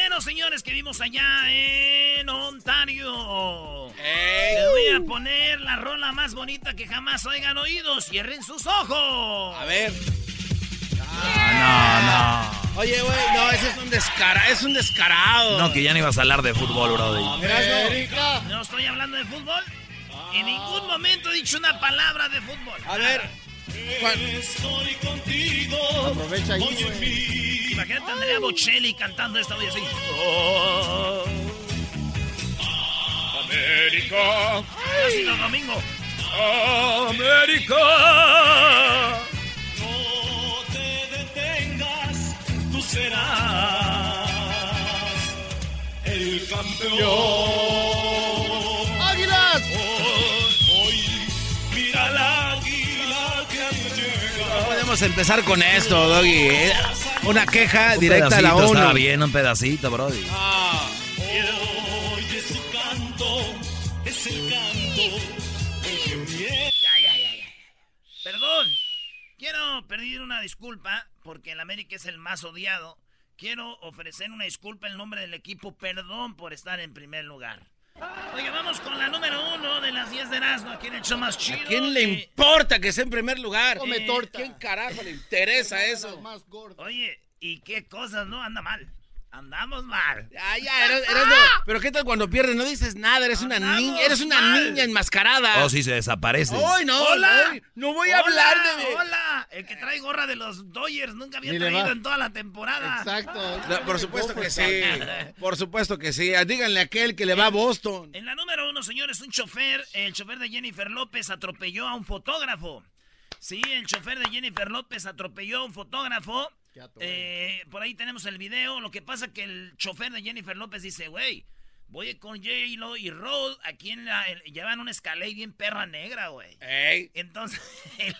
traileros, señores, que vimos allá en Ontario. Les voy a poner la rola más bonita que jamás oigan oídos. Cierren sus ojos. A ver. No, no. Oye, güey, no, ese es un descarado, es un descarado. No, que ya no ibas a hablar de fútbol, brody. No estoy hablando de fútbol. En ningún momento he dicho una palabra de fútbol. A ver. Estoy contigo. Aprovecha ahí. Imagínate a Andrea Bocelli cantando esta voz así. Oh. América, Así los domingos. América. No te detengas, tú serás el campeón. ¡Águilas! No podemos empezar con esto, Doggy. Una queja Un directa a la ONU. bien, un pedacito, brody. Ah. Perdón. Quiero pedir una disculpa porque el América es el más odiado. Quiero ofrecer una disculpa en nombre del equipo. Perdón por estar en primer lugar. Oiga, vamos con la número uno de las 10 de Erasmo. Aquí en el show más chido. ¿A quién le Eh, importa que sea en primer lugar? Come Eh, torta. ¿Quién carajo le interesa eso? más gordas. Oye, ¿y qué cosas no? Anda mal. Andamos mal. Ah, ya, eres, eres de- Pero ¿qué tal cuando pierdes? No dices nada, eres una niña, eres una mal. niña enmascarada. Oh, sí, se desaparece. ¡Ay, no! ¡Hola! no, no voy a Hola, hablar de... ¡Hola! El que trae gorra de los Dodgers nunca había traído va. en toda la temporada. Exacto. No, por supuesto que sí. Por supuesto que sí. Díganle a aquel que le va a Boston. En la número uno, señores, un chofer, el chofer de Jennifer López atropelló a un fotógrafo. Sí, el chofer de Jennifer López atropelló a un fotógrafo. Eh, por ahí tenemos el video. Lo que pasa que el chofer de Jennifer López dice, güey, voy con J-Lo y Rod aquí en la... el- llevan una escalera bien perra negra, güey. Ey. Entonces, el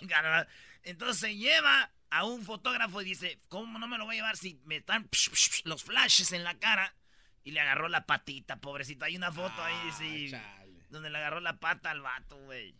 entonces se lleva a un fotógrafo y dice, ¿cómo no me lo voy a llevar si me están psh, psh, psh, los flashes en la cara? Y le agarró la patita, pobrecito. Hay una foto ahí, sí, chale. donde le agarró la pata al vato, güey.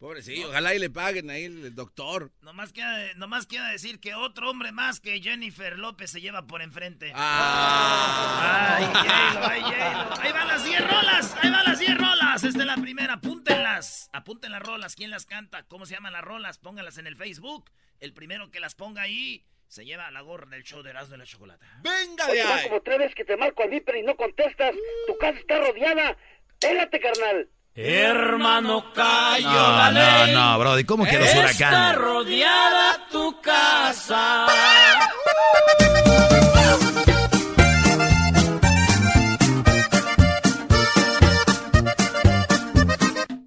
Pobre, sí, ojalá y le paguen ahí el doctor. Nomás queda, nomás queda decir que otro hombre más que Jennifer López se lleva por enfrente. Ah. Ay, J-Lo, ay, J-Lo. Ahí van las 10 rolas, ahí van las 10 rolas. Esta es la primera, apúntenlas. Apunten las rolas, quién las canta, cómo se llaman las rolas, pónganlas en el Facebook. El primero que las ponga ahí se lleva la gorra del show de Erasmo de la Chocolata. ¡Venga de ahí! como tres veces que te marco al viper y no contestas. Tu casa está rodeada. Pélate, carnal. Hermano, No, cayó no, la ley. no, brody. ¿Cómo que los Está huracanes? rodeada tu casa.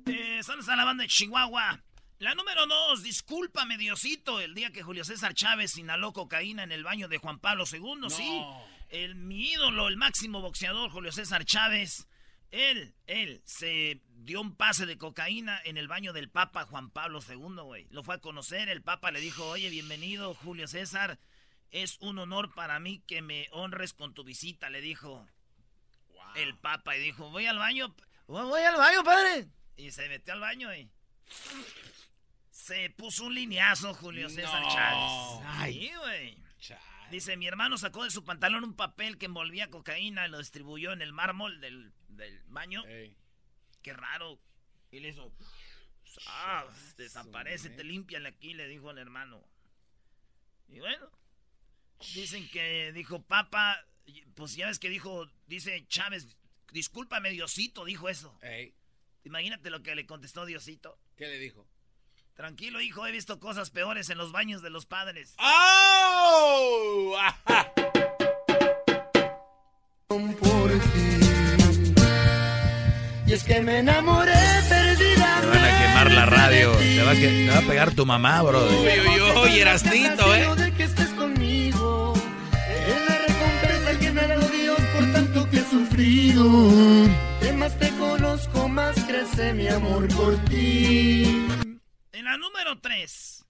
Eh, saludos a la banda de Chihuahua. La número dos, discúlpame Diosito, el día que Julio César Chávez inhaló cocaína en el baño de Juan Pablo II, sí. El, mi ídolo, el máximo boxeador, Julio César Chávez, él, él, se dio un pase de cocaína en el baño del Papa Juan Pablo II, güey. Lo fue a conocer, el Papa le dijo, oye, bienvenido Julio César, es un honor para mí que me honres con tu visita, le dijo el Papa y dijo, voy al baño, voy al baño, padre. Y se metió al baño y... Se puso un lineazo Julio César No. Chávez. Sí, güey. Dice, mi hermano sacó de su pantalón un papel que envolvía cocaína y lo distribuyó en el mármol del, del baño. Ey. Qué raro. Y le hizo... Ah, desaparece, te limpian aquí, le dijo al hermano. Y bueno, dicen que dijo, papa, pues ya ves que dijo, dice Chávez, discúlpame Diosito, dijo eso. Ey. Imagínate lo que le contestó Diosito. ¿Qué le dijo? Tranquilo, hijo, he visto cosas peores en los baños de los padres. ¡Oh! Ajá. Es que me enamoré perdidamente. Te van a quemar la radio. Te va a, que, te va a pegar tu mamá, bro. Uy, uy, uy, Erasnito, eh. Es la recompensa que me Dios por tanto que he sufrido. Que más te conozco, más crece mi amor por ti. En la número 3.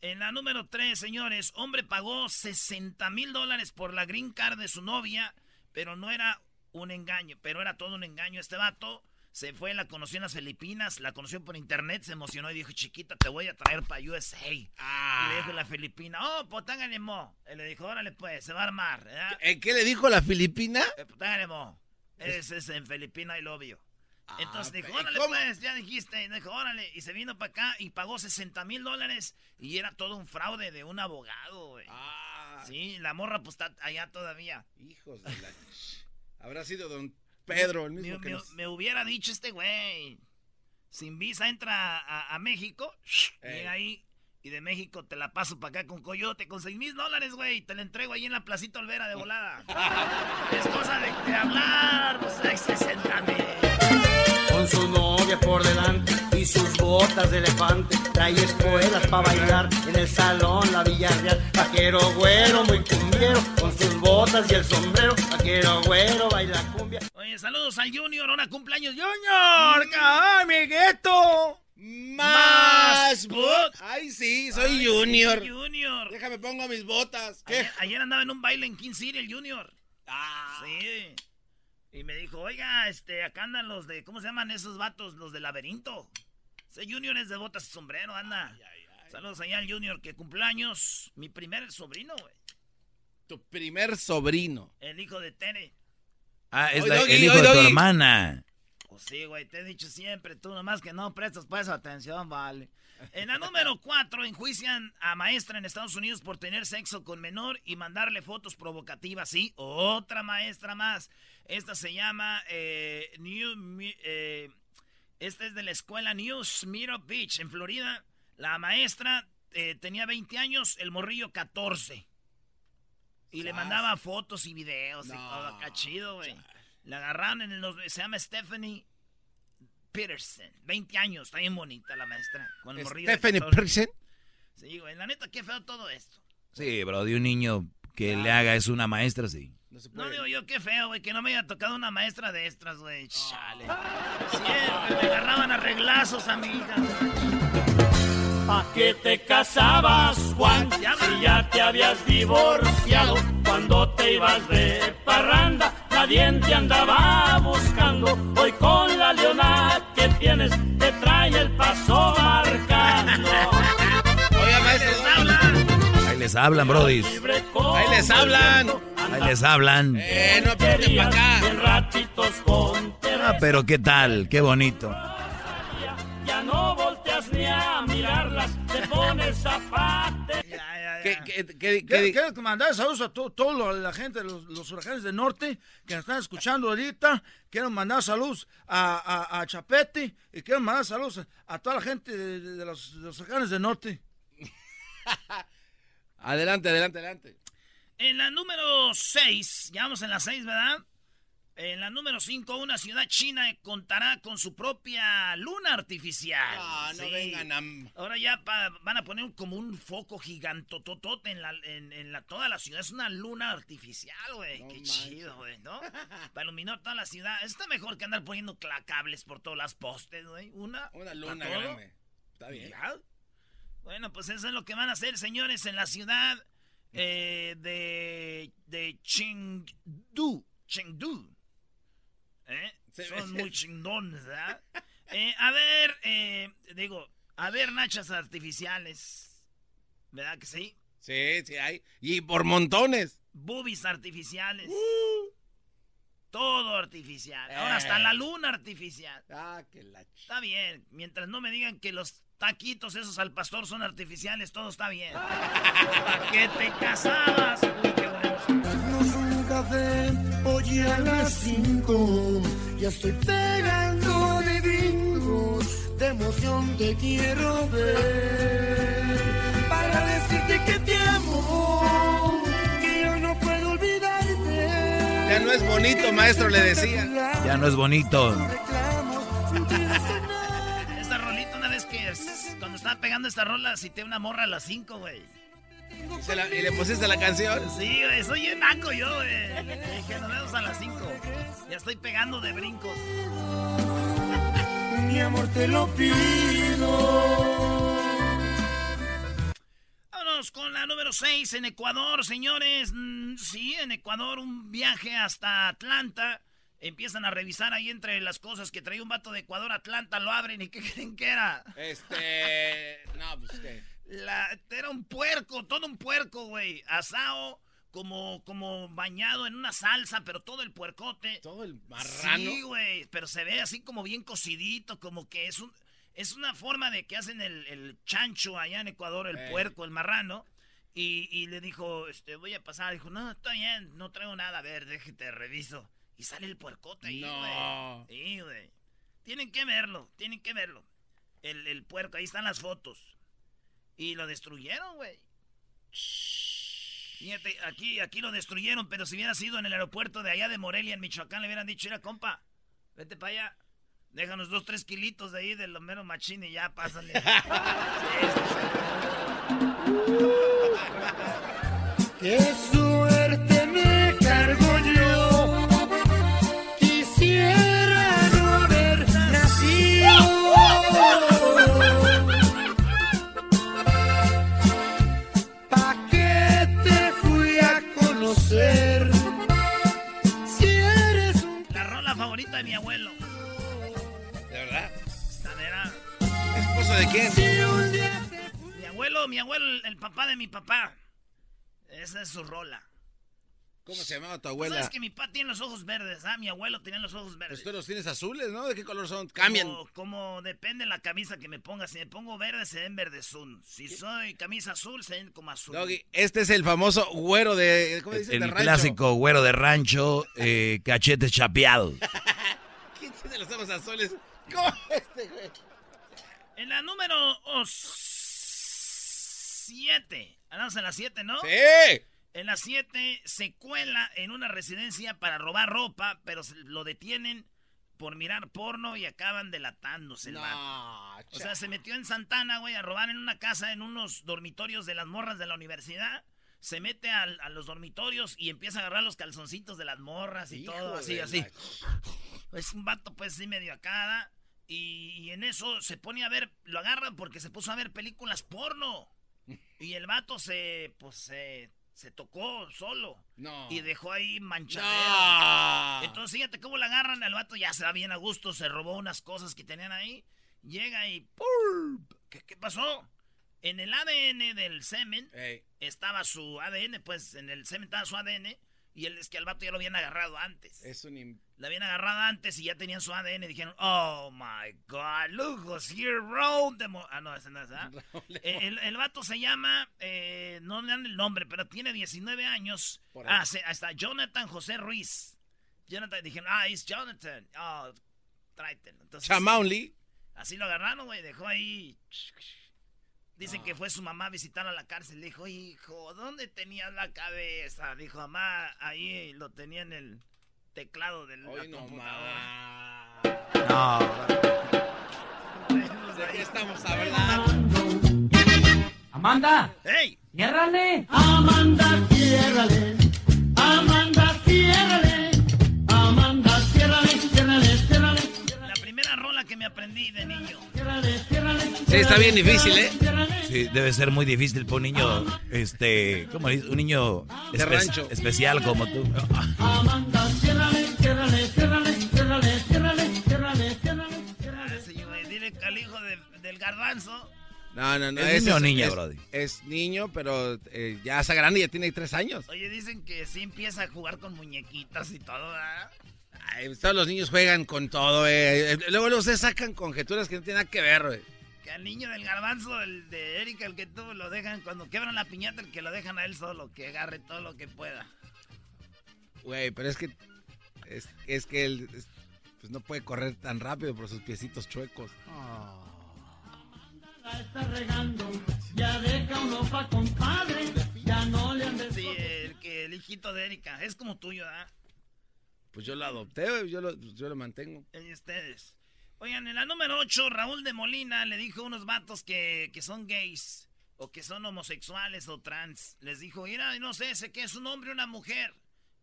En la número 3, señores, hombre pagó 60 mil dólares por la green card de su novia, pero no era un engaño, pero era todo un engaño este vato se fue, la conoció en las Filipinas, la conoció por internet, se emocionó y dijo, chiquita, te voy a traer para USA. Ah. Y le dijo la Filipina, oh, potángale mo. Y le dijo, órale pues, se va a armar. ¿Eh, ¿Qué le dijo la Filipina? Eh, potángale mo. Ese es en Filipina y lo vio. Entonces dijo, órale ¿cómo? pues, ya dijiste. Y dijo, órale. Y se vino para acá y pagó 60 mil dólares. Y era todo un fraude de un abogado, güey. Ah, Sí, la morra pues está allá todavía. hijos de la... Habrá sido don Pedro, el Me, mismo que me- nos- me hubiera dicho este güey. Sin visa entra a, a México. Llega ahí. Y de México te la paso para acá con Coyote con 6 mil dólares, güey. Te la entrego ahí en la placita Olvera de volada. es cosa de, de hablar. Pues hay 60 mil. Con su novia por delante y sus botas de elefante. Trae espuelas para bailar en el salón La Villarreal. Vaquero güero, muy cumbiero, sus botas y el sombrero. Vaquero güero, baila cumbia. Oye, saludos al Junior. Ahora cumpleaños Junior. ¡Ay, amiguito! Más bot. Ay, sí, soy Ay, Junior. sí, Junior. Déjame pongo mis botas. ¿Qué? Ayer, ayer andaba en un baile en King City el Junior. Ah, Sí. Y me dijo, oiga, este, acá andan los de, ¿cómo se llaman esos vatos? Los de laberinto. Ese Junior es de botas y sombrero, anda. Saludos allá al Junior que cumpleaños. Mi primer sobrino, güey. Tu primer sobrino. El hijo de Tere. Ah, es la- Doggy, el hijo de tu hermana. Pues sí, güey, te he dicho siempre, tú nomás que no prestas pues atención, vale. En la número 4, enjuician a maestra en Estados Unidos por tener sexo con menor y mandarle fotos provocativas, sí, otra maestra más. Esta se llama eh, New... Eh, esta es de la escuela New Smyrna Beach, en Florida. La maestra eh, tenía 20 años, el morrillo 14. Y le mandaba fotos y videos y todo acá chido, güey. La agarraron en el... los- Se llama Stephanie Peterson. 20 años, está bien bonita la maestra. Con Stephanie 14. Pearson. Sí, güey, la neta, qué feo todo esto. Sí, bro, de un niño que le haga es una maestra, sí. No se No digo yo qué feo, güey, que no me haya tocado una maestra de extras, güey. Chale. Siempre me agarraban a reglazos a mi hija. ¿Pa' qué te casabas, Juan? Si ya te habías divorciado cuando te ibas de parranda, nadie te andaba buscando. Hoy con la leona que tienes te trae el paso marcando. Oiga, maestro. Ahí les hablan, brodis. Libre Ahí les hablan. Ahí les hablan. Eh, no apunten para acá. Ah, pero qué tal, qué bonito. Ya no volteas ni a mirarlas, ya, ya. ¿Qué, qué, qué, qué- Quiero, quiero mandar saludos a to- toda la gente, los, los huracanes del norte que nos están escuchando ahorita. Quiero mandar saludos a, a, a Chapete y quiero mandar saludos a, a toda la gente de, de- de los, de los huracanes del norte. Adelante, adelante, adelante. En la número 6, ya vamos en la 6, ¿verdad? En la número 5, una ciudad china contará con su propia luna artificial. Ah, no Sí. vengan a... Ahora ya pa- van a poner como un foco gigantototote en, la, en, en la, toda la ciudad. Es una luna artificial, güey. No Qué chido, güey, ¿no? Para iluminar toda la ciudad. Está mejor que andar poniendo cables por todas las postes, güey. Una, Una luna grande. Está bien. Ya. Bueno, pues eso es lo que van a hacer, señores, en la ciudad eh, de, de Chengdu. Chengdu. ¿Eh? Se ve- Son muy chingones, ¿verdad? Eh, a ver, eh, digo, a ver nachas artificiales. ¿Verdad que sí? Sí, sí hay. Y por montones. Boobies artificiales. Todo artificial. Ahora Eh. hasta la luna artificial. Ah, que la... Está bien, mientras no me digan que los taquitos esos al pastor son artificiales, todo está bien. ¿Para qué te casabas? Uy, qué bueno. Café hoy a las cinco. Ya estoy pegando de brincos, de emoción te quiero ver. Para decirte que te amo, que yo no puedo olvidarte. Ya no es bonito, maestro, le decía. Ya no es bonito. Esta rolita, una vez que cuando estaba pegando esta rola, cité una morra a las 5, güey. Y, se la- y le pusiste la canción. Sí, güey, soy bien naco yo, güey. Dije, nos vemos a las 5. Ya estoy pegando de brincos. mi amor te lo pido. Vámonos con la número 6 en Ecuador, señores. Mm, sí, en Ecuador un viaje hasta Atlanta. Empiezan a revisar ahí entre las cosas que traía un vato de Ecuador a Atlanta, lo abren y ¿qué creen que era? Este. No, pues qué. La, era un puerco, todo un puerco, güey. Asado, como, como bañado en una salsa, pero todo el puercote. Todo el marrano. Sí, güey. Pero se ve así como bien cocidito, como que es un. Es una forma de que hacen el, el chancho allá en Ecuador, el puerco, el marrano. Y, y le dijo, este, voy a pasar. Dijo, no, está bien, no traigo nada. A ver, déjate, reviso. Y sale el puercote ahí, güey. No. Sí, güey. Tienen que verlo, tienen que verlo. El, el puerco, ahí están las fotos. Y lo destruyeron, güey. Fíjate, aquí, aquí lo destruyeron, pero si hubiera sido en el aeropuerto de allá de Morelia, en Michoacán, le hubieran dicho, mira, compa, vete para allá. Déjanos dos, tres kilitos de ahí de lo menos machín y ya pásale. Qué de mi abuelo. ¿De verdad? Esta era ¿Esposo de quién? si un día te mi abuelo, mi abuelo, el, el papá de mi papá. Esa es su rola. ¿Cómo se llamaba tu ¿Tú abuela? ¿Sabes que mi papá tiene los ojos verdes? Ah, mi abuelo tenía los ojos verdes. Pues tú los tienes azules, ¿no? ¿De qué color son? Cambian. Como, como depende la camisa que me ponga. Si me pongo verde, se ven verdezún. Si soy camisa azul, se ven como azul. Doggy, este es el famoso güero de. ¿Cómo dicen? El de rancho. clásico güero de rancho, eh, cachetes chapeados. ¿Quién tiene los ojos azules? ¿Cómo este, güey? En la número 7. Andamos en la 7, ¿no? ¡Sí! En la 7 se cuela en una residencia para robar ropa, pero lo detienen por mirar porno y acaban delatándose el vato. No, O sea, se metió en Santana, güey, a robar en una casa, en unos dormitorios de las morras de la universidad. Se mete a, los dormitorios y empieza a agarrar los calzoncitos de las morras y Hijo todo, así, así. la- Es un vato, pues, sí, medio acá. ¿da? Y, y en eso se pone a ver, lo agarran porque se puso a ver películas porno. Y el vato se, pues, se, se tocó solo. No. Y dejó ahí manchadero. No. Entonces, fíjate cómo la agarran. El vato ya se va bien a gusto. Se robó unas cosas que tenían ahí. Llega y. ¡pum! ¿Qué, qué pasó? En el ADN del semen Ey, estaba su ADN, pues en el semen estaba su ADN. Y él, es que al vato ya lo habían agarrado antes. es un. La habían agarrado antes y ya tenían su ADN. Y dijeron, oh my god, look who's here, Raúl de Mo-". Ah, no, ese no es, ¿ah? Eh, El, el vato se llama, eh, no le dan el nombre, pero tiene 19 años. Ah, hasta Jonathan José Ruiz. Jonathan, dijeron, ah, es Jonathan. Oh, tráetelo. Entonces, así lo agarraron, güey, dejó ahí. Dicen que fue su mamá a visitarlo a la cárcel. Le dijo, hijo, ¿dónde tenías la cabeza? Dijo, mamá, ahí lo tenía en el teclado del la Hoy no computadora". más. No, ¿De qué estamos hablando? Amanda, ¡Ey! ciérrale. Amanda, ciérrale. Amanda, ciérrale. Me aprendí de niño. Sí, está bien difícil, ¿eh? sí, debe ser muy difícil para un niño, este, ¿cómo dices? Un niño De rancho. especial como tú. Dile al hijo de- del garbanzo. No, no, no. ¿Es niño o niña, es, Brody? Es niño, pero eh, ya está grande, ya tiene tres años. Oye, dicen que sí empieza a jugar con muñequitas y todo, ¿verdad? Ay, todos los niños juegan con todo, eh. Eh, Luego, luego se sacan conjeturas que no tienen nada que ver, güey. Que al niño del garbanzo, el de Erika, el que tú lo dejan, cuando quebran la piñata, el que lo dejan a él solo, que agarre todo lo que pueda. Güey, pero es que. Es, es que él. es- pues no puede correr tan rápido por sus piecitos chuecos. La está regando. Ya deja uno pa' compadre. Ya no le andes. Sí, el, que, el hijito de Erika, es como tuyo, ¿verdad? Pues yo lo adopté, yo lo, yo lo mantengo. Y ustedes. Oigan, en la número 8, Raúl de Molina le dijo a unos vatos que, que son gays, o que son homosexuales o trans. Les dijo, mira, no sé, sé que es un hombre o una mujer.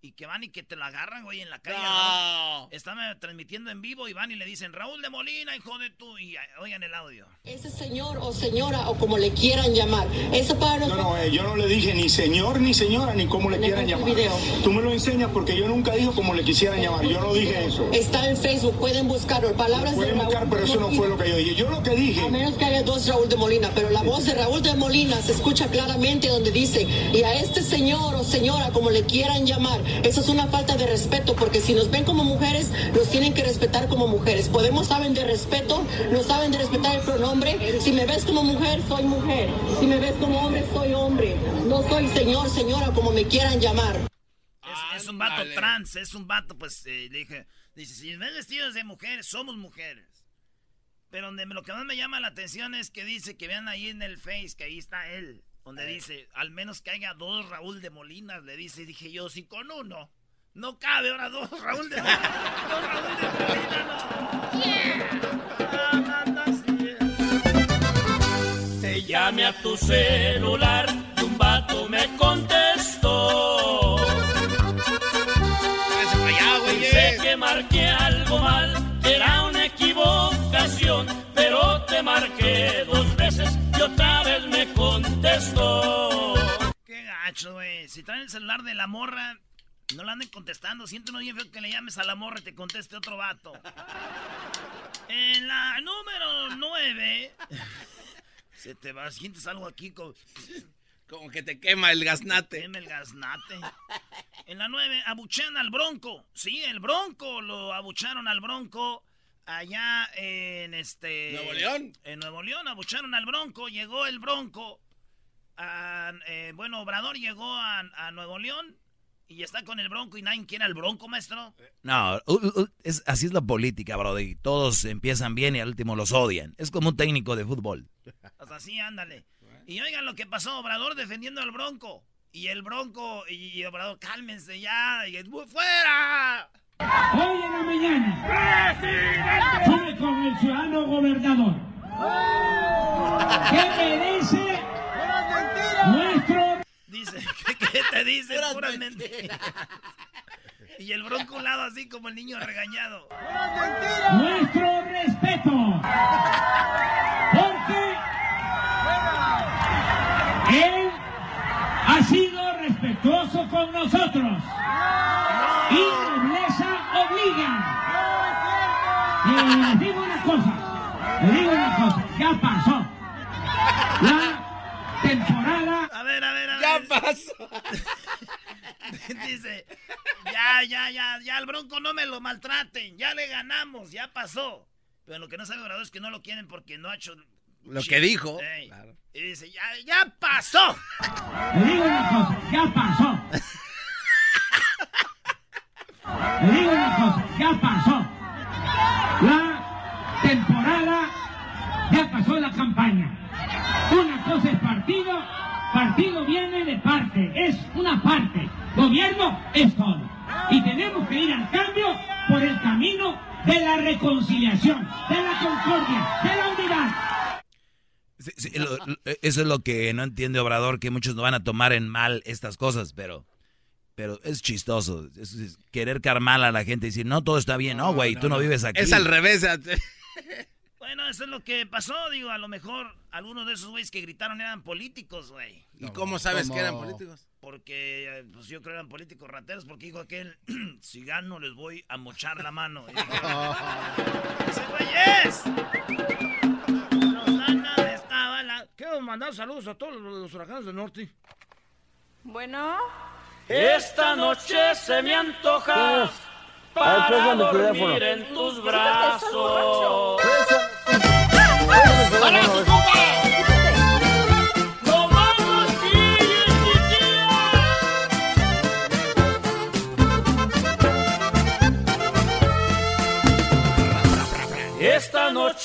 Y que van y que te la agarran, güey, en la calle. No. Están transmitiendo en vivo y van y le dicen, Raúl de Molina, hijo de tú, y oigan el audio. Ese señor o señora o como le quieran llamar, eso para nosotros... No, no, eh, yo no le dije ni señor ni señora ni como le quieran llamar. Video. Tú me lo enseñas porque yo nunca digo como le quisieran llamar, yo no dije eso. Está en Facebook, pueden buscarlo, palabras pueden de buscar, pero eso no fue lo que yo dije. Yo lo que dije... A menos que haya dos Raúl de Molina, pero la voz de Raúl de Molina se escucha claramente donde dice, y a este señor o señora como le quieran llamar, eso es una falta de respeto, porque si nos ven como mujeres, nos tienen que respetar como mujeres. Podemos saben de respeto, no saben de respetar el pronombre. Si me ves como mujer, soy mujer. Si me ves como hombre, soy hombre. No soy señor, señora, como me quieran llamar. Es, un vato trans, es un vato, pues eh, le dije, dice, si ven vestidos de mujeres, somos mujeres. Pero donde lo que más me llama la atención es que dice que vean ahí en el Face, que ahí está él. Donde dice, al menos que haya dos Raúl de Molinas, le dice, dije yo, si con uno. No cabe ahora dos Raúl de Molina. dos Raúl de Molina, no. Te llame a tu celular, y un vato me contestó. Contestó. Qué gacho, güey. Si traen el celular de la morra, no la anden contestando. Siento no bien feo que le llames a la morra y te conteste otro vato. En la número 9. Se te va, sientes algo aquí como. Como que te quema el gaznate. Quema el gaznate. En la 9, abuchean al bronco. Sí, el bronco. Lo abucharon al bronco allá en este. Nuevo León. En Nuevo León abucharon al bronco. Llegó el bronco. Eh, bueno, Obrador llegó a Nuevo León y está con el Bronco y nadie quiere al Bronco, maestro. No, es, así es la política, brody. Todos empiezan bien y al último los odian. Es como un técnico de fútbol. Pues así, ándale. Y oigan lo que pasó, Obrador defendiendo al Bronco. Y el Bronco y, Obrador, cálmense ya. Y es fuera. Hoy en la mañana fui con el ciudadano gobernador. ¿Qué merece nuestro Dice, ¿qué, te dice? Puras mentiras. Y el bronco lado así como el niño regañado. Nuestro respeto. Porque él ha sido respetuoso con nosotros. Y nobleza obliga. Y les digo una cosa. Les digo una cosa. Ya pasó. La temporada. A ver, a pasó. Dice, ya, ya, ya, ya, al Bronco no me lo maltraten, ya le ganamos, ya pasó. Pero lo que no sabe Obrador es que no lo quieren porque no ha hecho... Lo que dijo. Y dice, ya, ya pasó. Le digo una cosa, ya pasó. Le digo una cosa, ya pasó. La temporada, ya pasó la campaña. Una cosa es partido, partido viene de parte, es una parte. Gobierno es todo. Y tenemos que ir al cambio por el camino de la reconciliación, de la concordia, de la unidad. eso es lo que no entiende Obrador, que muchos no van a tomar en mal estas cosas, pero, pero es chistoso. Es, querer carmar a la gente y decir, no, todo está bien. No, güey, tú no, vives aquí. Es al revés. Bueno, eso es lo que pasó, digo, a lo mejor algunos de esos güeyes que gritaron eran políticos, güey. ¿Y cómo sabes que eran políticos? Porque, pues yo creo que eran políticos rateros, porque dijo aquel, si gano les voy a mochar la mano. Y ¡Ese güey es! estaba la... Quiero mandar saludos a todos los huracanes del norte. Bueno. Esta noche se me antoja para dormir en tus brazos. Esta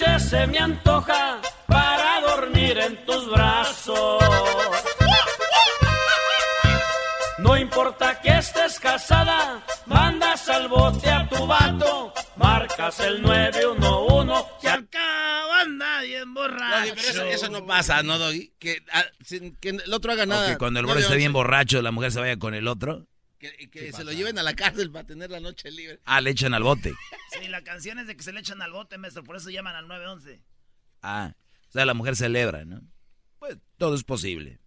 noche se me antoja para dormir en tus brazos. No importa que estés casada, mandas al bote a tu vato, marcas el 911 y acaban nadie borracho. pero eso, no pasa, ¿no, Doggy? Que, ah, que el otro haga nada. que cuando el no, bien borracho, la mujer se vaya con el otro. Que, que se lo lleven a la cárcel para tener la noche libre. Ah, le echan al bote. Sí, la canción es de que se le echan al bote, maestro, por eso llaman al 911. Ah, o sea, la mujer celebra, ¿no? Pues todo es posible.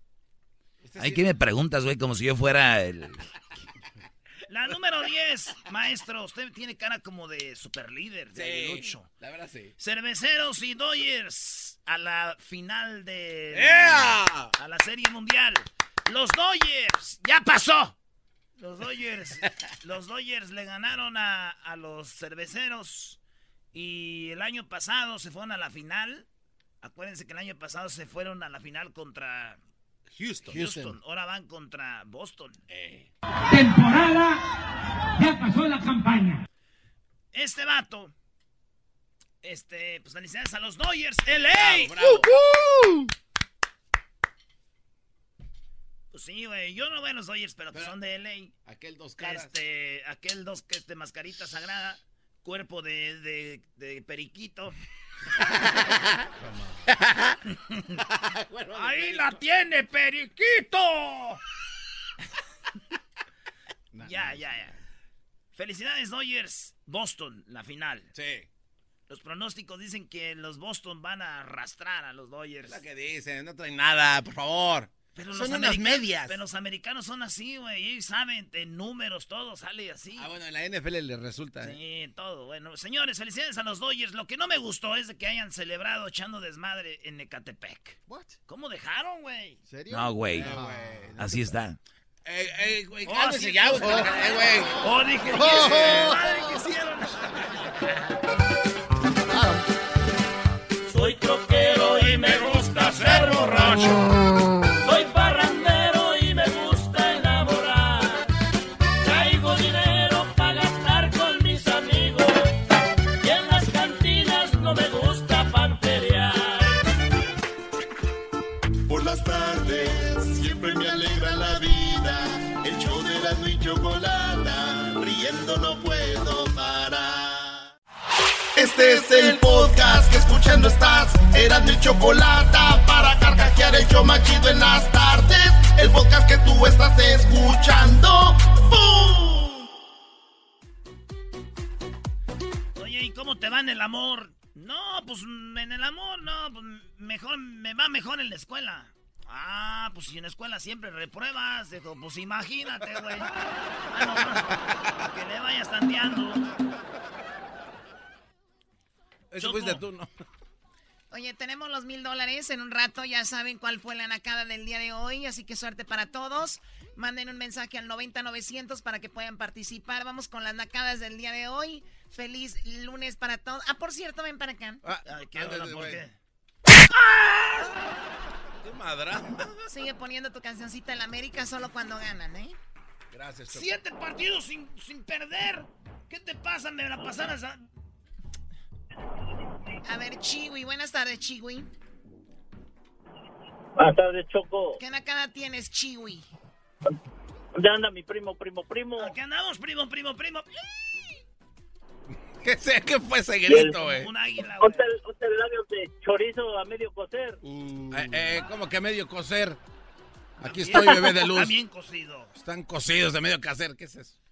Ay, ¿qué me preguntas, güey? Como si yo fuera el... La número 10, maestro, usted tiene cara como de super líder, de Sí, la verdad sí. Cerveceros y Dodgers a la final de... ¡Ea! A la Serie Mundial. Los Dodgers, ya pasó. Los Dodgers, los Dodgers le ganaron a, a los cerveceros y el año pasado se fueron a la final. Acuérdense que el año pasado se fueron a la final contra Houston. Houston. Ahora van contra Boston. Temporada, ya pasó la campaña. Este vato, este, pues felicidades a los Dodgers, LA. Bravo, Pues sí, güey, yo no veo los Dodgers, pero, pues son de LA. Aquel dos caras. Este, aquel dos, que este, mascarita sagrada, cuerpo de, de, de periquito. Ahí la tiene, periquito. ya, ya, ya. Felicidades, Dodgers. Boston, la final. Sí. Los pronósticos dicen que los Boston van a arrastrar a los Dodgers. Es lo que dicen, no traen nada, por favor. Pero Son los unas americanos- medias. Pero los americanos son así, güey. Ellos saben, en números, todo sale así. Ah, bueno, en la NFL les resulta. ¿eh? Sí, todo. Bueno, señores, felicidades a los Dodgers. Lo que no me gustó es de que hayan celebrado echando desmadre en Ecatepec. What? ¿Cómo dejaron, güey? ¿Serio? No, güey. Eh, güey, no Así está. Eh, eh, güey, Oh, cálmese sí, ya, oh, güey. Eh, güey. Oh, dije, Oh, oh, oh. madre que hicieron. Soy troquero y me gusta ser borracho. Es el podcast que escuchando estás. Eran mi chocolata para carcajear el show machido en las tardes. El podcast que tú estás escuchando. ¡Bum! Oye, ¿y cómo te va en el amor? No, pues en el amor, no, pues mejor, me va mejor en la escuela. Ah, pues si en la escuela siempre repruebas, pues imagínate, güey. Ah, no, que le vayas tanteando. Eso fuiste tú, ¿no? Oye, tenemos los mil dólares en un rato. Ya saben cuál fue la nacada del día de hoy. Así que suerte para todos. Manden un mensaje al 90900 para que puedan participar. Vamos con las nacadas del día de hoy. Feliz lunes para todos. Ah, por cierto, ven para acá. Ay, ¿qué onda? ¿Por qué? Qué madra. Sigue poniendo tu cancioncita en la América solo cuando ganan, ¿eh? Gracias, Choco. Siete partidos sin, sin perder. ¿Qué te pasa? Me la pasaras a... A ver, Chiwi. Buenas tardes, Chiwi. Buenas tardes, Choco. ¿Qué nacada tienes, Chiwi? ¿Dónde anda mi primo, primo, primo? Aquí andamos, primo, primo, primo. ¿Qué, sé, ¿Qué fue ese grito, güey? Un águila, güey. Ponte el, ponte el labio de chorizo a medio cocer. Eh, eh, ¿Cómo que medio coser? Aquí estoy, bebé de luz. Está bien cocido. Están cocidos de medio caser. ¿Qué es eso?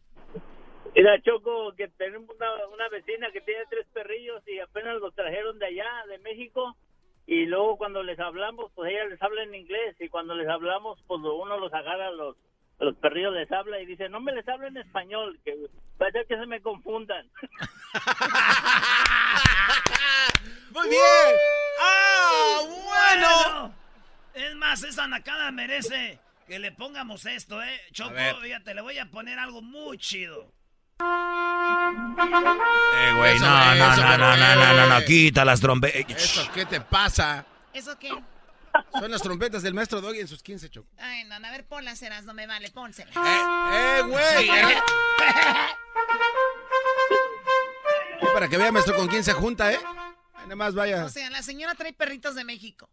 Mira, Choco, que tenemos una, una vecina que tiene tres perrillos y apenas los trajeron de allá, de México. Y luego cuando les hablamos, pues ella les habla en inglés. Y cuando les hablamos, pues uno los agarra, los, los perrillos les habla y dice, no me les habla en español, que ser que se me confundan. Muy bien. ¡Ah, Bueno. Es más, esa nacada merece que le pongamos esto, ¿eh? Choco, fíjate, le voy a poner algo muy chido. Eh, güey, no, no, no, no, no, no, no, no, quita las trompetas. ¿Eso qué te pasa? ¿Eso qué? Son las trompetas del maestro Doggy en sus 15, Choco. Ay, no, a ver, ponlas, Eras, no me vale, pónselas. ¡Eh, eh, güey! eh. Y para que vea, maestro, con quién se junta, ¿eh? Nada más vaya. O sea, la señora trae perritos de México.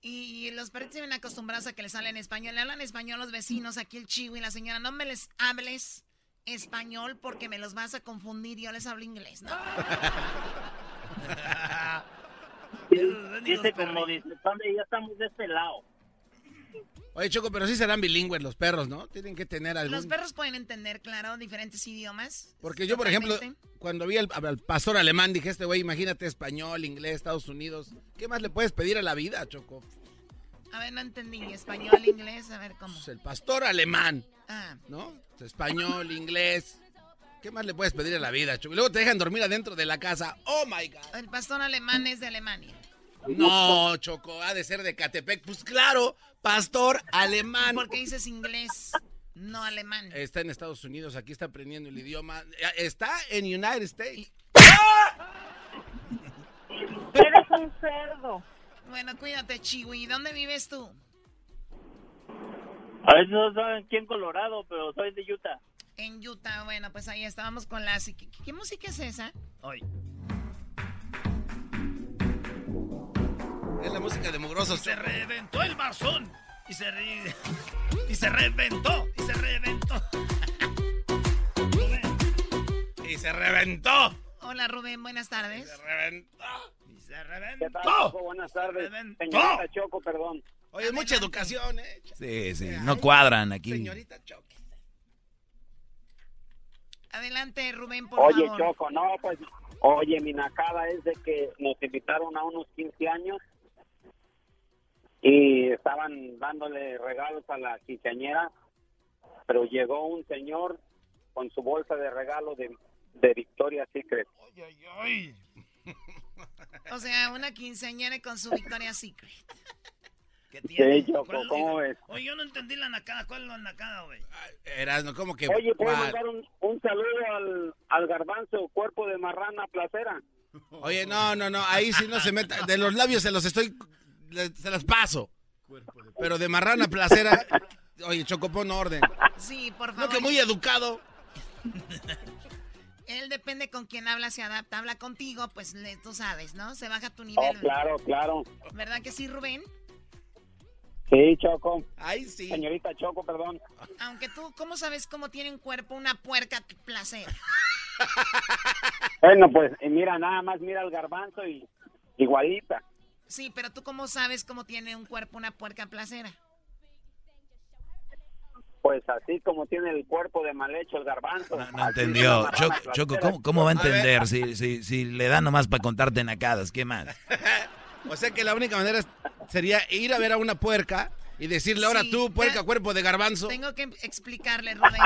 Y los perritos se ven acostumbrados a que les hablen español. Le hablan español los vecinos, aquí el chivo y la señora. No me les hables español porque me los vas a confundir. Yo les hablo inglés, ¿no? Dice como dice, "Padre, ya estamos de este lado. Oye, Choco, pero sí serán bilingües los perros, ¿no? Tienen que tener algún... Los perros pueden entender, claro, diferentes idiomas. Porque yo, por ejemplo, cuando vi al, al pastor alemán, dije, este güey, imagínate español, inglés, Estados Unidos. ¿Qué más le puedes pedir a la vida, Choco? A ver, no entendí. Español, inglés, a ver cómo. Pues el pastor alemán, ¿no? Español, inglés. ¿Qué más le puedes pedir a la vida, Choco? Y luego te dejan dormir adentro de la casa. ¡Oh, my God! el pastor alemán es de Alemania. No, Choco, ha de ser de Catepec. Pues claro, pastor alemán. ¿Por qué dices inglés, no alemán? Está en Estados Unidos, aquí está aprendiendo el idioma. Está en United States. Eres un cerdo. Bueno, cuídate, Chiwi. ¿Dónde vives tú? A veces no saben quién Colorado, pero soy de Utah. En Utah. Bueno, pues ahí estábamos con la... ¿Qué, qué música es esa? Hoy. Es la música de mugrosos. Se reventó el marzón. Y se, re- y se reventó. Y se reventó. Y se reventó. Hola, Rubén. Buenas tardes. reventó. Y se reventó. ¿Qué tal, Choco? Buenas tardes. Señorita Choco, perdón. Oye, es mucha educación, ¿eh? Sí, sí, no cuadran aquí. Señorita Choco. Adelante, Rubén, por Oye, favor. Choco, no, pues, oye, mi nacada es de que nos invitaron a unos 15 años y estaban dándole regalos a la quinceañera, pero llegó un señor con su bolsa de regalo de, de Victoria's Secret. O sea, una quinceañera con su Victoria's Secret. ¿Qué Sí, Choco, ¿Cuál es la- ¿cómo ves? Oye, yo no entendí la nacada. ¿Cuál es la nacada, güey? Erasno, ¿cómo que? Oye, ¿puedo mandar un, un saludo al, al garbanzo, cuerpo de marrana placera? Oye, no, no, no, ahí sí no se meta. De los labios se los estoy. Se los paso. Pero de marrana placera. Oye, Choco, pon orden. Sí, por No, favor. que muy educado. Él depende con quién habla, se adapta. Habla contigo, pues le- tú sabes, ¿no? Se baja tu nivel. Oh, claro, claro. ¿Verdad que sí, Rubén? Sí, Choco. Ahí sí. Señorita Choco, perdón. Aunque tú, ¿cómo sabes cómo tiene un cuerpo una puerca placer? Bueno, pues eh, mira, nada más mira al garbanzo y igualita. Sí, pero tú, ¿cómo sabes cómo tiene un cuerpo una puerca placera? Pues así como tiene el cuerpo de mal hecho el garbanzo. No entendió. Choco, Choco, ¿cómo, cómo va a entender si, si, si le da nomás para contarte nacadas? ¿Qué más? O sea que la única manera sería ir a ver a una puerca y decirle ahora Sí, tú, puerca, cuerpo de garbanzo. Tengo que explicarle, Rubén.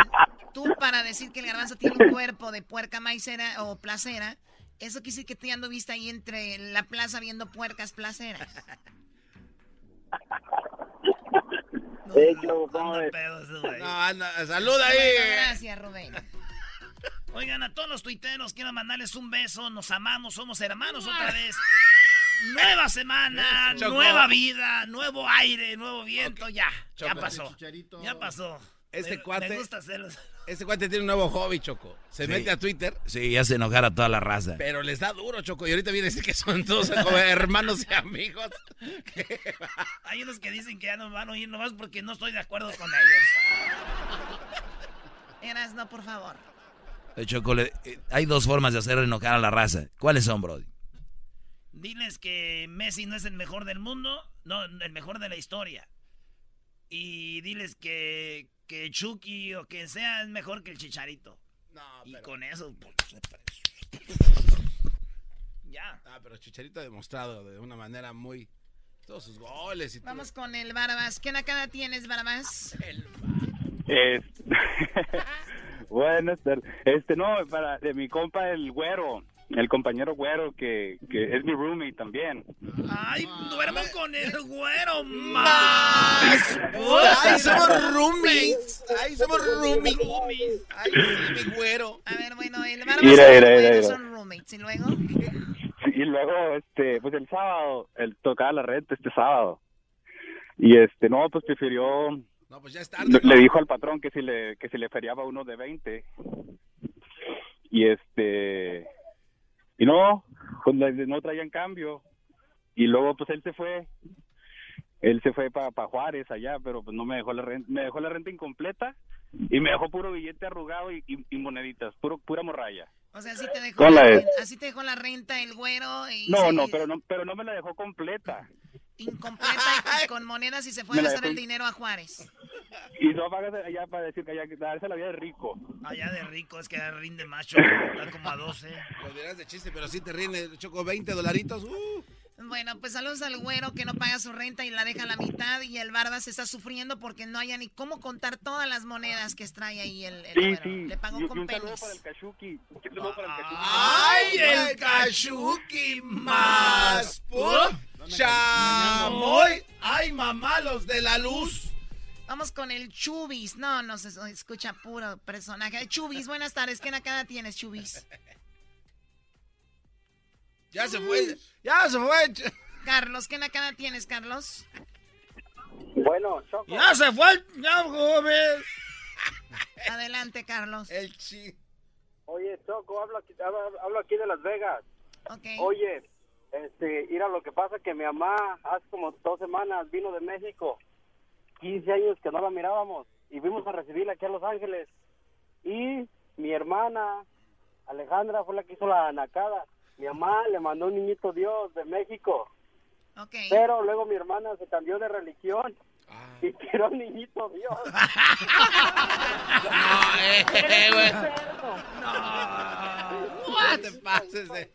Tú, para decir que el garbanzo tiene un cuerpo de puerca maicera o placera, eso quiere decir que tú ya anduviste ahí entre la plaza viendo puercas placeras. ¿cómo ves? No, anda, saluda ahí. Bueno, gracias, Rubén. Oigan, a todos los tuiteros quiero mandarles un beso. Nos amamos, somos hermanos otra vez. Nueva semana, Choco. nueva vida, nuevo aire, nuevo viento. Ya, ya Choco. pasó. Ya pasó. Este Me- cuate- Me gusta hacerlos. Este cuate tiene un nuevo hobby, Choco. Se Sí. mete a Twitter, Sí, ya se enojar a toda la raza. pero les da duro, Choco. Y ahorita viene a decir que son todos como hermanos y amigos. Hay unos que dicen que ya no van a oír nomás porque no estoy de acuerdo con ellos. Eras, no, por favor. Eh, Choco, le- eh, hay dos formas de hacer enojar a la raza. ¿Cuáles son, Brody? Diles que Messi no es el mejor del mundo, no, el mejor de la historia. Y diles que, que Chucky o quien sea es mejor que el Chicharito. y con eso, pues, ya. Ah, pero Chicharito ha demostrado de una manera muy. Todos sus goles y todo. Vamos con el Barbas. ¿Qué nacada tienes, Barbas? Es... Buenas tardes. Este, no, para de mi compa el güero, el compañero güero que, que es mi roommate también. Ay, duerman con el güero más. ¡Ay, somos roommates! ¡Ay, somos roomies! ¡Ay, sí, mi güero! A ver, bueno, el Mira, mira, mira, mira. son roommates. ¿Y luego? Y luego, este, pues el sábado, él tocaba la renta este sábado. Y este, no, pues prefirió, No, pues ya es le, tarde. ¿no? le dijo al patrón que si le, que si le feriaba uno de 20. Y este, y no, pues no traían cambio. Y luego, pues él se fue, él se fue para Juárez allá, pero pues no me dejó la renta, me dejó la renta incompleta y me dejó puro billete arrugado y, y- y moneditas, puro, pura morralla. O sea, así te dejó, ¿Cuál la, así te dejó la renta el güero y... No, no, pero no, pero no me la dejó completa. Incompleta y con monedas y se fue a gastar el dinero a Juárez. Y no pagas allá para decir que allá que darse la vida de rico. Allá de rico, es que rinde más, Choco. Está como a 12. Lo dirás de chiste, pero sí te rinde, Choco, 20 dolaritos. Uh. Bueno, pues saludos al güero que no paga su renta y la deja a la mitad y el Barbas está sufriendo porque no haya ni cómo contar todas las monedas que trae ahí el, el Sí, güero. sí. Le pagó Y- y con un penis. para el Kashuki. Un saludo para el Kashuki. ¡Ay, el Kashuki más! ¡Chamoy! ¡Ay, mamá, los de la luz! Vamos con el Chubis. No, no se escucha puro personaje. Chubis, buenas tardes. ¿Qué nakada tienes, Chubis? Ya se fue, ya se fue. Carlos, ¿qué nakada tienes, Carlos? Bueno, Choco. Ya se fue el... Ya, joven. Adelante, Carlos. El chi. Oye, Choco, hablo aquí, hablo, hablo aquí de Las Vegas. Ok. Oye, este, mira, lo que pasa que mi mamá hace como dos semanas vino de México. 15 años que no la mirábamos. Y fuimos a recibirla aquí a Los Ángeles. Y mi hermana, Alejandra, fue la que hizo la nacada. Mi mamá le mandó un niñito Dios de México. Pero luego mi hermana se cambió de religión. Y tiró al niñito Dios. No, eh, güey. No te pases de...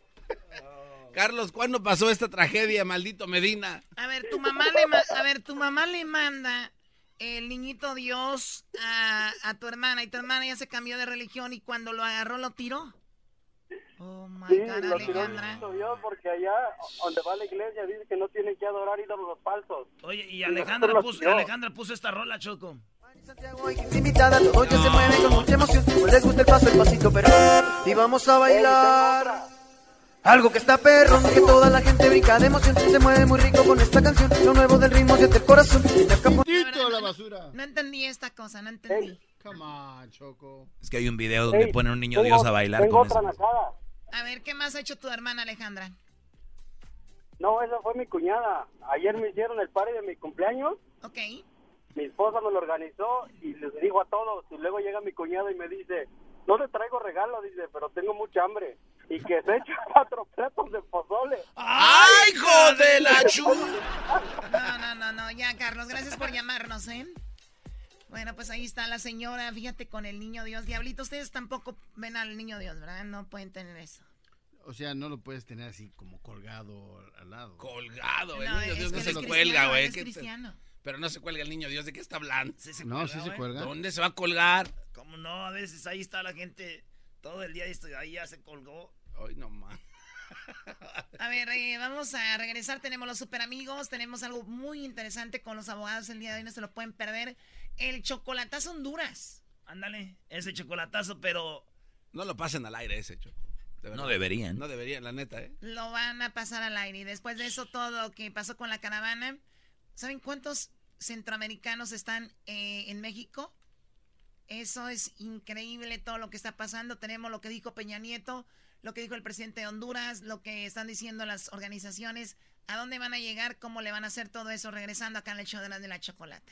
Carlos, ¿cuándo pasó esta tragedia, maldito Medina? A ver, tu mamá le, ma- a ver, tu mamá le manda el niñito Dios a, a tu hermana y tu hermana ya se cambió de religión y cuando lo agarró lo tiró. My Sí, God, lo tiró el Alejandra. niñito Dios porque allá donde va la iglesia dice que no tienen que adorar ídolos falsos. Oye, y Alejandra puso. Alejandra puso esta rola, Choco. invitada, todos ya se mueven con mucha emoción. Les gusta el paso, el pasito, pero y vamos a bailar. Algo que está perro, que toda la gente brinca de emoción. Se mueve muy rico con esta canción. Lo nuevo del ritmo siente el corazón. Y la capa- Tito la basura. No entendí esta cosa, no entendí. Come on, Choco. Es que hay un video donde ponen un niño tengo- Dios a bailar tengo con otra eso. nacada. A ver, ¿qué más ha hecho tu hermana Alejandra? No, esa fue mi cuñada. Ayer me hicieron el party de mi cumpleaños. Ok. Mi esposa me lo organizó y les digo a todos. Y luego llega mi cuñado y me dice, no le traigo regalo, dice, pero tengo mucha hambre. Y que se echa cuatro platos de pozole. ¡Ay, hijo de la chu! No, no, no, no, ya, Carlos, gracias por llamarnos, ¿eh? Bueno, pues ahí está la señora, fíjate, con el niño Dios. Diablito, ustedes tampoco ven al niño Dios, ¿verdad? No pueden tener eso. O sea, no lo puedes tener así como colgado al lado. Colgado, el No, niño Dios que no se lo cuelga, güey. él es ¿Qué te- cristiano. Pero no se cuelga el niño Dios, ¿de qué está hablando? Sí se No, cuelga, sí se cuelga. ¿Dónde se va a colgar? ¿Cómo no? A veces ahí está la gente todo el día y ahí ya se colgó. Ay, no más. A ver, eh, vamos a regresar. Tenemos los super amigos. Tenemos algo muy interesante con los abogados el día de hoy. No se lo pueden perder. El chocolatazo Honduras. Ándale, ese chocolatazo, pero No lo pasen al aire ese, Choco. De. No deberían. No deberían, la neta, ¿eh? Lo van a pasar al aire. Y después de eso, todo lo que pasó con la caravana. ¿Saben cuántos centroamericanos están eh, en México? Eso es increíble todo lo que está pasando. Tenemos lo que dijo Peña Nieto, lo que dijo el presidente de Honduras, lo que están diciendo las organizaciones. ¿A dónde van a llegar? ¿Cómo le van a hacer todo eso? Regresando acá en el show de la, de la chocolata.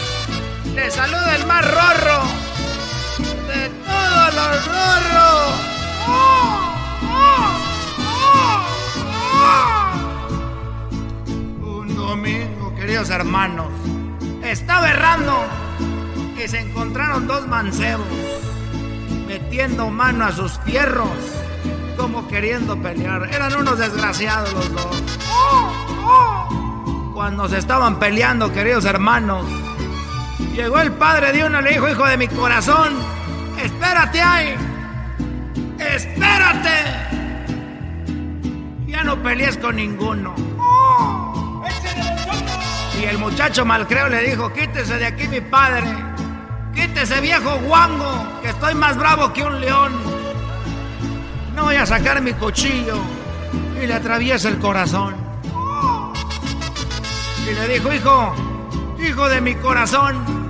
Les saluda el más rorro de todos los rorros. ¡Oh, oh, Un domingo, queridos hermanos, estaba errando y se encontraron dos mancebos metiendo mano a sus fierros como queriendo pelear. Eran unos desgraciados los dos. Cuando se estaban peleando, queridos hermanos, llegó el padre de uno y le dijo, hijo de mi corazón, espérate ahí, espérate. Ya no pelees con ninguno. Y el muchacho malcreo le dijo, quítese de aquí mi padre, quítese viejo guango, que estoy más bravo que un león. No voy a sacar mi cuchillo y le atraviesa el corazón. Y le dijo, hijo, hijo de mi corazón,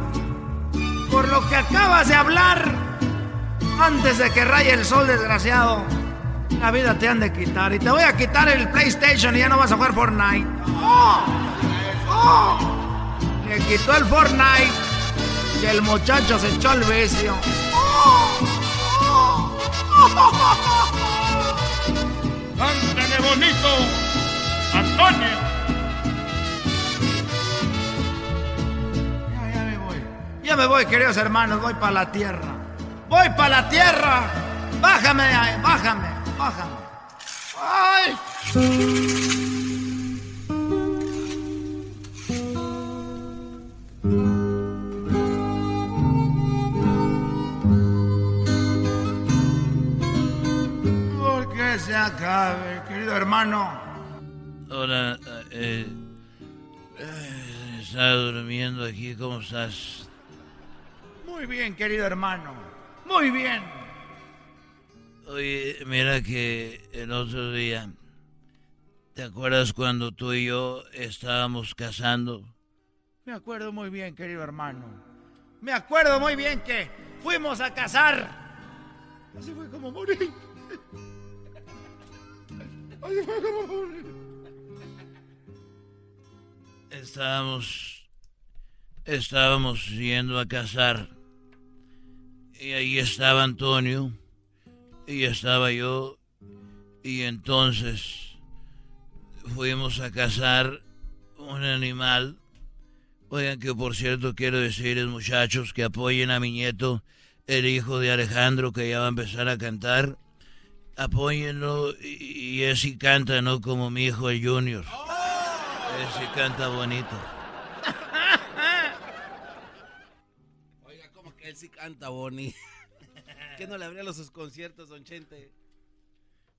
por lo que acabas de hablar, antes de que raye el sol, desgraciado, la vida te han de quitar. Y te voy a quitar el PlayStation y ya no vas a jugar Fortnite. ¡Oh! ¡Oh! Le quitó el Fortnite y el muchacho se echó al vicio. ¡Oh! ¡Cántale bonito! ¡Antonio! Ya me voy, queridos hermanos. Voy para la tierra. Voy para la tierra. Bájame, bájame, bájame. ¡Ay! ¿Por qué se acabe, querido hermano? Hola, eh, eh, estaba durmiendo aquí, ¿cómo estás? Muy bien, querido hermano. Muy bien. Oye, mira que el otro día, ¿te acuerdas cuando tú y yo estábamos casando? Me acuerdo muy bien, querido hermano. Me acuerdo muy bien que fuimos a cazar. Así fue como morí. Así fue como morí. Estábamos, estábamos yendo a cazar y ahí estaba Antonio y estaba yo y entonces fuimos a cazar un animal. Oigan que por cierto quiero decirles muchachos que apoyen a mi nieto, el hijo de Alejandro que ya va a empezar a cantar. Apóyenlo y, y ese canta, no como mi hijo el Junior. Ese canta bonito. Él sí canta, Bonnie? ¿Qué no le abría los sus conciertos, don Chente?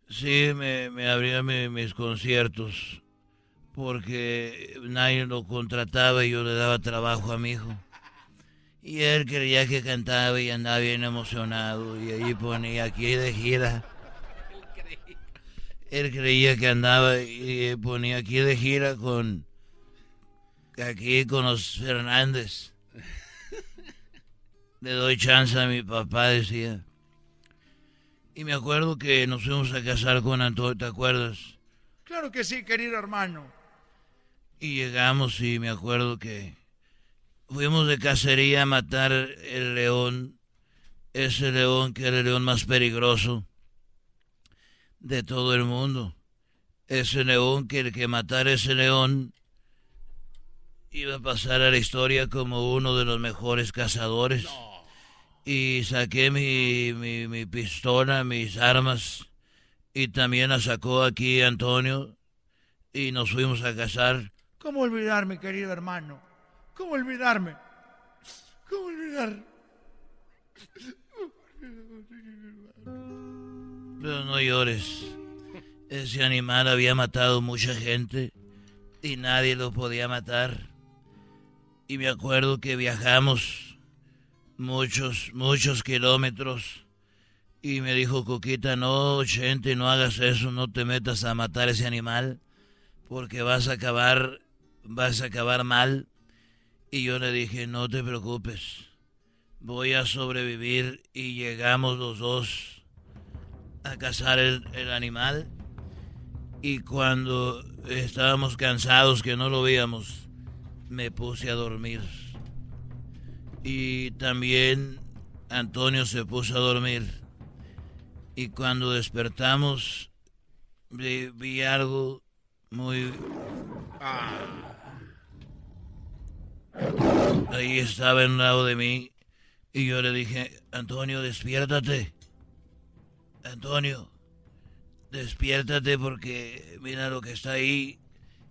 Sí, me, me abría mi- mis conciertos porque nadie lo contrataba y yo le daba trabajo a mi hijo. Y él creía que cantaba y andaba bien emocionado y ahí ponía aquí de gira. Él creía que andaba y ponía aquí de gira con aquí con los Fernández. Le doy chance a mi papá, decía. Y me acuerdo que nos fuimos a casar con Antonio, ¿te acuerdas? Claro que sí, querido hermano. Y llegamos y me acuerdo que fuimos de cacería a matar el león, ese león que era el león más peligroso de todo el mundo. Ese león que el que matara ese león iba a pasar a la historia como uno de los mejores cazadores. Y saqué mi, mi, mi pistola, mis armas, y también la sacó aquí Antonio, y nos fuimos a cazar. ¿Cómo olvidarme, querido hermano? ¿Cómo olvidarme? ¿Cómo olvidar? Pero no llores. Ese animal había matado mucha gente y nadie lo podía matar. Y me acuerdo que viajamos muchos, muchos kilómetros. Y me dijo Coquita, no, gente, no hagas eso, no te metas a matar ese animal, porque vas a acabar, vas a acabar mal. Y yo le dije, no te preocupes, voy a sobrevivir y llegamos los dos a cazar el, el animal y cuando estábamos cansados que no lo veíamos, me puse a dormir. Y también Antonio se puso a dormir. Y cuando despertamos, vi, vi algo muy... Ahí estaba en un lado de mí y yo le dije, Antonio, despiértate. Antonio, despiértate porque mira lo que está ahí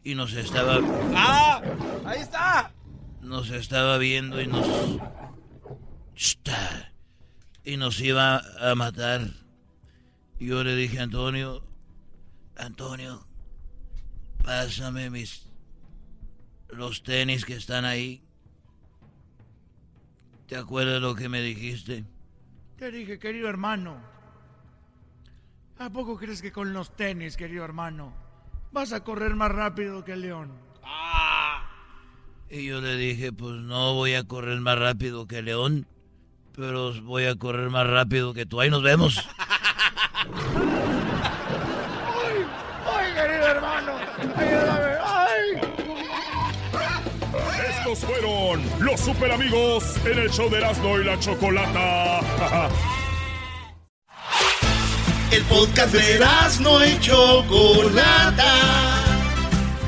y nos estaba... ¡Ah! ¡Ahí está! Nos estaba viendo y nos... Y nos iba a matar. Y yo le dije a Antonio, Antonio, pásame mis... los tenis que están ahí. ¿Te acuerdas lo que me dijiste? Te dije, querido hermano. ¿A poco crees que con los tenis, querido hermano, vas a correr más rápido que el león? Y yo le dije, pues no voy a correr más rápido que León, pero voy a correr más rápido que tú. Ahí nos vemos. ¡Ay, ay querido hermano! ¡Ayúdame! ¡Ay! Estos fueron los super amigos en el show de Erasmo y la Chocolata. El podcast de Erasmo y Chocolata.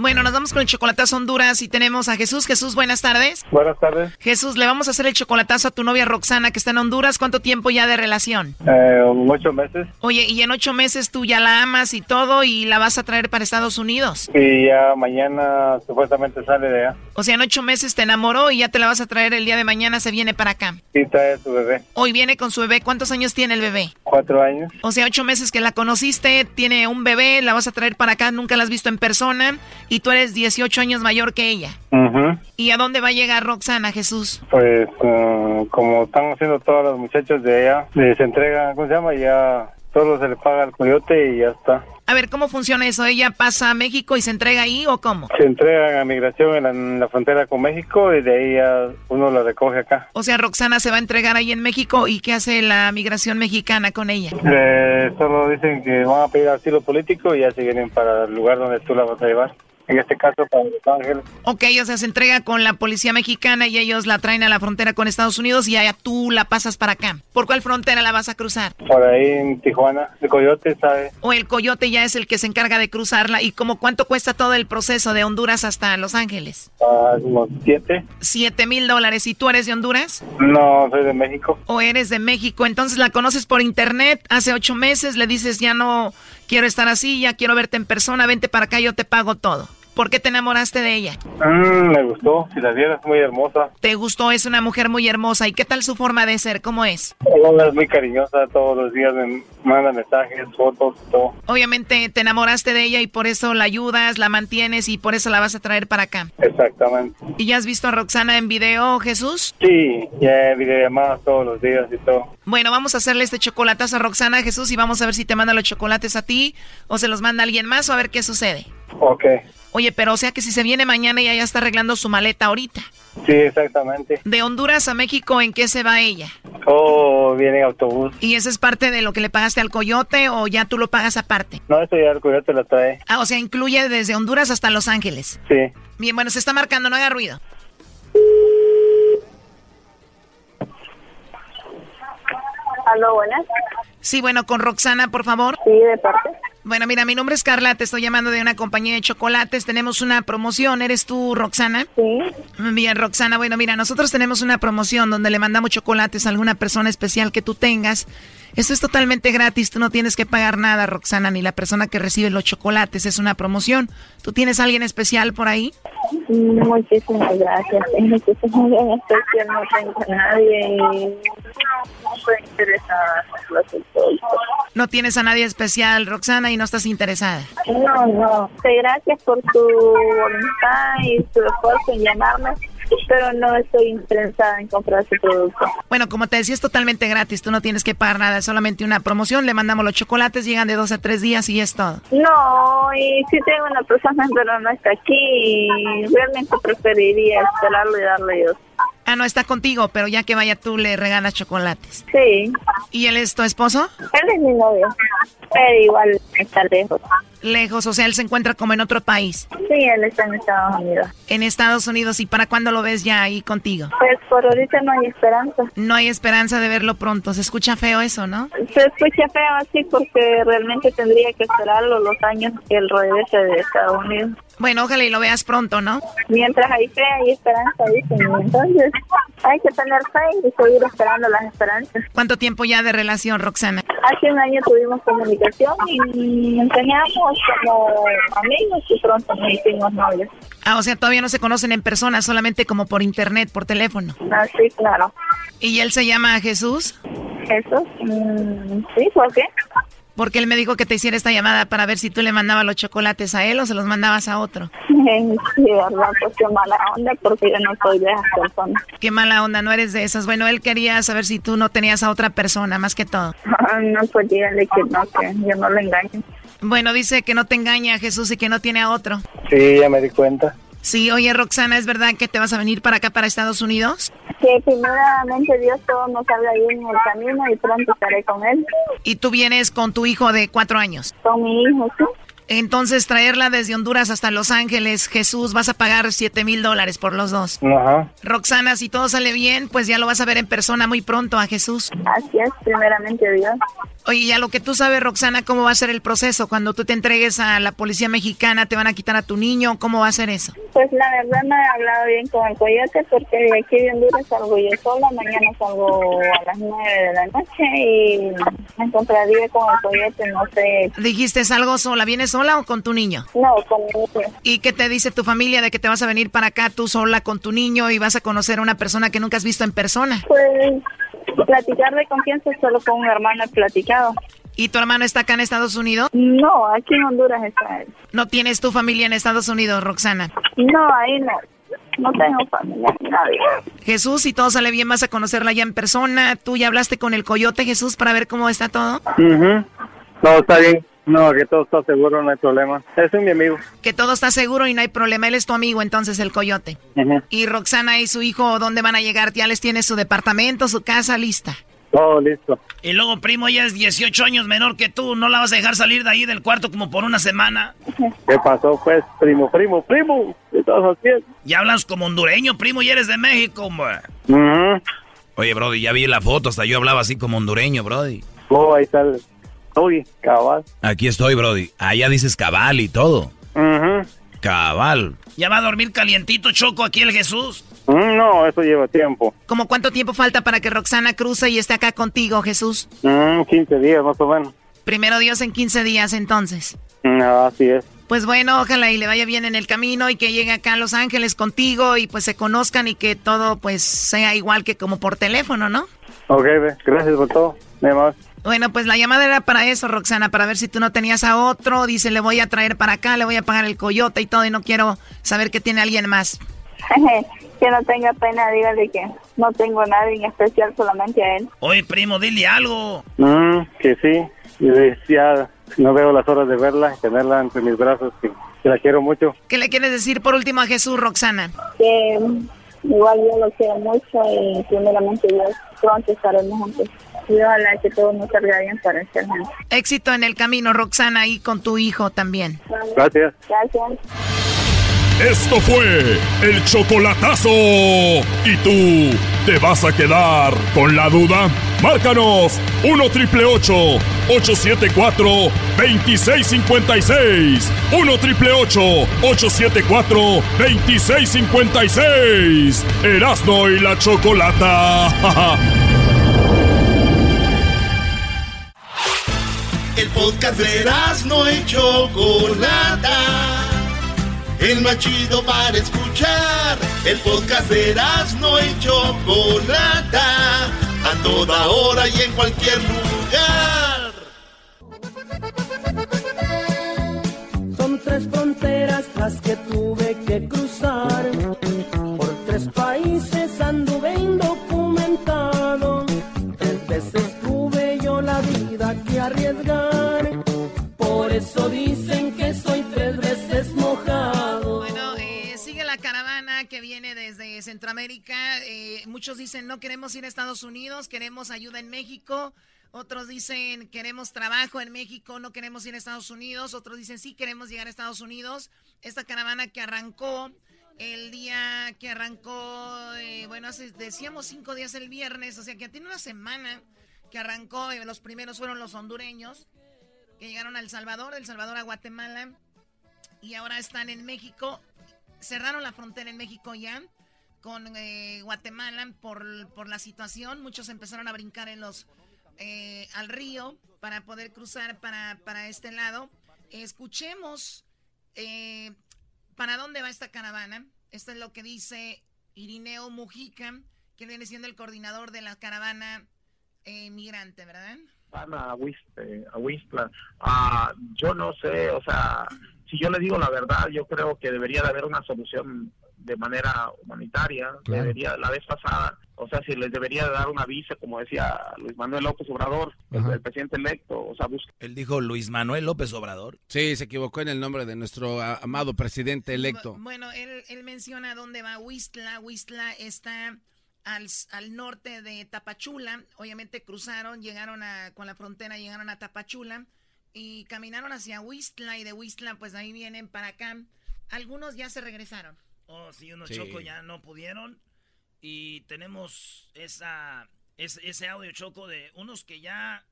Bueno, nos vamos con el chocolatazo Honduras y tenemos a Jesús. Jesús, buenas tardes. Buenas tardes. Jesús, le vamos a hacer el chocolatazo a tu novia Roxana que está en Honduras. ¿Cuánto tiempo ya de relación? Eh, ocho meses. Oye, y en ocho meses tú ya la amas y todo y la vas a traer para Estados Unidos. Y ya mañana supuestamente sale de allá. O sea, en ocho meses te enamoró y ya te la vas a traer el día de mañana, se viene para acá. Y trae a su bebé. Hoy viene con su bebé. ¿Cuántos años tiene el bebé? Cuatro años. O sea, ocho meses que la conociste, tiene un bebé, la vas a traer para acá, nunca la has visto en persona y tú eres 18 años mayor que ella. ¿Y a dónde va a llegar Roxana, Jesús? Pues eh, como están haciendo todos los muchachos de eh, se entregan, ¿cómo se llama? Ya solo se le paga al coyote y ya está. A ver, ¿cómo funciona eso? ¿Ella pasa a México y se entrega ahí o cómo? Se entregan a migración en la, en la frontera con México y de ahí ya uno la recoge acá. O sea, Roxana se va a entregar ahí en México y ¿qué hace la migración mexicana con ella? Eh, solo dicen que van a pedir asilo político y ya se vienen para el lugar donde tú la vas a llevar. En este caso para Los Ángeles. Ok, o sea, se entrega con la policía mexicana y ellos la traen a la frontera con Estados Unidos y allá tú la pasas para acá. ¿Por cuál frontera la vas a cruzar? Por ahí en Tijuana, el coyote, ¿sabe? ¿O el coyote ya es el que se encarga de cruzarla? ¿Y cómo cuánto cuesta todo el proceso de Honduras hasta Los Ángeles? Ah, como siete. Siete mil dólares. ¿Y tú eres de Honduras? No, soy de México. ¿O eres de México? Entonces la conoces por internet hace ocho meses, le dices ya no quiero estar así, ya quiero verte en persona, vente para acá, yo te pago todo. ¿Por qué te enamoraste de ella? Mm, me gustó, si la vieras muy hermosa. ¿Te gustó? Es una mujer muy hermosa. ¿Y qué tal su forma de ser? ¿Cómo es? Ella es muy cariñosa, todos los días me manda mensajes, fotos, todo. Obviamente te enamoraste de ella y por eso la ayudas, la mantienes y por eso la vas a traer para acá. Exactamente. ¿Y ya has visto a Roxana en video, Jesús? Sí, ya videollamadas todos los días y todo. Bueno, vamos a hacerle este chocolatazo a Roxana, Jesús, y vamos a ver si te manda los chocolates a ti o se los manda alguien más o a ver qué sucede. Ok. Oye, pero o sea que si se viene mañana ella ya está arreglando su maleta ahorita. Sí, exactamente. De Honduras a México, ¿en qué se va ella? Oh, viene en autobús. ¿Y eso es parte de lo que le pagaste al coyote o ya tú lo pagas aparte? No, eso ya el coyote lo trae. Ah, o sea, incluye desde Honduras hasta Los Ángeles. Sí. Bien, bueno, se está marcando, no haga ruido. Aló, buenas. Sí, bueno, con Roxana, por favor. Sí, de parte. Bueno, mira, mi nombre es Carla, te estoy llamando de una compañía de chocolates. Tenemos una promoción. ¿Eres tú, Roxana? Sí. Bien, Roxana. Bueno, mira, nosotros tenemos una promoción donde le mandamos chocolates a alguna persona especial que tú tengas. Esto es totalmente gratis, tú no tienes que pagar nada, Roxana, ni la persona que recibe los chocolates. Es una promoción. ¿Tú tienes a alguien especial por ahí? Muchísimas gracias. No tengo a nadie y no estoy interesada. No tienes a nadie especial, Roxana, y no estás interesada. No, no. Gracias por tu voluntad y tu esfuerzo en llamarme, pero no estoy interesada en comprar su producto. Bueno, como te decía, es totalmente gratis. Tú no tienes que pagar nada, es solamente una promoción. Le mandamos los chocolates, llegan de dos a tres días y es todo. No, y si tengo una persona, pero no está aquí, y realmente preferiría esperarlo y darle yo. Ah, no está contigo, pero ya que vaya tú le regalas chocolates. Sí. ¿Y él es tu esposo? Él es mi novio. pero igual está lejos. Lejos, o sea, él se encuentra como en otro país. Sí, él está en Estados Unidos. En Estados Unidos, ¿y para cuándo lo ves ya ahí contigo? Pues por ahorita no hay esperanza. No hay esperanza de verlo pronto. Se escucha feo eso, ¿no? Se escucha feo así porque realmente tendría que esperarlo los años que él regrese de Estados Unidos. Bueno, ojalá y lo veas pronto, ¿no? Mientras hay fe, hay esperanza, dicen. Entonces, hay que tener fe y seguir esperando las esperanzas. ¿Cuánto tiempo ya de relación, Roxana? Hace un año tuvimos comunicación y nos como amigos y pronto nos hicimos novios. Ah, o sea, todavía no se conocen en persona, solamente como por internet, por teléfono. Ah, sí, claro. ¿Y él se llama Jesús? Jesús, mm, sí, ¿por qué? Porque él me dijo que te hiciera esta llamada para ver si tú le mandabas los chocolates a él o se los mandabas a otro. Sí, verdad, pues qué mala onda porque yo no soy de esas personas. Qué mala onda, no eres de esas. Bueno, él quería saber si tú no tenías a otra persona, más que todo. No, pues dígale que no, que yo no le engaño. Bueno, dice que no te engaña Jesús y que no tiene a otro. Sí, ya me di cuenta. Sí, oye Roxana, ¿es verdad que te vas a venir para acá, para Estados Unidos? Que primeramente Dios todo nos salga bien en el camino y pronto estaré con él. ¿Y tú vienes con tu hijo de cuatro años? Con mi hijo, sí. Entonces, traerla desde Honduras hasta Los Ángeles, Jesús, vas a pagar siete mil dólares por los dos. Ajá. Roxana, si todo sale bien, pues ya lo vas a ver en persona muy pronto a Jesús. Así es, primeramente Dios. Oye, ya lo que tú sabes, Roxana, ¿cómo va a ser el proceso? Cuando tú te entregues a la policía mexicana, ¿te van a quitar a tu niño? ¿Cómo va a ser eso? Pues la verdad no he hablado bien con el coyote porque de aquí de Honduras salgo yo sola, mañana salgo a las nueve de la noche y me encontraría con el coyote, no sé. ¿Dijiste algo sola? ¿Vienes sola o con tu niño? No, con mi niño. ¿Y qué te dice tu familia de que te vas a venir para acá tú sola con tu niño y vas a conocer a una persona que nunca has visto en persona? Pues platicar de confianza solo con un hermano he platicado. ¿Y tu hermano está acá en Estados Unidos? No, aquí en Honduras está él. ¿No tienes tu familia en Estados Unidos, Roxana? No, ahí no. No tengo familia, nadie. Jesús, si todo sale bien, vas a conocerla ya en persona. ¿Tú ya hablaste con el coyote, Jesús, para ver cómo está todo? Ujú. No, está bien. No, que todo está seguro, no hay problema. Ese es mi amigo. Que todo está seguro y no hay problema. Él es tu amigo, entonces, el coyote. ¿Y Roxana y su hijo dónde van a llegar? ¿Ya les tienes su departamento, su casa lista? Todo listo. Y luego, primo, ella es 18 años menor que tú. ¿No la vas a dejar salir de ahí del cuarto como por una semana? ¿Qué pasó, pues? Primo, primo, primo. ¿Qué estás haciendo? Ya hablas como hondureño, primo, y eres de México, hombre. Ujú. Oye, Brody, ya vi la foto. Hasta yo hablaba así como hondureño, Brody. Oh, ahí está el... Uy, cabal. Aquí estoy, Brody. Allá dices cabal y todo. Ujú. Cabal. ¿Ya va a dormir calientito, Choco, aquí el Jesús? Mm, No, eso lleva tiempo. ¿Cómo cuánto tiempo falta para que Roxana cruce y esté acá contigo, Jesús? Mm, 15 días más o menos. Primero Dios en 15 días, entonces. Mm, así es. Pues bueno, ojalá y le vaya bien en el camino y que llegue acá a Los Ángeles contigo y pues se conozcan y que todo pues sea igual que como por teléfono, ¿no? Ok, gracias por todo. Nada más. Bueno, pues la llamada era para eso, Roxana, para ver si tú no tenías a otro. Dice, le voy a traer para acá, le voy a pagar el coyote y todo y no quiero saber que tiene alguien más. que no tenga pena, dígale que no tengo a nadie en especial, solamente a él. Oye, primo, dile algo. Mm, que sí. Ya no veo las horas de verla tenerla entre mis brazos. Que, que la quiero mucho. ¿Qué le quieres decir por último a Jesús, Roxana? Que mm, igual yo lo quiero mucho y primeramente Dios pronto estaremos juntos. Y ojalá que todo nos salga bien para este año. Éxito en el camino, Roxana, y con tu hijo también. Gracias. Gracias. Esto fue el chocolatazo. ¿Y tú te vas a quedar con la duda? Márcanos 1 triple 874 2656. 1 triple 874 2656. Erasno y la chocolata. El podcast de no y Chocolata. El más chido para escuchar. El podcast de no y Chocolata. A toda hora y en cualquier lugar. Son tres fronteras las que tuve que cruzar. Por tres países muchos dicen no queremos ir a Estados Unidos, queremos ayuda en México. Otros dicen queremos trabajo en México, no queremos ir a Estados Unidos. Otros dicen sí queremos llegar a Estados Unidos. Esta caravana que arrancó el día que arrancó, eh, bueno, decíamos cinco días el viernes, o sea que tiene una semana que arrancó. Eh, los primeros fueron los hondureños que llegaron a El Salvador, El Salvador a Guatemala y ahora están en México. Cerraron la frontera en México ya con eh, Guatemala por, por, la situación. Muchos empezaron a brincar en los eh, al río para poder cruzar para, para este lado. Escuchemos eh, para dónde va esta caravana. Esto es lo que dice Irineo Mujica, que viene siendo el coordinador de la caravana migrante, ¿verdad? van a Huistla. Ah, yo no sé, o sea, si yo le digo la verdad, yo creo que debería de haber una solución de manera humanitaria. Debería, la vez pasada, o sea, si les debería dar una visa, como decía Luis Manuel López Obrador, el, presidente electo, o sea, busca. Él dijo Luis Manuel López Obrador. Sí, se equivocó en el nombre de nuestro amado presidente electo. Bueno, él, él menciona dónde va Huistla. Huistla está al, al, norte de Tapachula. Obviamente cruzaron, llegaron a, con la frontera, llegaron a Tapachula y caminaron hacia Huistla y de Huistla pues ahí vienen para acá. Algunos ya se regresaron. Oh, sí, unos chocos ya no pudieron. Y tenemos esa, ese, audio choco de unos que ya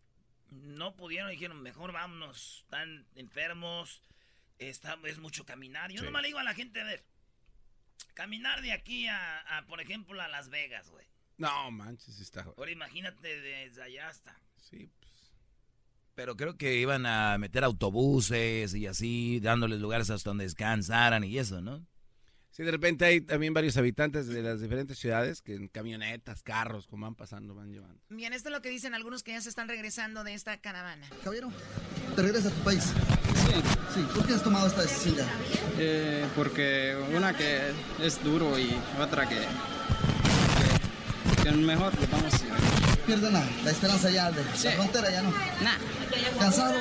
no pudieron dijeron, mejor vámonos, están enfermos, está, es mucho caminar. Yo no nomás le digo a la gente, a ver, Caminar de aquí a, por ejemplo, a Las Vegas, güey. No, manches, está. Ahora imagínate desde allá hasta. Sí, pues. Pero creo que iban a meter autobuses y así, dándoles lugares hasta donde descansaran y eso, ¿no? Sí, de repente hay también varios habitantes de las diferentes ciudades que en camionetas, carros, como van pasando, van llevando. Bien, esto es lo que dicen algunos que ya se están regresando de esta caravana. Caballero, ¿te regresas a tu país? Sí. Sí, ¿por qué has tomado esta decisión? Eh, porque una que es duro y otra que, que, mejor que vamos a Pierde nada, la esperanza ya de la frontera ya no. Nada. ¿Cansado?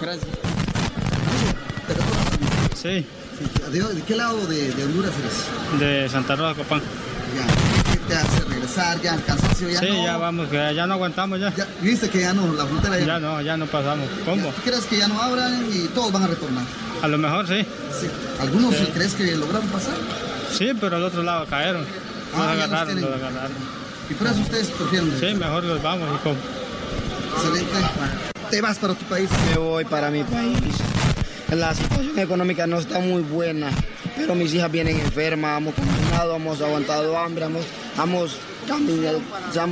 Gracias. Sí. ¿De, qué lado de, de, Honduras eres? De Santa Rosa, Copán. Ya. ¿Qué te hace regresar? ¿Ya el cansancio ya sí, no? ya vamos, que ya no aguantamos ya. ¿Viste que ya no, la frontera ya Ya no, ya no pasamos. ¿Cómo? ¿Tú crees que ya no abran y todos van a retornar? A lo mejor sí. sí. ¿Algunos crees que lograron pasar? Sí, pero al otro lado cayeron. Los Ah, ya agarraron, los los agarraron. ¿Y por eso ustedes prefieren? Sí, mejor los vamos y como. Excelente. ¿Te vas para tu país? Me voy para mi país. La situación económica no está muy buena, pero mis hijas vienen enfermas, hemos caminado, hemos aguantado hambre, hemos, hemos caminado,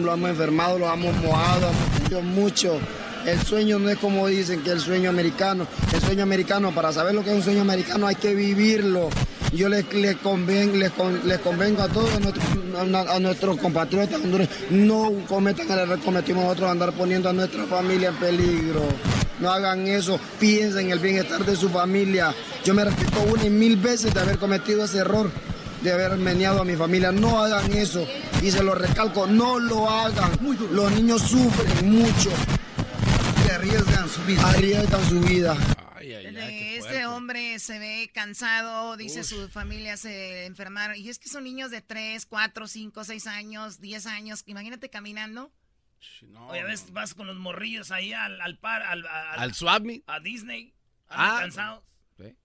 lo hemos enfermado, lo hemos mojado, hemos tenido mucho. El sueño no es como dicen que el sueño americano. El sueño americano, para saber lo que es un sueño americano hay que vivirlo. Yo les, les, conven, les, les convengo a todos a nuestros compatriotas hondureños, no cometan el error que cometimos nosotros, andar poniendo a nuestra familia en peligro. No hagan eso, piensen en el bienestar de su familia. Yo me respeto una y mil veces de haber cometido ese error, de haber meneado a mi familia. No hagan eso. Y se lo recalco, no lo hagan. Los niños sufren mucho. Que arriesgan su vida. Arriesgan su vida. Este hombre se ve cansado, dice su familia se enfermaron. Y es que son niños de 3, 4, 5, 6 años, 10 años. Imagínate caminando. Oye, a veces vas con los morrillos ahí al, al par, al, al, ¿Al swap meet? A Disney. Ah, cansados. sí.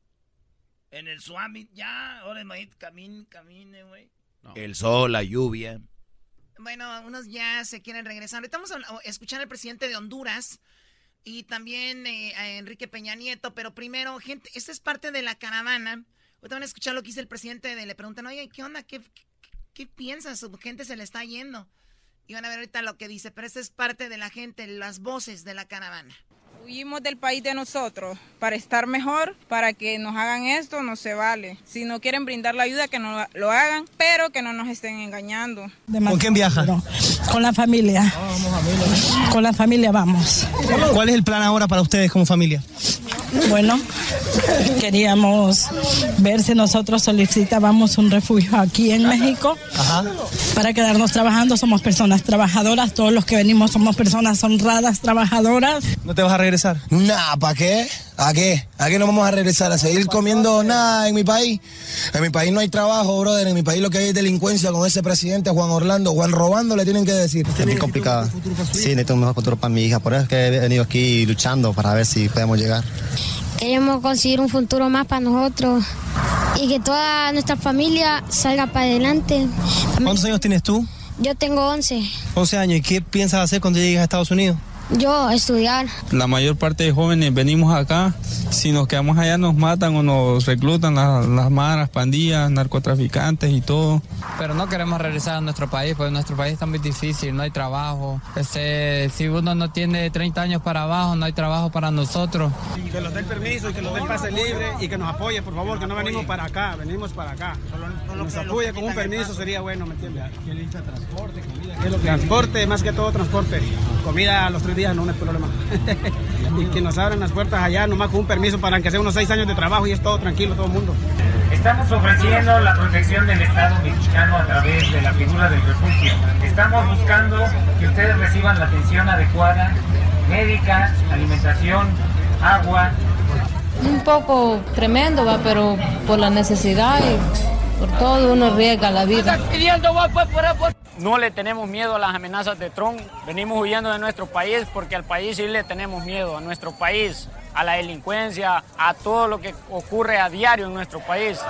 En el swap meet, ya, ahora imagínate, camine, camine, güey. El sol, la lluvia. Bueno, unos ya se quieren regresar. Ahorita vamos a escuchar al presidente de Honduras y también eh, a Enrique Peña Nieto, pero primero, gente, esta es parte de la caravana. Ahorita van a escuchar lo que dice el presidente de, le preguntan, oye, ¿qué onda? ¿Qué, qué, qué piensas? Su gente se le está yendo. Y van a ver ahorita lo que dice, pero esta es parte de la gente, las voces de la caravana. Huimos del país de nosotros para estar mejor, para que nos hagan esto, no se vale. Si no quieren brindar la ayuda, que no lo hagan, pero que no nos estén engañando. ¿Con quién viaja? Con la familia. Con la familia vamos. ¿Cuál es el plan ahora para ustedes como familia? Bueno, Queríamos ver si nosotros solicitábamos un refugio aquí en México para quedarnos trabajando. Somos personas trabajadoras, todos los que venimos somos personas honradas, trabajadoras. ¿No te vas a regresar? Nah, ¿para qué? ¿A qué? ¿A qué no vamos a regresar? ¿A seguir comiendo nada en mi país? En mi país no hay trabajo, brother. En mi país lo que hay es delincuencia con ese presidente Juan Orlando. Juan robando le tienen que decir. Es muy complicado. Sí, necesito un mejor futuro para mi hija. Por eso es que he venido aquí luchando para ver si podemos llegar. Queremos conseguir un futuro más para nosotros y que toda nuestra familia salga para adelante. ¿Cuántos años tienes tú? Yo tengo 11. 11 años. ¿Y qué piensas hacer cuando llegues a Estados Unidos? Yo estudiar. La mayor parte de jóvenes venimos acá, si nos quedamos allá nos matan o nos reclutan las, las maras, pandillas, narcotraficantes y todo. Pero no queremos regresar a nuestro país, porque nuestro país está muy difícil, no hay trabajo. Este, si uno no tiene 30 años para abajo, no hay trabajo para nosotros. Que nos den permiso y que nos den pase libre y que nos apoye, por favor, que no venimos para acá, venimos para acá. Nos apoye con un permiso sería bueno, ¿me entiendes? transporte, comida? Transporte, más que todo transporte. Comida a los tres días no, no es problema. y que nos abran las puertas allá, nomás con un permiso para que sea unos seis años de trabajo y es todo tranquilo, todo el mundo. Estamos ofreciendo la protección del Estado mexicano a través de la figura del refugio. Estamos buscando que ustedes reciban la atención adecuada, médica, alimentación, agua. Un poco tremendo, va, pero por la necesidad y por todo uno riesga la vida. No le tenemos miedo a las amenazas de Trump. Venimos huyendo de nuestro país porque al país sí le tenemos miedo, a nuestro país, a la delincuencia, a todo lo que ocurre a diario en nuestro país.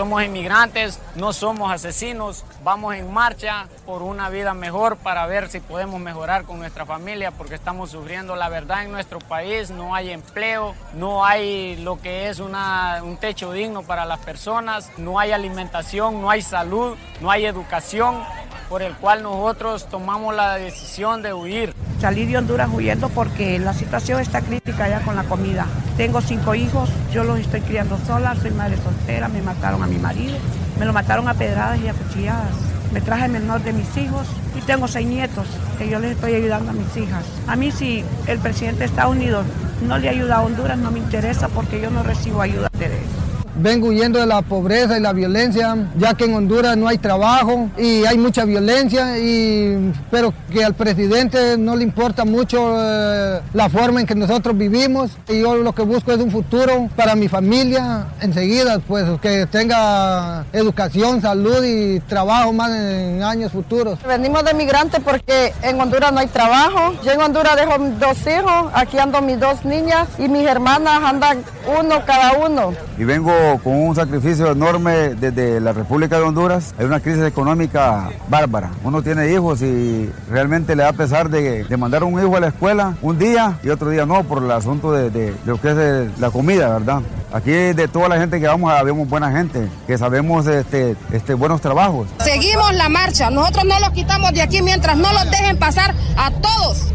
Somos inmigrantes, no somos asesinos, vamos en marcha por una vida mejor para ver si podemos mejorar con nuestra familia porque estamos sufriendo la verdad en nuestro país, no hay empleo, no hay lo que es un techo digno para las personas, no hay alimentación, no hay salud, no hay educación, por el cual nosotros tomamos la decisión de huir. Salí de Honduras huyendo porque la situación está crítica ya con la comida. Tengo cinco hijos, yo los estoy criando sola, soy madre soltera, me mataron a mi marido, me lo mataron a pedradas y a cuchilladas. Me traje el menor de mis hijos y tengo seis nietos que yo les estoy ayudando a mis hijas. A mí si el presidente de Estados Unidos no le ayuda a Honduras no me interesa porque yo no recibo ayuda de él. Vengo huyendo de la pobreza y la violencia, ya que en Honduras no hay trabajo y hay mucha violencia, y, pero que al presidente no le importa mucho eh, la forma en que nosotros vivimos. Y yo lo que busco es un futuro para mi familia enseguida, pues que tenga educación, salud y trabajo más en años futuros. Venimos de migrantes porque en Honduras no hay trabajo. Yo en Honduras dejo dos hijos, aquí ando mis dos niñas y mis hermanas andan uno cada uno. Y vengo con un sacrificio enorme desde la República de Honduras. Hay una crisis económica bárbara. Uno tiene hijos y realmente le da pesar de, de mandar un hijo a la escuela un día y otro día no, por el asunto de, de- de lo que es eh, la comida, ¿verdad? Aquí de toda la gente que vamos, vemos buena gente, que sabemos este, este, buenos trabajos. Seguimos la marcha, nosotros no los quitamos de aquí mientras no los dejen pasar a todos.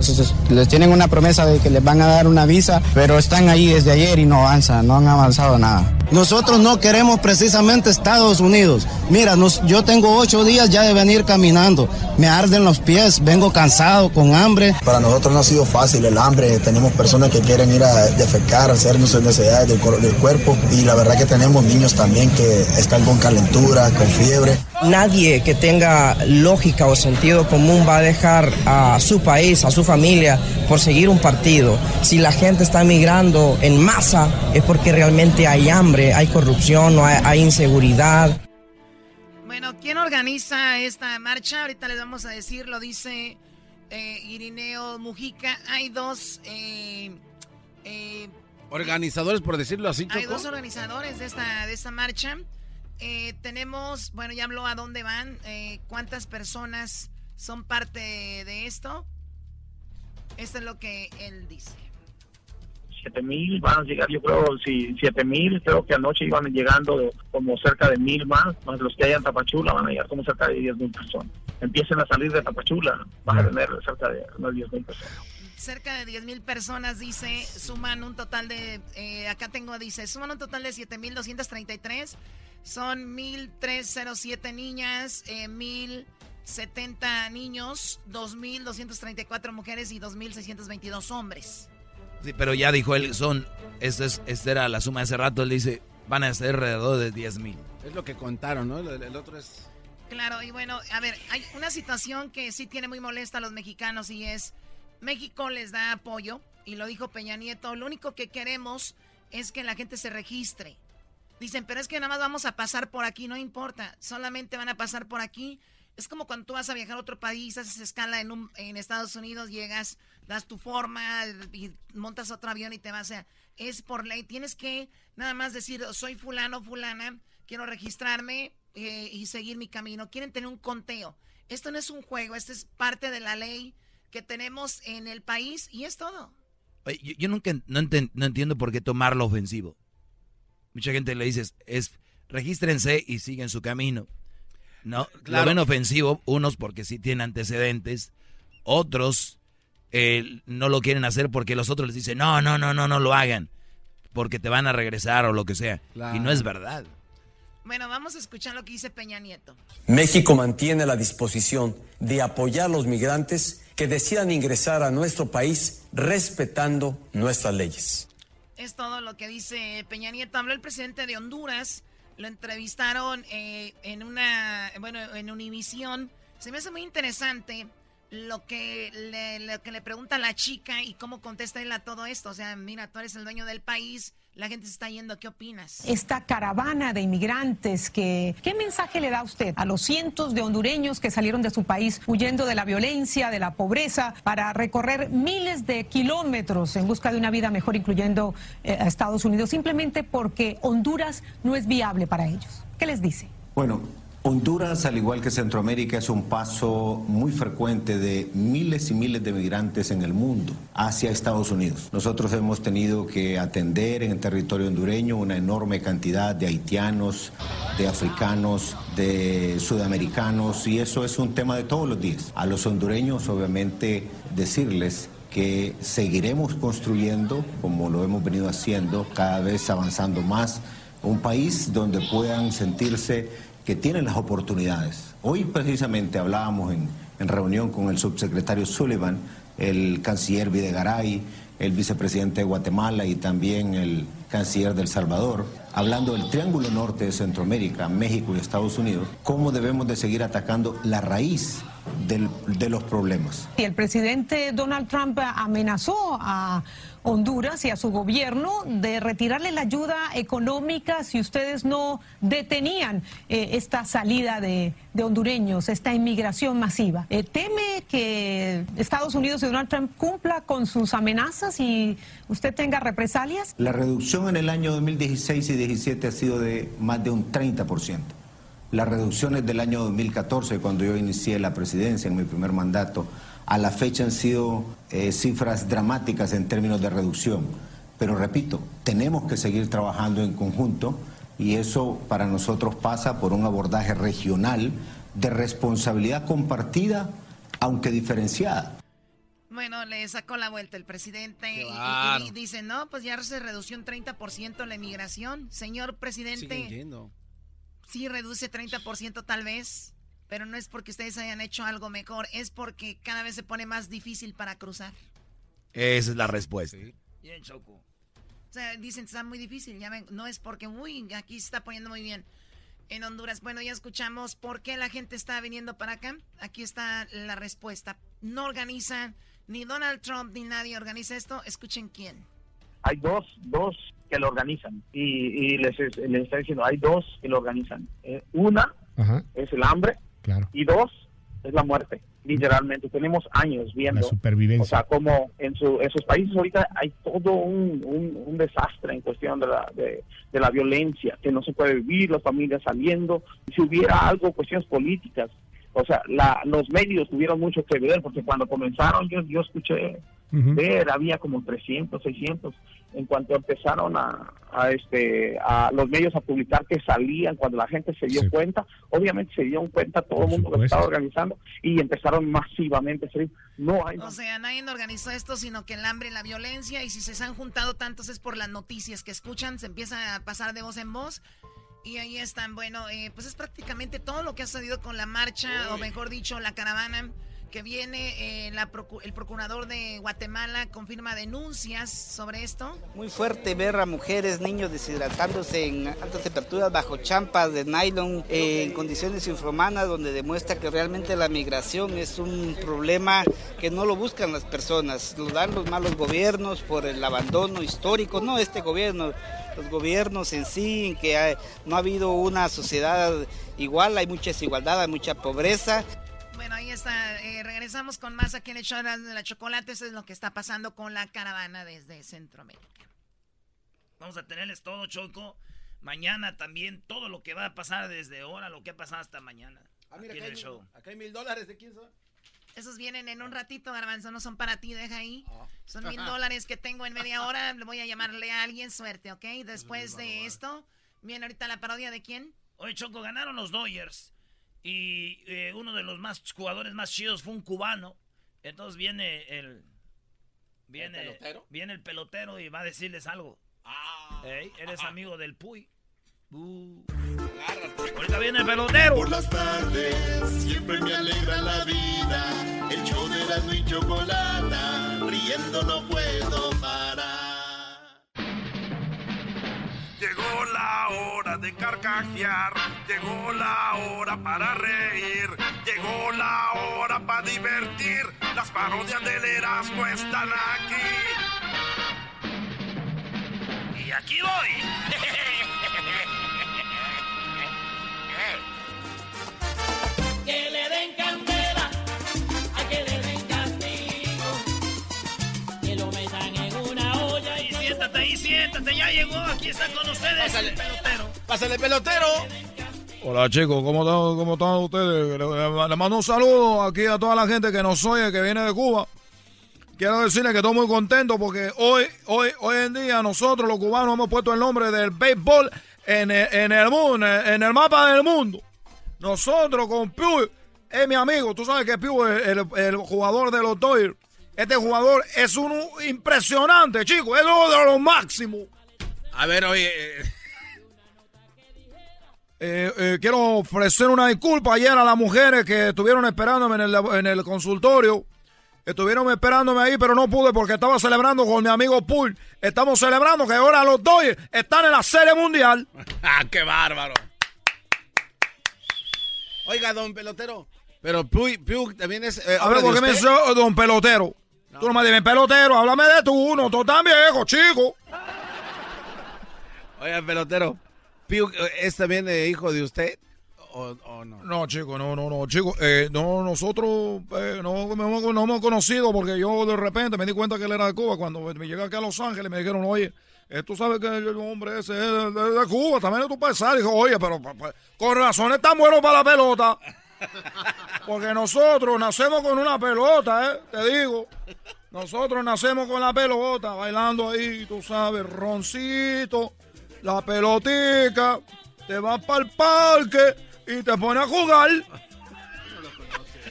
Les tienen una promesa de que les van a dar una visa, pero están ahí desde ayer y no avanzan, no han avanzado nada. Nosotros no queremos precisamente Estados Unidos. Mira, nos- yo tengo ocho días ya de venir caminando. Me arden los pies, vengo cansado, con hambre. Para nosotros no ha sido fácil el hambre. Tenemos personas que quieren ir a defecar, hacer sus necesidades del, cuerpo. Y la verdad que tenemos niños también que están con calentura, con fiebre. Nadie que tenga lógica o sentido común va a dejar a su país, a su familia, por seguir un partido. Si la gente está migrando en masa, es porque realmente hay hambre, hay corrupción, no hay, hay inseguridad. Bueno, ¿quién organiza esta marcha? Ahorita les vamos a decir, lo dice eh, Irineo Mujica. Hay dos, eh, eh, Organizadores, por decirlo así, hay Choco. dos organizadores de esta, de esta marcha. Eh, tenemos, bueno, ya habló a dónde van, eh, cuántas personas son parte de esto. Esto es lo que él dice. Siete mil van a llegar, yo creo, si siete mil, creo que anoche iban llegando como cerca de mil más, más los que hay en Tapachula van a llegar como cerca de diez mil personas. Empiecen a salir de Tapachula, van a tener cerca de diez mil personas. Cerca de 10 mil personas, dice, suman un total de, eh, acá tengo, dice, suman un total de 7.233, son 1.307 niñas, eh, 1.000 70 niños, 2.234 mujeres y 2.622 hombres. Sí, pero ya dijo él, son, esta, es, esta era la suma de ese rato, él dice, van a ser alrededor de 10.000. Es lo que contaron, ¿no? El, otro es... Claro, y bueno, a ver, hay una situación que sí tiene muy molesta a los mexicanos y es, México les da apoyo, y lo dijo Peña Nieto, lo único que queremos es que la gente se registre. Dicen, pero es que nada más vamos a pasar por aquí, no importa, solamente van a pasar por aquí es como cuando tú vas a viajar a otro país, haces escala en, un, en Estados Unidos, llegas, das tu forma y montas otro avión y te vas a... Es por ley, tienes que nada más decir, soy fulano, fulana, quiero registrarme eh, y seguir mi camino. Quieren tener un conteo. Esto no es un juego, esto es parte de la ley que tenemos en el país y es todo. yo, nunca no, no entiendo por qué tomarlo ofensivo. Mucha gente le dice, es regístrense y siguen su camino. No, claro. lo ven ofensivo, unos porque sí tienen antecedentes, otros eh, no lo quieren hacer porque los otros les dicen, no, no, no, no, no lo hagan, porque te van a regresar o lo que sea. Y no es verdad. Bueno, vamos a escuchar lo que dice Peña Nieto. México mantiene la disposición de apoyar a los migrantes que decidan ingresar a nuestro país respetando nuestras leyes. Es todo lo que dice Peña Nieto. Habló el presidente de Honduras lo entrevistaron eh, en una, bueno, en Univisión. Se me hace muy interesante lo que le, lo que le pregunta la chica y cómo contesta él a todo esto. O sea, mira, tú eres el dueño del país, la gente se está yendo, ¿qué opinas? Esta caravana de inmigrantes, que, ¿qué mensaje le da usted a los cientos de hondureños que salieron de su país huyendo de la violencia, de la pobreza, para recorrer miles de kilómetros en busca de una vida mejor, incluyendo eh, a Estados Unidos, simplemente porque Honduras no es viable para ellos? ¿Qué les dice? Bueno, Honduras, al igual que Centroamérica, es un paso muy frecuente de miles y miles de migrantes en el mundo hacia Estados Unidos. Nosotros hemos tenido que atender en el territorio hondureño una enorme cantidad de haitianos, de africanos, de sudamericanos, y eso es un tema de todos los días. A los hondureños, obviamente, decirles que seguiremos construyendo, como lo hemos venido haciendo, cada vez avanzando más, un país donde puedan sentirse que tienen las oportunidades. Hoy precisamente hablábamos en, reunión con el subsecretario Sullivan, el canciller Videgaray, el vicepresidente de Guatemala y también el canciller del Salvador, hablando del Triángulo Norte de Centroamérica, México y Estados Unidos, cómo debemos de seguir atacando la raíz de los problemas. Y el presidente Donald Trump amenazó a Honduras y a su gobierno de retirarle la ayuda económica si ustedes no detenían eh, esta salida de, hondureños, esta inmigración masiva. Eh, ¿Teme que Estados Unidos y Donald Trump cumpla con sus amenazas y usted tenga represalias? La reducción en el año 2016 y 2017 ha sido de más de un 30%. Las reducciones del año 2014, cuando yo inicié la presidencia en mi primer mandato, a la fecha han sido eh, cifras dramáticas en términos de reducción. Pero repito, tenemos que seguir trabajando en conjunto y eso para nosotros pasa por un abordaje regional de responsabilidad compartida, aunque diferenciada. Bueno, le sacó la vuelta el presidente y, dice, no, pues ya se redució un 30% la inmigración. Señor presidente, sí reduce 30% tal vez. Pero no es porque ustedes hayan hecho algo mejor, es porque cada vez se pone más difícil para cruzar. Esa es la respuesta. Bien, Choco. O sea, dicen, está muy difícil, ya ven, no es porque, uy, aquí se está poniendo muy bien en Honduras. Bueno, ya escuchamos por qué la gente está viniendo para acá. Aquí está la respuesta. No organiza, ni Donald Trump ni nadie organiza esto. Escuchen quién. Hay dos, dos que lo organizan. Y, les, les está diciendo, hay dos que lo organizan. Eh, una es el hambre y dos, es la muerte, literalmente. Tenemos años viendo. La supervivencia. O sea, como en, su, esos países ahorita hay todo un, un, desastre en cuestión de la, de, la violencia, que no se puede vivir, las familias saliendo. Si hubiera algo, cuestiones políticas, o sea, la, los medios tuvieron mucho que ver, porque cuando comenzaron yo, yo escuché ver, había como 300, 600 en cuanto empezaron a, este a los medios a publicar que salían cuando la gente se dio cuenta obviamente se dieron cuenta todo el mundo que estaba organizando y empezaron masivamente a salir. No hay o sea nadie organizó esto sino que el hambre y la violencia y si se han juntado tantos es por las noticias que escuchan se empieza a pasar de voz en voz Y ahí están, bueno, eh, pues es prácticamente todo lo que ha sucedido con la marcha, o mejor dicho, la caravana que viene. Eh, el procurador de Guatemala confirma denuncias sobre esto. Muy fuerte ver a mujeres, niños deshidratándose en altas temperaturas bajo champas de nylon eh, en condiciones infrahumanas, donde demuestra que realmente la migración es un problema que no lo buscan las personas, lo dan los malos gobiernos por el abandono histórico, no este gobierno los gobiernos en sí, en que no ha habido una sociedad igual, hay mucha desigualdad, hay mucha pobreza. Bueno, ahí está. Eh, regresamos con más aquí en el show de la chocolate. Eso es lo que está pasando con la caravana desde Centroamérica. Vamos a tenerles todo, Choco. Mañana también todo lo que va a pasar desde ahora, lo que ha pasado hasta mañana. Ah, mira, acá, hay, show. acá hay mil dólares. ¿De quién son? Esos vienen en un ratito, Garbanzo, no son para ti, deja ahí. Ah. Son mil dólares que tengo en media hora. Le voy a llamarle a alguien, suerte, ¿ok? Después de esto, viene ahorita la parodia de quién. Oye, Choco, ganaron los Dodgers. Y eh, uno de los más jugadores más chidos fue un cubano. Entonces viene el. Viene ¿El pelotero? Viene el pelotero y va a decirles algo. Ah. eres amigo del Puy. Uh. Ahorita viene el pelotero. Por las tardes siempre me alegra la vida. El show de la y chocolata. Riendo no puedo de carcajear. Llegó la hora para reír. Llegó la hora para divertir. Las parodias del Erasmo están aquí. Y aquí voy. que le den candela, a que le den castigo, que lo metan en una olla. Y siéntate ahí, siéntate, ya llegó, aquí está con ustedes Pásale. el pelotero. Pásale, pelotero. Hola chicos, ¿cómo están, cómo están ustedes? Le mando un saludo aquí a toda la gente que nos oye, que viene de Cuba. Quiero decirles que estoy muy contento porque hoy, hoy, hoy en día nosotros los cubanos hemos puesto el nombre del béisbol en el, en el mundo, en el mapa del mundo. Nosotros con Piu, es mi amigo, tú sabes que Piu es el, jugador de los Dodgers. Este jugador es un impresionante, chico, es uno de los máximos. A ver, oye. Eh. Eh, quiero ofrecer una disculpa ayer a las mujeres que estuvieron esperándome en el, en el consultorio. Estuvieron esperándome ahí, pero no pude porque estaba celebrando con mi amigo Pool. Estamos celebrando que ahora los Dodgers están en la Serie Mundial. ¡Ah, qué bárbaro! Oiga, don pelotero. Pero Piu, también es. Eh, a ver, ¿por qué me dice don pelotero? Tú no me dices pelotero, háblame de tú, no, tú tan viejo, chico. Oiga, pelotero. Piu eh, es también eh, hijo de usted. O, no? No, chico, no, no, no, chico. Eh, no, nosotros no, no, hemos conocido porque yo de repente me di cuenta que él era de Cuba. Cuando me llegué aquí a Los Ángeles me dijeron, oye, eh, tú sabes que el hombre ese es de, Cuba, también es tu paisano. Dijo, oye, pero con razones tan buenos para la pelota. Porque nosotros nacemos con una pelota, ¿eh? Te digo. Nosotros nacemos con la pelota, bailando ahí, tú sabes, roncito, la pelotica. Te vas para el parque y te pones a jugar.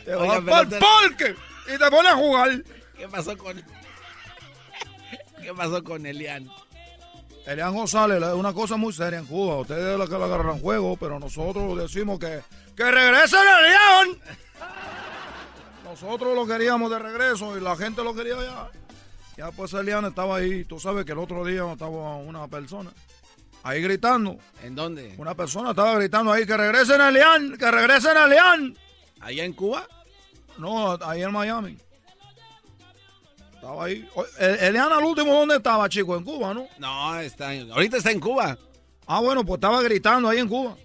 Te vas para el parque y te pones a jugar. ¿Qué pasó con... ¿Qué pasó con Elian? Elian González es una cosa muy seria en Cuba. Ustedes es la que la agarran juego, pero nosotros decimos que, que regrese Elian. Nosotros lo queríamos de regreso y la gente lo quería ya. Ya pues Elian estaba ahí. Tú sabes que el otro día estaba una persona ahí gritando. ¿En dónde? Una persona estaba gritando ahí que regresen a Elian, que regresen a Elian. ¿Allá en Cuba? No, ahí en Miami. Estaba ahí. Elian al último, ¿dónde estaba, chico? En Cuba, ¿no? No, está ahorita está en Cuba. Ah, bueno, pues estaba gritando ahí en Cuba.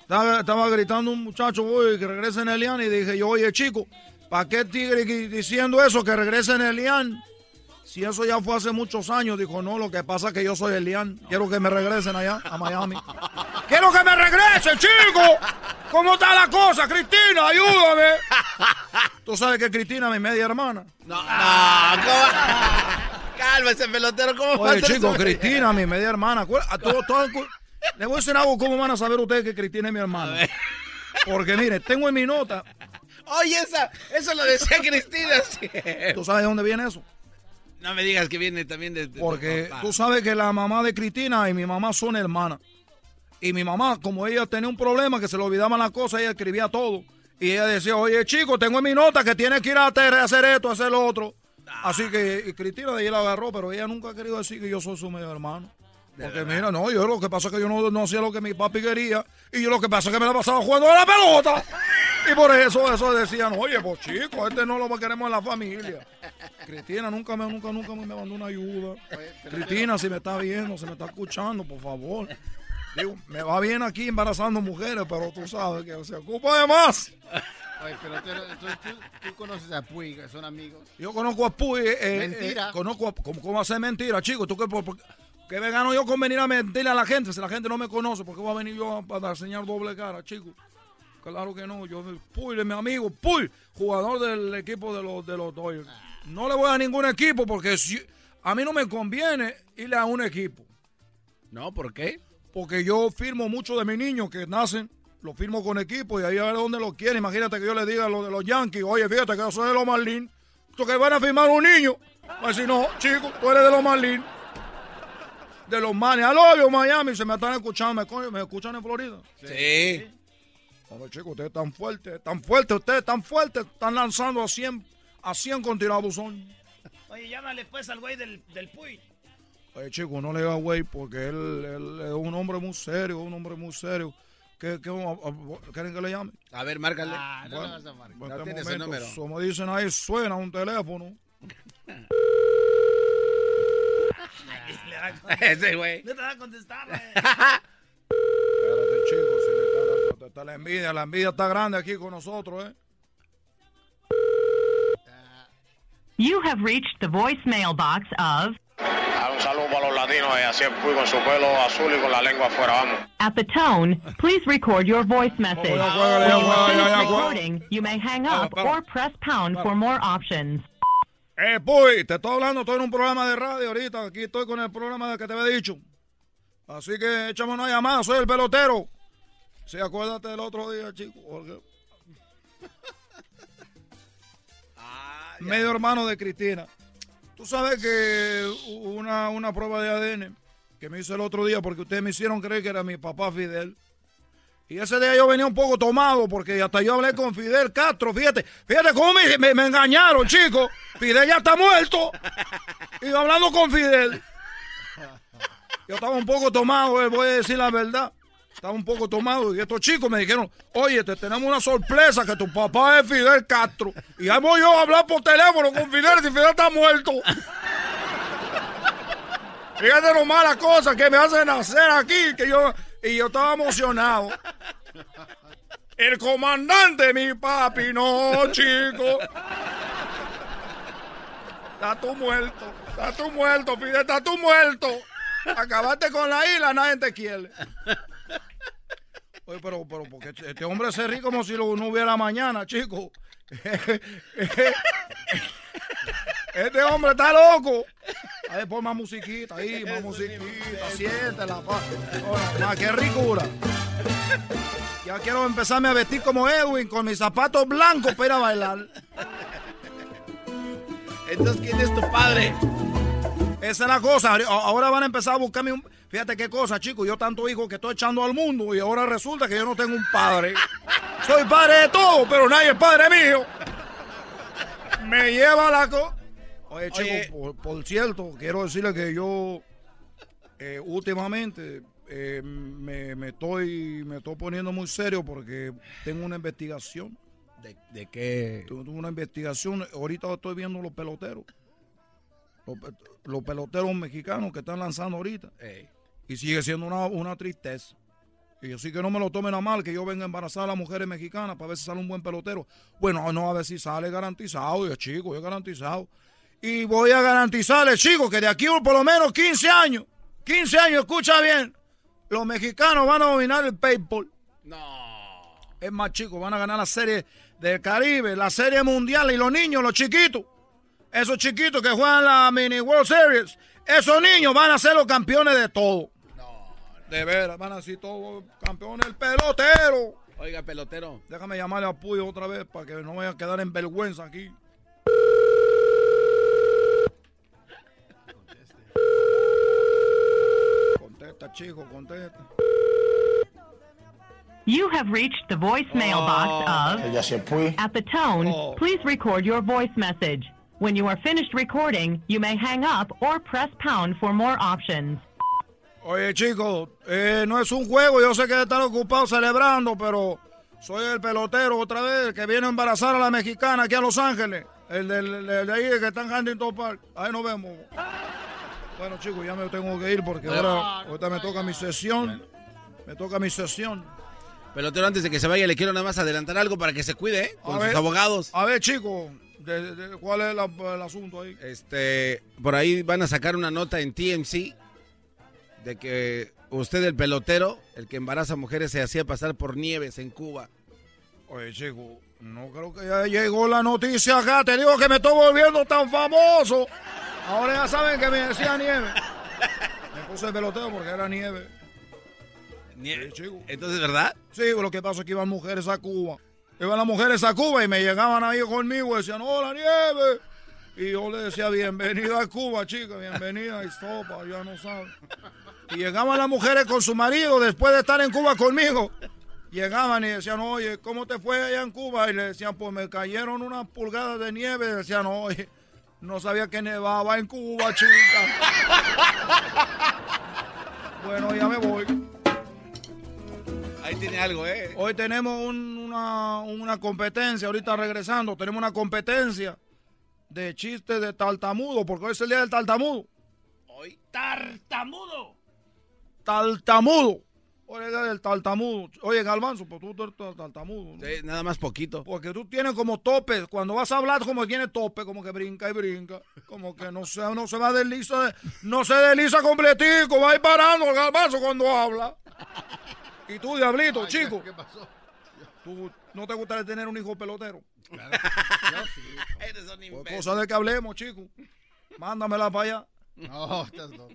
Estaba, gritando un muchacho, hoy que regrese en Elian. Y dije yo, oye, chico, ¿para qué tigre diciendo eso, que regrese en Elian? Si eso ya fue hace muchos años, dijo, no, lo que pasa es que yo soy Elian. Quiero que me regresen allá, a Miami. ¡Quiero que me regresen, chico! ¿Cómo está la cosa, Cristina? Ayúdame. Tú sabes que Cristina es mi media hermana. No, no, ¿cómo? Cálmese, pelotero, ¿cómo Oye, chico, Cristina, mi media hermana. Le voy a decir algo, ¿cómo van a saber ustedes que Cristina es mi hermana? Porque mire, tengo en mi nota. Oye, esa, eso lo decía Cristina. ¿Tú sabes de dónde viene eso? No me digas que viene también de... Porque tú sabes que la mamá de Cristina y mi mamá son hermanas. Y mi mamá, como ella tenía un problema que se le olvidaban las cosas, ella escribía todo. Y ella decía, oye, chico, tengo en mi nota que tienes que ir a hacer esto, a hacer lo otro. Así que y Cristina de ahí la agarró, pero ella nunca ha querido decir que yo soy su medio hermano. Porque mira, no, yo lo que pasa es que yo no, no hacía lo que mi papi quería. Y yo lo que pasa es que me la pasaba jugando a la pelota. Y por eso, eso decían, oye, pues chico, este no lo queremos en la familia. Cristina nunca me, nunca, nunca me mandó una ayuda. Cristina, si me está viendo, si me está escuchando, por favor. Digo, me va bien aquí embarazando mujeres, pero tú sabes que se ocupa de más. Oye, pero tú, entonces tú, tú conoces a Puy, que son amigos. Yo conozco a Puy. eh, eh, Mentira. conozco a, ¿cómo, ¿Cómo hacer mentira, chico? ¿Tú qué, por, por- qué me gano yo con venir a mentirle a la gente? Si la gente no me conoce, ¿por qué voy a venir yo a, para enseñar doble cara, chico? Claro que no. Yo, es mi amigo, Puy, jugador del equipo de los, de los Dodgers. No le voy a ningún equipo porque si, a mí no me conviene irle a un equipo. No, ¿por qué? Porque yo firmo mucho de mis niños que nacen, los firmo con equipo y ahí a ver dónde los quieren. Imagínate que yo le diga a los de los Yankees, oye, fíjate que yo soy de los Marlins, tú que van a firmar un niño. Pues si no, chico, tú eres de los Marlins. De los Manes. Al hoyo, Miami, se me están escuchando, me escuchan en Florida. Sí. Hombre, chicos, ustedes están fuertes, tan fuertes, ustedes tan fuertes, están lanzando a 100, a 100 con tirabuzón. Oye, llámale pues al güey del, del Puy. Oye, chico, no le diga güey, porque él, él es un hombre muy serio, un hombre muy serio. ¿Qué, qué, a- a- ¿Quieren que le llame? A ver, márcale. Ah, no Bueno, vas a marcar. No este momento, número. Como dicen ahí, suena un teléfono. Ese güey. No te va a contestar, güey. Espérate, chico, si le está, la envidia, la envidia está grande aquí con nosotros, ¿eh? You have reached the voicemail box of. Ah, un saludo para los latinos y así fui con su pelo azul y con la lengua afuera, vamos. At the tone, please record your voice message. When you recording, you may hang up or press pound for more options. Eh, Puy, te estoy hablando, estoy en un programa de radio ahorita. Aquí estoy con el programa que te había dicho. Así que échame una llamada, soy el pelotero. Sí, acuérdate del otro día, chico. porque- Medio hermano de Cristina. Tú sabes que una, una prueba de ADN que me hice el otro día porque ustedes me hicieron creer que era mi papá Fidel. Y ese día yo venía un poco tomado porque hasta yo hablé con Fidel Castro. Fíjate, fíjate cómo me, me- me engañaron, chicos. Fidel ya está muerto. Y hablando con Fidel. Yo estaba un poco tomado, eh, voy a decir la verdad. Estaba un poco tomado y estos chicos me dijeron, oye, te tenemos una sorpresa que tu papá es Fidel Castro. Y ahí voy yo a hablar por teléfono con Fidel si Fidel está muerto. Fíjate lo mala cosa que me hacen hacer aquí, que yo, y yo estaba emocionado. El comandante, mi papi, no, chico. Está tú muerto, está tú muerto, Fidel, está tú muerto. Acabaste con la isla, nadie te quiere. Oye, pero, pero, porque este este hombre se ríe como si lo- no hubiera mañana, chico. Este hombre está loco. A ver, pon más musiquita ahí, más musiquita. Siéntela, pa. Ma, qué ricura. Ya quiero empezarme a vestir como Edwin con mis zapatos blancos para ir a bailar. Entonces, ¿quién es tu padre? Esa es la cosa. Ahora van a empezar a buscarme un. Fíjate qué cosa, chicos. Yo tanto hijo que estoy echando al mundo y ahora resulta que yo no tengo un padre. Soy padre de todo, pero nadie es padre mío. Me lleva la co. Oye, chicos, Oye. Por, por cierto, quiero decirle que yo eh, últimamente eh, me, me estoy, me estoy poniendo muy serio porque tengo una investigación. ¿De, de qué? Tengo una investigación. Ahorita estoy viendo los peloteros. Los, pe- los peloteros mexicanos que están lanzando ahorita. Y sigue siendo una, una tristeza. Y así que no me lo tomen a mal que yo venga a embarazar a las mujeres mexicanas para ver si sale un buen pelotero. Bueno, no, a ver si sale garantizado, ya chico, yo garantizado. Y voy a garantizarles, chicos, que de aquí por lo menos 15 años, 15 años, escucha bien, los mexicanos van a dominar el béisbol. No. Es más, chicos, van a ganar la serie del Caribe, la serie mundial y los niños, los chiquitos, esos chiquitos que juegan la Mini World Series, esos niños van a ser los campeones de todo. De veras, van a ser todos campeones del pelotero. Oiga, pelotero. Déjame llamarle a Puyo otra vez para que no vaya a quedar en vergüenza aquí. Contesta, chico, contesta. You have reached the voicemail box oh. Ella se fue. of. At the tone, Oh. please record your voice message. When you are finished recording, you may hang up or press pound for more options. Oye, chicos, eh, no es un juego. Yo sé que están ocupados celebrando, pero soy el pelotero otra vez que viene a embarazar a la mexicana aquí a Los Ángeles. El de, ahí que está en Huntington Park. Ahí nos vemos. Bueno, chicos, ya me tengo que ir porque ahora ahorita me toca mi sesión. Me toca mi sesión. Pelotero, antes de que se vaya, le quiero nada más adelantar algo para que se cuide, ¿eh? Con A sus ver. abogados. A ver, chicos, ¿cuál es la- el asunto ahí? Este, por ahí van a sacar una nota en TMC de que usted, el pelotero, el que embaraza mujeres, se hacía pasar por nieves en Cuba. Oye, chico, no creo que ya llegó la noticia acá. Te digo que me estoy volviendo tan famoso. Ahora ya saben que me decía nieve. Me puse el pelotero porque era nieve. Entonces, ¿verdad? Sí, lo que pasa es que iban mujeres a Cuba. Iban las mujeres a Cuba y me llegaban ahí conmigo y decían, hola, nieve. Y yo le decía, bienvenida a Cuba, chica, bienvenida, y sopa, ya no saben. Y llegaban las mujeres con su marido después de estar en Cuba conmigo. Llegaban y decían, oye, ¿cómo te fue allá en Cuba? Y le decían, pues me cayeron unas pulgadas de nieve. Y decían, oye, no sabía que nevaba en Cuba, chica. bueno, ya me voy. Ahí tiene algo, ¿eh? Hoy tenemos un- una, una competencia, ahorita regresando, tenemos una competencia de chistes de tartamudo, porque hoy es el día del tartamudo. Hoy. ¡Tartamudo! Tartamudo. Día del tartamudo. Oye, Galvanzo, pues tú eres tar- tartamudo. ¿no? Sí, nada más poquito. Porque tú tienes como tope, cuando vas a hablar como que tiene tope, como que brinca y brinca, como que no se, no se va desliza, de- no se desliza completico, va a ir parando el Galvanzo cuando habla. Y tú, diablito, chico. ¿Qué pasó? ¿Tú no te gustaría tener un hijo pelotero? Claro. Yo sí. Eres un Pues imbécil. cosa de que hablemos, chico. Mándamela para allá. No, estás loco.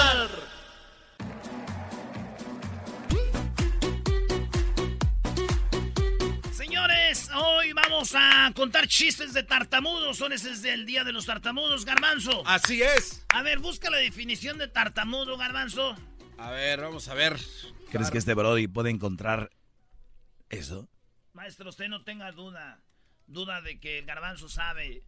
Hoy vamos a contar chistes de tartamudos. Son ese es el día de los tartamudos, Garbanzo. Así es. A ver, busca la definición de tartamudo, Garbanzo. A ver, vamos a ver. ¿Crees que este Brody puede encontrar eso? Maestro, usted no tenga duda. Duda de que el Garbanzo sabe.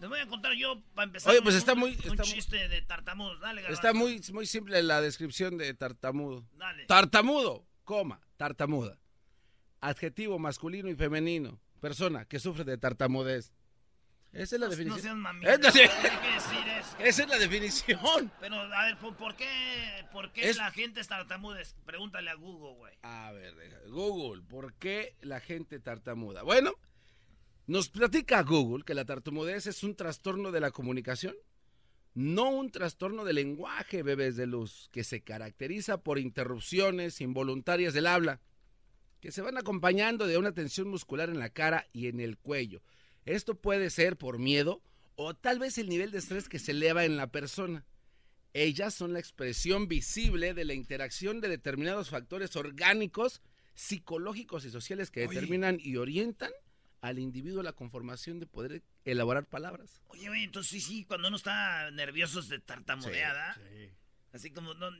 Les voy a contar yo para empezar. Oye, pues un- está muy- Un está muy- chiste de tartamudos. Dale, Garbanzo. Está muy, muy simple la descripción de tartamudo. Dale. Tartamudo, coma, tartamuda. Adjetivo masculino y femenino. Persona que sufre de tartamudez. Esa es la No- no definición. seas decir. Esa es la definición. Pero, a ver, ¿por, qué, por qué Es- la gente es tartamuda? Pregúntale a Google, güey. A ver, Google, ¿por qué la gente tartamuda? Bueno, nos platica Google que la tartamudez es un trastorno de la comunicación, no un trastorno de lenguaje, bebés de luz, que se caracteriza por interrupciones involuntarias del habla, que se van acompañando de una tensión muscular en la cara y en el cuello. Esto puede ser por miedo o tal vez el nivel de estrés que se eleva en la persona. Ellas son la expresión visible de la interacción de determinados factores orgánicos, psicológicos y sociales que Oye. determinan y orientan al individuo a la conformación de poder elaborar palabras. Oye, entonces sí, sí, cuando uno está nervioso es de tartamudeada. Así como, no,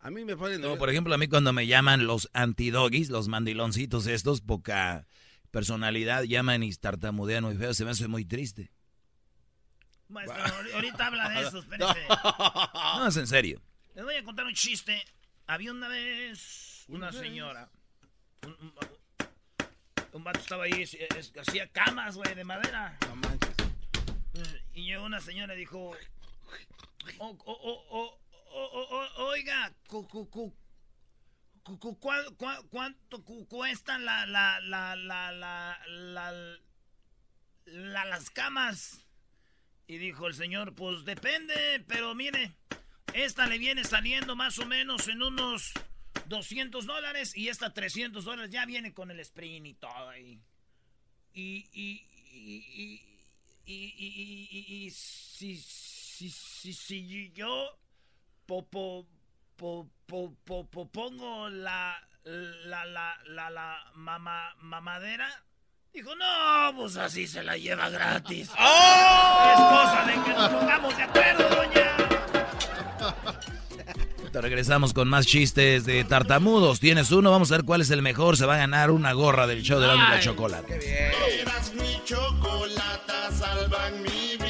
A mí me ponen... No, por ejemplo, a mí cuando me llaman los antidoggies, los mandiloncitos estos, poca personalidad, llaman y tartamudean muy feo, se me hace muy triste. Maestro, ahor- ahorita habla de eso, espérese. No, es en serio. Les voy a contar un chiste. Había una vez una señora. Un, un, un vato estaba ahí, es- es- hacía camas, güey, de madera. No manches. Y llegó una señora y dijo, "O- o- o- o- o- o- oiga, cu- cu- cu- cu- cu- ¿cuál- cuál- ¿cuánto cu- cuestan la, la, la, la, la, la- la- las camas? Y dijo el señor, pues depende, pero mire, esta le viene saliendo más o menos en unos 200 dólares y esta 300 dólares ya viene con el sprint y todo ahí. Y, y, y, y, y, y, y- y- y si, si, si, si yo po, po, po, po, po- po- pongo la, la, la, la, la mama, mamadera. Dijo, no, pues así se la lleva gratis. ¡Oh! Es cosa de que nos pongamos de acuerdo, doña. Te regresamos con más chistes de tartamudos. Tienes uno, vamos a ver cuál es el mejor. Se va a ganar una gorra del show de la, chocolate. Eras mi chocolata, salvan mi vida,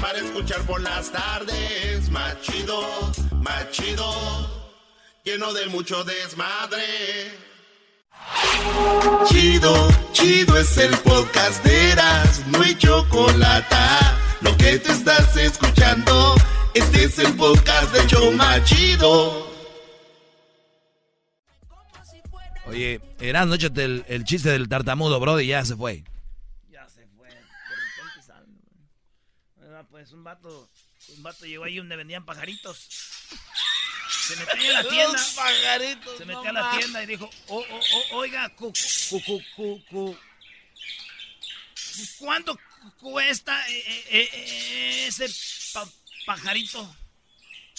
Para escuchar por las tardes, más chido, más chido. Lleno de mucho desmadre. Chido, chido es el podcast de Eras, no hay chocolata. Lo que te estás escuchando, este es el podcast de Choma Chido. Oye, Erasmo, échate el, el chiste del tartamudo, bro, y ya se fue. Ya se fue. Pues un vato, un vato llegó ahí donde vendían pajaritos. Se metió a la tienda. Se metió a la tienda y dijo, "O- o- o- oiga, cu, cu, cu, cu, cu, ¿cuánto cuesta eh, eh, eh, ese pa- pajarito?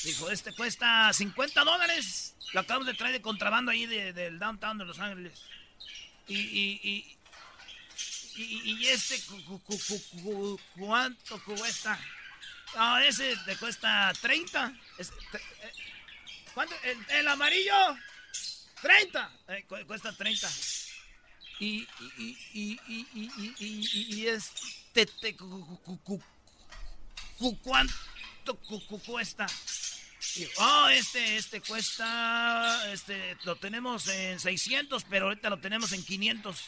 Dijo, este cuesta 50 dólares. Lo acabamos de traer de contrabando ahí de- del downtown de Los Ángeles. Y, y, y, ¿Y, y este cu, cu, cu, cuánto cuesta? Ese te cuesta 30. Eh, ¿Cuánto? El, el, amarillo, 30. Eh, cu, cuesta 30. Y, y, y este te ¿Cuánto cuesta? Oh, este, este cuesta, este, lo tenemos en 600, pero ahorita lo tenemos en 500.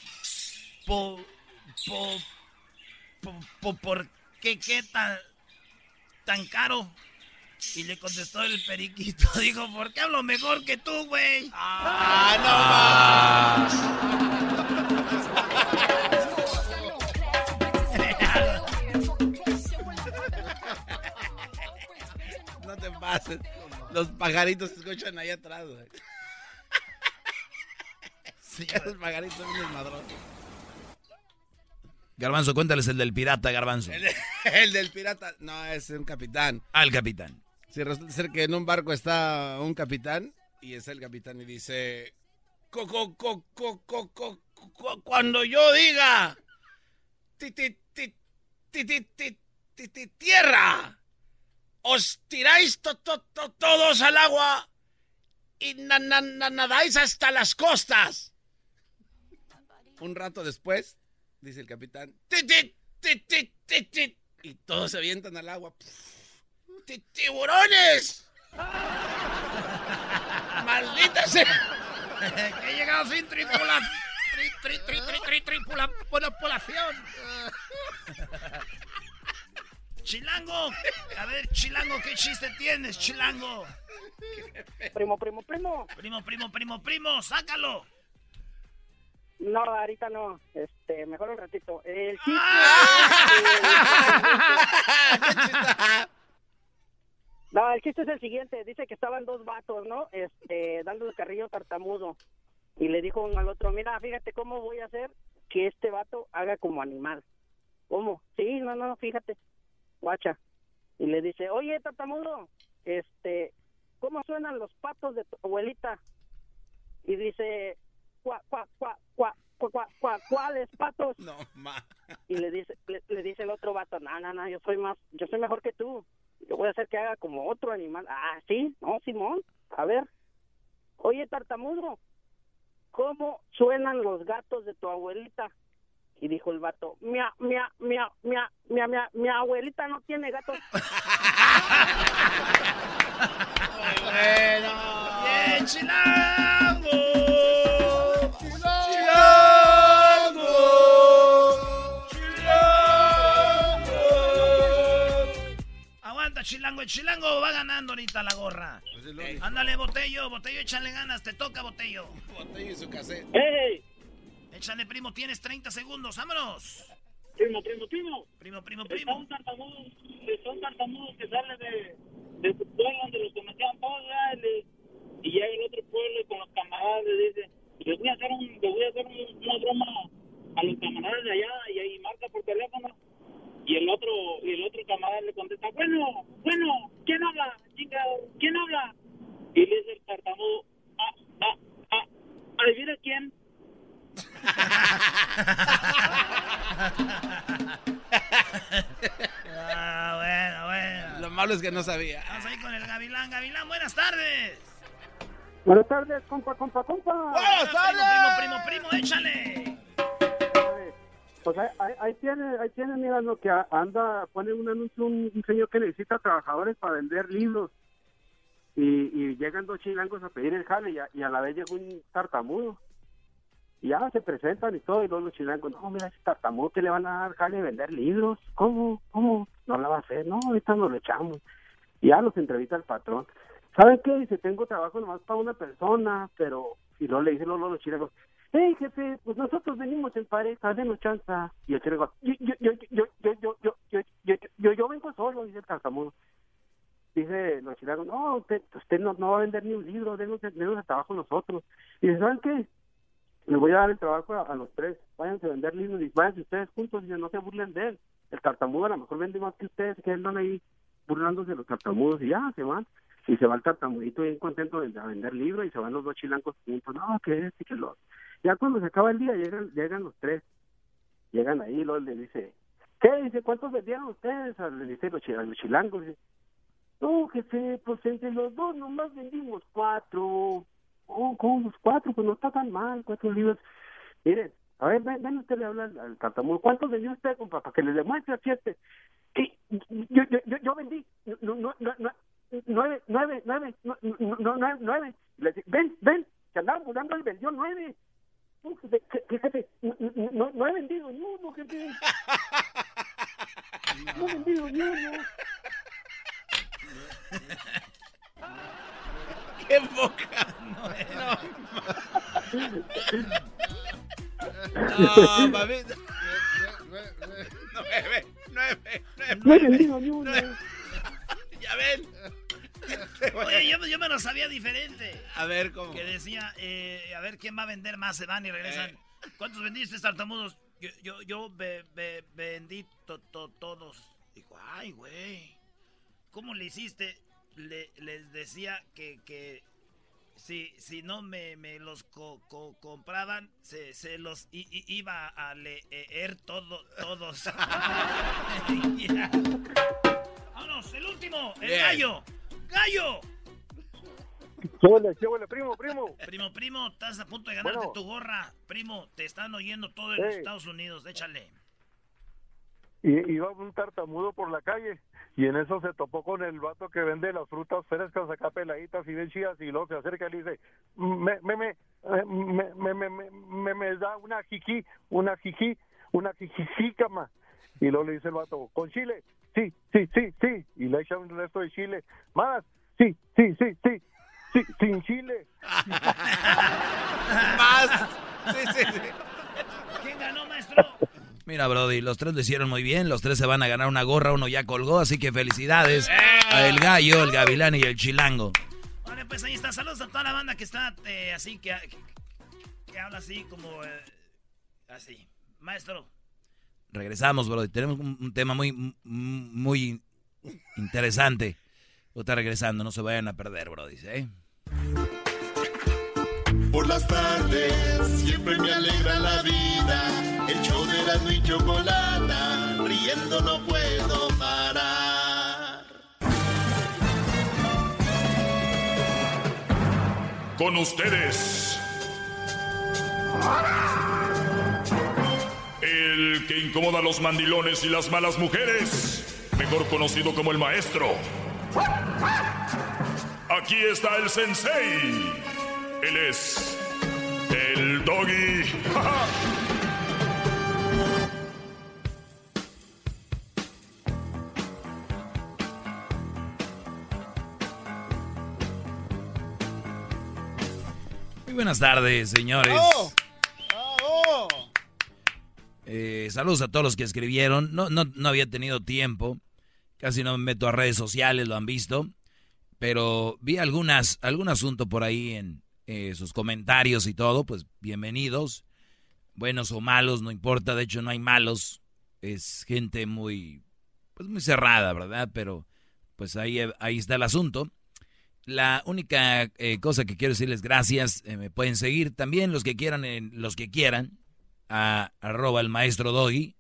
Por po, po, po- ¿Por qué, qué tan, tan caro? Y le contestó el periquito, dijo, ¿por qué hablo mejor que tú, güey? Ah, No te pases. Los pajaritos se escuchan ahí atrás, güey. Sí, los pajaritos son unos madrosos. Garbanzo, cuéntales el del pirata, Garbanzo. El, el del pirata, no, es un capitán. Al capitán. Si resulta ser que en un barco está un capitán y es el capitán y dice, "Co- co- co- co- co- co- co- cuando yo diga, ti, ti, ti, ti, ti, ti, ti, ti, tierra, os tiráis to- to- to- todos al agua y na- na- na- nadáis hasta las costas. Un rato después, dice el capitán, y todos se avientan al agua. ¡Ti- ¡Tiburones! ¡Maldita sea! He llegado sin tripulación. Tri, tri, tri, tri, tri, tripula- tripulación. Chilango, a ver, Chilango, ¿qué chiste tienes, Chilango? Primo, primo, primo. Primo, primo, primo, primo, sácalo. No, ahorita no. Este, mejor un ratito. El chiste. no, el chiste es el siguiente. Dice que estaban dos vatos, ¿no? Este, dando el carrillo tartamudo. Y le dijo uno al otro, mira, fíjate cómo voy a hacer que este vato haga como animal. ¿Cómo? Sí, no, no, fíjate. Guacha. Y le dice, oye, tartamudo, este, ¿cómo suenan los patos de tu abuelita? Y dice, cuá, cuá, cuá, cuá, cuá, cuá, cuá, ¿cuáles patos? No, ma. Y le dice, le, le dice el otro vato, no, no, no, yo soy más, yo soy mejor que tú. Yo voy a hacer que haga como otro animal. Ah, sí, no, Simón, a ver. Oye, tartamudo, ¿cómo suenan los gatos de tu abuelita? Y dijo el vato, mia, mia, mia, mia, mia, mia, mi abuelita no tiene gatos. Bueno. ¡Bien, Chilango! Chilango. El Chilango va ganando ahorita la gorra. Ey. Ándale, Botello. Botello, échale ganas. Te toca, Botello. Botello y su cassette. Échale, primo. Tienes 30 segundos. ¡Vámonos! Primo, primo, primo. Primo, primo, Está primo. un tartamudo, está un tartamudo que sale de, de su pueblo donde los conocían todos, y, le- y llega al otro pueblo y con los camaradas le dice, les voy a hacer, un, les voy a hacer un- una broma a los camaradas de allá y ahí marca por teléfono y el otro, y el otro camarada le contesta, bueno, bueno, ¿quién habla? Chingado, ¿quién habla? Y le dice el tartamudo, ah, ah, ah, adivina quién. ah, bueno, bueno. Lo malo es que no sabía. Vamos ahí con el Gavilán. Gavilán, buenas tardes. Buenas tardes, compa, compa, compa. Buenas tardes. Primo, primo, primo, primo échale. Pues ahí, ahí, tiene, ahí tiene, mira, lo que anda, pone un anuncio, un, un señor que necesita trabajadores para vender libros. Y, y llegan dos chilangos a pedir el jale y a, la vez llega un tartamudo. Y ya se presentan y todo, y luego los chilangos, no, mira, ese tartamudo que le van a dar jale de vender libros. ¿Cómo? ¿Cómo? No la va a hacer. No, ahorita nos lo echamos. Y ya los entrevista el patrón. ¿Saben qué? Dice, tengo trabajo nomás para una persona, pero... Y luego le dicen luego los chilangos, hey, jefe, pues nosotros venimos en pareja, denos chanza. Y el chilango, yo, yo, yo, yo, yo, yo, yo, yo, yo, vengo solo, dice el tartamudo. Dice los chilangos, no, usted, usted no, no va a vender ni un libro, denos, denos el trabajo nosotros. Y dice, ¿saben qué? Les voy a dar el trabajo a, los tres. Váyanse a vender libros y váyanse ustedes juntos. Dice, no se burlen de él. El tartamudo a lo mejor vende más que ustedes, que andan ahí burlándose de los tartamudos y ya se van. Y se va el tartamudito bien contento de, vender libros y se van los dos chilangos juntos. No, que es, que lo. Ya cuando se acaba el día llegan, llegan los tres. Llegan ahí luego le dice, ¿qué? Dice, ¿cuántos vendieron ustedes? Ah, Le dice los, a los chilangos. Dice, no, jefe, pues entre los dos nomás vendimos cuatro. Oh, ¿cómo los cuatro? Pues no está tan mal, cuatro libros. Miren, a ver, ven, ven usted le habla al, al. ¿Cuántos vendió usted, compa? Para que le demuestre a este. Yo, yo, yo, yo vendí no, no, no, nueve, nueve, nueve, no, no, nueve, nueve. Ven, ven, que andaba burlando, él vendió nueve. Que- jefe, no, no, he vendido ni uno, jefe. No he vendido ni uno. ¡Qué boca! No, no mami. Nueve, nueve, nueve. No he vendido ni uno. Ya ven. Oye, yo, yo me lo sabía diferente. A ver, ¿cómo? Que decía, eh, a ver quién va a vender más, se van y regresan. Eh. ¿Cuántos vendiste, tartamudos? Yo, yo, yo ve- ve- vendí to- to- todos. Dijo, ay, güey. ¿Cómo le hiciste? Le- les decía que, que si, si no me, me los co- co- compraban, se, se los i- i- iba a leer todo, todos. Vámonos, el último, el Bien. gallo. ¡Gallo! ¿Qué huele, qué huele, primo, primo? Primo, primo, estás a punto de ganarte Bueno. tu gorra. Primo, te están oyendo todo en Ey. Estados Unidos, échale. Y iba un tartamudo por la calle y en eso se topó con el vato que vende las frutas frescas acá peladitas y bien chidas y luego se acerca y le dice, me, me, me, eh, me, me, me, me, me- me da una jijí, una jijí, una jijícama. Y luego le dice el vato, ¿con chile? Sí, sí, sí, sí. Y le echa un resto de chile. Más, sí, sí, sí, sí. Sí, sin chile. Más. Sí, sí, sí. ¿Quién ganó, maestro? Mira, Brody, los tres lo hicieron muy bien. Los tres se van a ganar una gorra. Uno ya colgó, así que felicidades a el gallo, el gavilán y el chilango. Vale, pues ahí está. Saludos a toda la banda que está eh, así, que, que, que habla así como... eh, así. Maestro. Regresamos, Brody. Tenemos un, un tema muy, muy interesante. Está regresando, no se vayan a perder, Brody. ¿eh? Por las tardes siempre me alegra la vida. El show de la y chocolata, riendo no puedo parar. Con ustedes. El que incomoda a los mandilones y las malas mujeres, mejor conocido como el maestro. Aquí está el sensei. Él es el doggy. Muy buenas tardes, señores. ¡Bravo! Eh, saludos a todos los que escribieron. No, no, no había tenido tiempo. Casi no me meto a redes sociales, lo han visto. Pero vi algunas, algún asunto por ahí en eh, sus comentarios y todo. Pues bienvenidos. Buenos o malos, no importa. De hecho, no hay malos. Es gente muy, pues muy cerrada, ¿verdad? Pero pues ahí, ahí está el asunto. La única eh, cosa que quiero decirles gracias, eh, me pueden seguir también los que quieran, los que quieran, a arroba el maestro Doggy,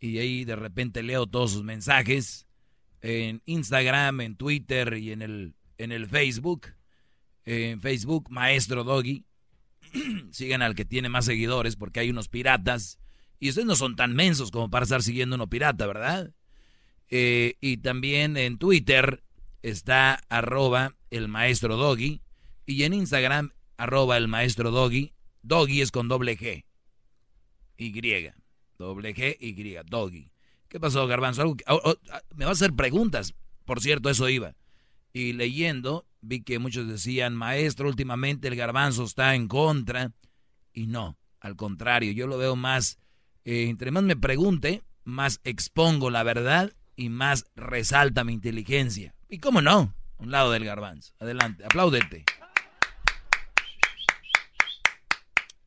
y ahí de repente leo todos sus mensajes en Instagram, en Twitter y en el, en el Facebook. En Facebook, Maestro Doggy. Sigan al que tiene más seguidores porque hay unos piratas. Y ustedes no son tan mensos como para estar siguiendo uno pirata, ¿verdad? Eh, y también en Twitter está arroba el maestro Doggy. Y en Instagram, arroba el maestro Doggy. Doggy es con doble G. Y. Doble G, Y. Doggy. ¿Qué pasó, Garbanzo? Oh, oh, ah, me va a hacer preguntas. Por cierto, eso iba. Y leyendo, vi que muchos decían, maestro, últimamente el Garbanzo está en contra. Y no, al contrario, yo lo veo más, eh, entre más me pregunte, más expongo la verdad y más resalta mi inteligencia. ¿Y cómo no? Un lado del Garbanzo. Adelante, apláudete.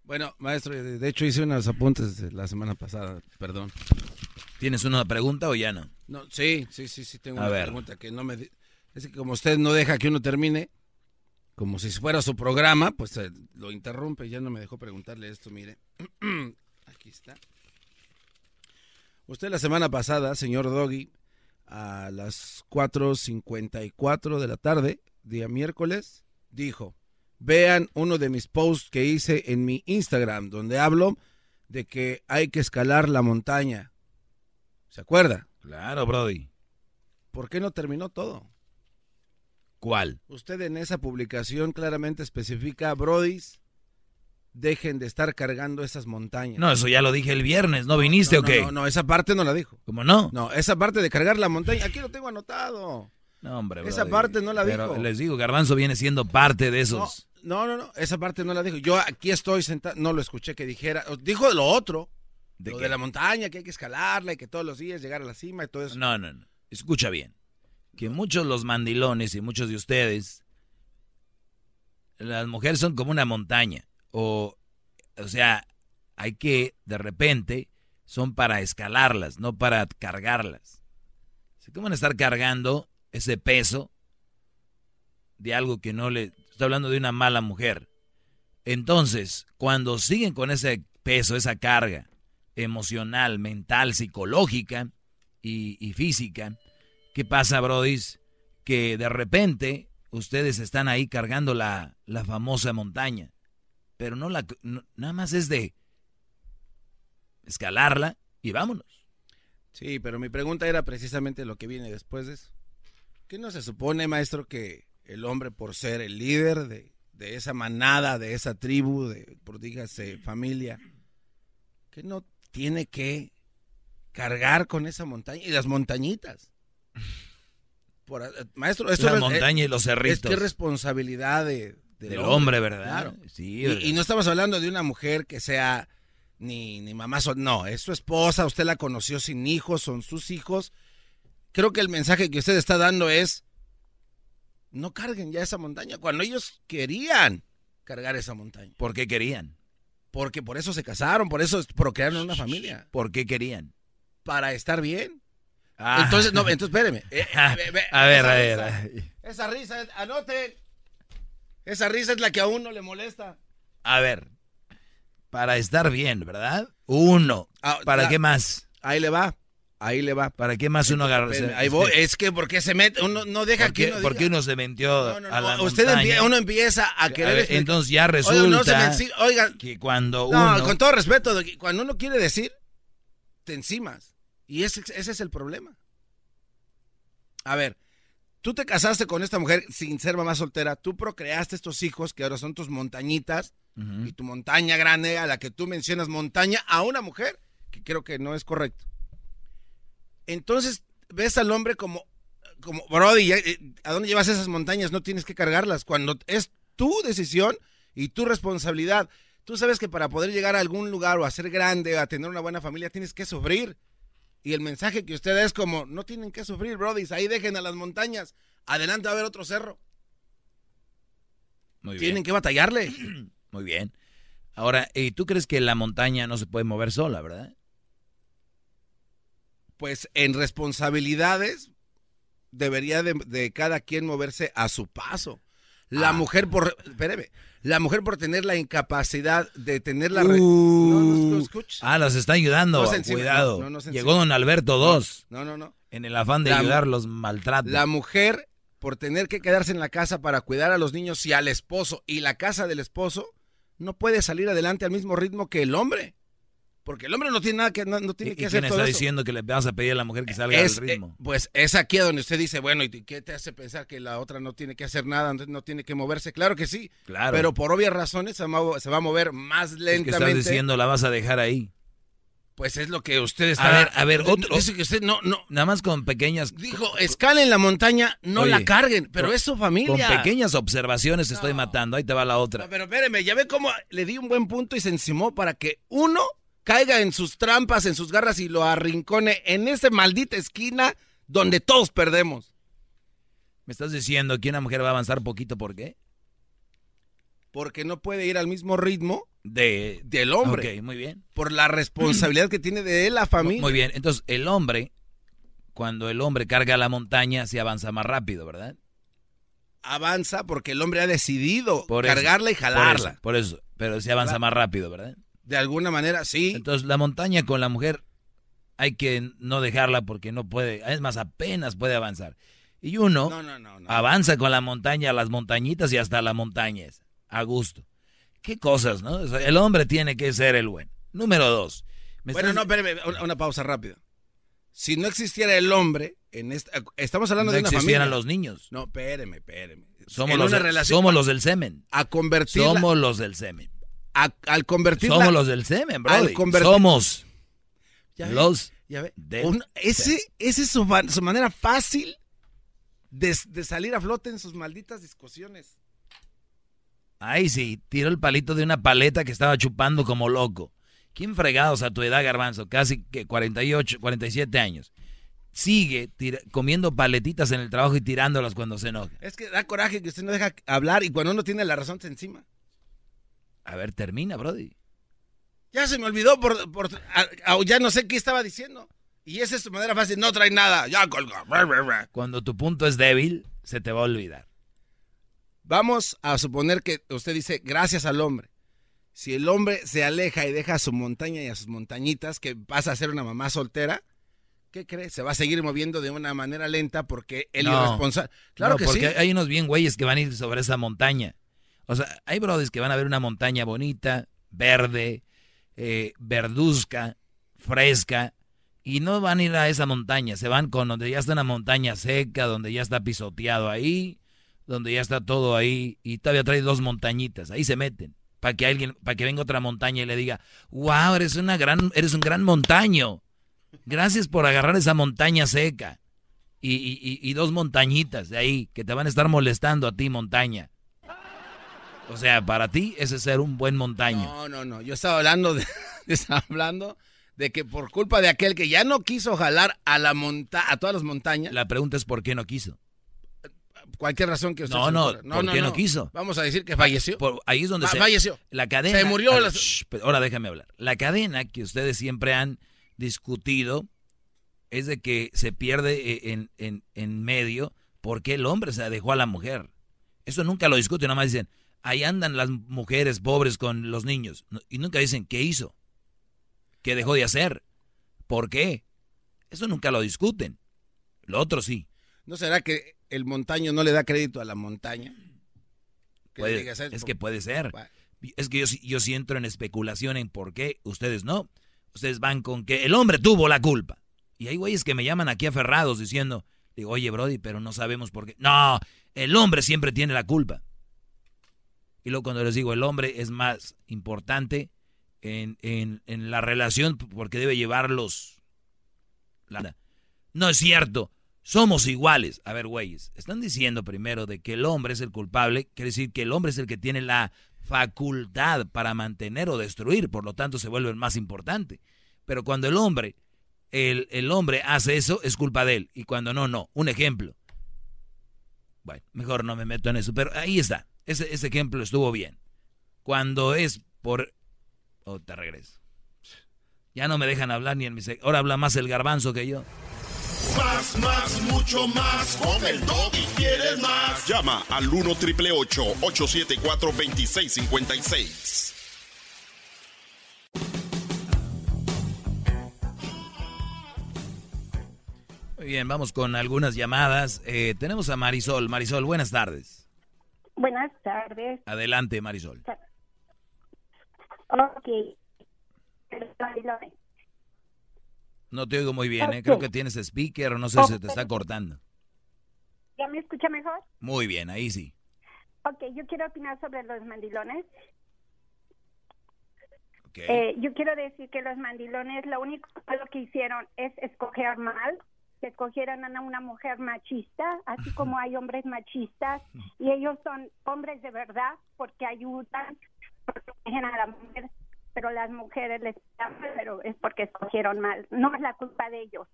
Bueno, maestro, de hecho hice unos apuntes la semana pasada, perdón. ¿Tienes una pregunta o ya no? No, sí, sí, sí, sí tengo una pregunta que no me es que como usted no deja que uno termine, como si fuera su programa, pues eh, lo interrumpe ya no me dejó preguntarle esto, mire. Aquí está. Usted la semana pasada, señor Doggy, a las 4.54 de la tarde, día miércoles, dijo, vean uno de mis posts que hice en mi Instagram, donde hablo de que hay que escalar la montaña. ¿Se acuerda? Claro, Brody. ¿Por qué no terminó todo? ¿Cuál? Usted en esa publicación claramente especifica, Brodis, dejen de estar cargando esas montañas. No, eso ya lo dije el viernes, ¿no viniste o qué? No, no, esa parte no la dijo. ¿Cómo no? No, esa parte de cargar la montaña, aquí lo tengo anotado. No, hombre, Esa parte no la Pero dijo. les digo, Garbanzo viene siendo parte de esos. No, no, no, esa parte no la dijo. Yo aquí estoy sentado, no lo escuché que dijera. Dijo lo otro, ¿De lo qué? de la montaña, que hay que escalarla y que todos los días llegar a la cima y todo eso. No, no, no. Escucha bien. Que muchos los mandilones y muchos de ustedes, las mujeres son como una montaña. O, o sea, hay que, de repente, son para escalarlas, no para cargarlas. ¿Cómo van a estar cargando ese peso de algo que no le... Estoy hablando de una mala mujer. Entonces, cuando siguen con ese peso, esa carga emocional, mental, psicológica y, física, ¿qué pasa, Brodis? Que de repente ustedes están ahí cargando la, la famosa montaña, pero no la... nada más es de escalarla y vámonos. Sí, pero mi pregunta era precisamente lo que viene después de eso. ¿Qué no se supone, maestro, que el hombre, por ser el líder de, de esa manada, de esa tribu, de, por dígase, familia, que no tiene que cargar con esa montaña y las montañitas? Por- eh, maestro, esto La es- montaña y los Es que cerritos. es responsabilidad de, Del hombre, ¿verdad? Claro. Sí, Y- ¿verdad? y, no estamos hablando de una mujer que sea ni, ni mamá, no, es su esposa, usted la conoció sin hijos, son sus hijos. Creo que el mensaje que usted está dando es, no carguen ya esa montaña, cuando ellos querían cargar esa montaña. ¿Por qué querían? Porque por eso se casaron, por eso procrearon una familia. ¿Por qué querían? Para estar bien. Ah. Entonces, no, entonces espéreme. Eh, eh, A ver, a ver, risa-. Esa risa, es- anote. Esa risa es la que a uno le molesta. A ver, para estar bien, ¿verdad? Uno. Ah, ¿Para la- qué más? Ahí le va. Ahí le va. ¿Para qué más uno agarra? Ahí voy. Es que porque se mete, uno no deja ¿Por que qué, uno por diga- qué uno se metió No, no, a la no, usted empie- uno empieza a A querer ver, explicar- entonces ya Oiga, resulta no enci- oiga, que cuando no, uno... con todo respeto, que cuando uno quiere decir, te encimas. Y ese, ese es el problema. A ver, tú te casaste con esta mujer sin ser mamá soltera, tú procreaste estos hijos que ahora son tus montañitas y tu montaña grande a la que tú mencionas montaña a una mujer, que creo que no es correcto. Entonces ves al hombre como, como Brody, eh, ¿a dónde llevas esas montañas? No tienes que cargarlas. Cuando es tu decisión y tu responsabilidad. Tú sabes que para poder llegar a algún lugar o a ser grande o a tener una buena familia tienes que sufrir. Y el mensaje que usted da es como, no tienen que sufrir, Brody, ahí dejen a las montañas. Adelante va a haber otro cerro. Muy Tienen bien. que batallarle. Muy bien. Ahora, ¿y tú crees que la montaña no se puede mover sola, verdad? Pues en responsabilidades debería de, de cada quien moverse a su paso. La mujer por, espéreme, la mujer por tener la incapacidad de tener la... re- no, no, no escucha. Ah, los está ayudando. Cuidado. Llegó don Alberto II. No, no, no. En el afán de La- ayudar, los maltrata. La mujer por tener que quedarse en la casa para cuidar a los niños y al esposo y la casa del esposo no puede salir adelante al mismo ritmo que el hombre. Porque el hombre no tiene nada que no, no tiene ¿Y que hacer quién todo está eso. diciendo que le vas a pedir a la mujer que salga Es, al ritmo? eh, pues es aquí donde usted dice, bueno, ¿y qué te hace pensar que la otra no tiene que hacer nada, no tiene que moverse? Claro que sí. Claro. Pero por obvias razones se va, a mo- se va a mover más Es que lentamente. estás diciendo la vas a dejar ahí. Pues es lo que usted está... A ver, a ver, otro. Dice que usted no, no... Nada más con pequeñas. Dijo, escalen la montaña, no Oye, la carguen, pero con- es su familia. Con pequeñas observaciones estoy matando. Ahí te va la otra. No, pero espéreme, ya ve cómo le di un buen punto y se encimó para que uno caiga en sus trampas, en sus garras y lo arrincone en esa maldita esquina donde todos perdemos. ¿Me estás diciendo que una mujer va a avanzar poquito por qué? Porque no puede ir al mismo ritmo De, del hombre. Ok, muy bien. Por la responsabilidad que tiene de él la familia. Muy bien. Entonces, el hombre, cuando el hombre carga la montaña, se avanza más rápido, ¿verdad? Avanza porque el hombre ha decidido Por eso, cargarla y por jalarla. eso, Por eso, pero se avanza más rápido, ¿verdad? De alguna manera, sí. Entonces, la montaña con la mujer hay que no dejarla porque no puede, es más, apenas puede avanzar. Y uno No, no, no, no. avanza con la montaña, las montañitas y hasta la montaña, esa, a gusto. Qué cosas, ¿no? O sea, el hombre tiene que ser el bueno. Número dos. ¿me Bueno, estás- no, espérame, una, una pausa rápida. Si no existiera el hombre, en esta, estamos hablando No de una familia. existieran los niños. No, espéreme, espéreme. Somos, En los, una de- relación- somos los del semen. A convertirla- Somos los del semen. A- al convertirla... Somos los del semen, bro. al convertir- Somos Ya ve, los ya ve. del Un- ese, esa es su, ma- su manera fácil de, de salir a flote en sus malditas discusiones. Ay, sí, tiró el palito de una paleta que estaba chupando como loco. ¿Quién fregados a tu edad, garbanzo? Casi que 48, 47 años. Sigue tira- comiendo paletitas en el trabajo y tirándolas cuando se enoja. Es que da coraje que usted no deja hablar y cuando uno tiene la razón se encima. A ver, termina, Brody. Ya se me olvidó, por, por- a- a- ya no sé qué estaba diciendo. Y esa es su manera fácil, no trae nada, ya colga. Cuando tu punto es débil, se te va a olvidar. Vamos a suponer que usted dice gracias al hombre. Si el hombre se aleja y deja a su montaña y a sus montañitas, que pasa a ser una mamá soltera, ¿qué cree? Se va a seguir moviendo de una manera lenta porque él No. irresponsable. Claro No, que porque sí. hay unos bien güeyes que van a ir sobre esa montaña. O sea, hay brothers que van a ver una montaña bonita, verde, eh, verduzca, fresca, y no van a ir a esa montaña, se van con donde ya está una montaña seca, donde ya está pisoteado ahí, donde ya está todo ahí, y todavía trae dos montañitas, ahí se meten, para que alguien, para que venga otra montaña y le diga, wow, eres una gran, eres un gran montaño. Gracias por agarrar esa montaña seca. Y- y- y dos montañitas de ahí que te van a estar molestando a ti, montaña. O sea, para ti ese es ser un buen montaño. No, no, no. Yo estaba hablando de, estaba hablando de que por culpa de aquel que ya no quiso jalar a la monta a todas las montañas. La pregunta es por qué no quiso. Cualquier razón que usted No, no, ocurra. ¿por qué no quiso? Vamos a decir que falleció. Por- ahí es donde se falleció. La cadena. Se murió. A la- ver, shh, pero ahora déjame hablar. La cadena que ustedes siempre han discutido es de que se pierde eh, en, en, en medio porque el hombre se dejó a la mujer. Eso nunca lo discuten, nada más dicen, ahí andan las mujeres pobres con los niños. Y nunca dicen, ¿qué hizo? ¿Qué dejó de hacer? ¿Por qué? Eso nunca lo discuten. Lo otro sí. ¿No será que el montaño no le da crédito a la montaña? Es que puede ser. Es que yo, sí- yo sí entro en especulación en por qué ustedes no. Ustedes van con que el hombre tuvo la culpa. Y hay güeyes que me llaman aquí aferrados diciendo, digo, oye, Brody, pero no sabemos por qué. No, el hombre siempre tiene la culpa. Y luego cuando les digo, el hombre es más importante en, en- la relación porque debe llevarlos. No es cierto. Somos iguales. A ver, güeyes, están diciendo primero de que el hombre es el culpable, quiere decir que el hombre es el que tiene la facultad para mantener o destruir, por lo tanto se vuelve el más importante. Pero cuando el hombre, el, el hombre hace eso, es culpa de él. Y cuando no, no. Un ejemplo. Bueno, mejor no me meto en eso, pero ahí está. Ese, ese ejemplo estuvo bien. Cuando es por... Oh, te regreso. Ya no me dejan hablar ni en mi... sec- Ahora habla más el garbanzo que yo. Más, más, mucho más. Con el y quieres más. Llama al 1 triple 874 2656. Muy bien, vamos con algunas llamadas. Eh, tenemos a Marisol. Marisol, buenas tardes. Buenas tardes. Adelante, Marisol. Ok. No te oigo muy bien, ¿eh? creo que tienes speaker o no sé, se te está cortando. ¿Ya me escucha mejor? Muy bien, ahí sí. Ok, yo quiero opinar sobre los mandilones. Eh, yo quiero decir que los mandilones lo único que hicieron es escoger mal, que escogieron a una mujer machista, así como hay hombres machistas, y ellos son hombres de verdad porque ayudan, protegen a la mujer pero las mujeres les pero es porque escogieron mal. No es la culpa de ellos.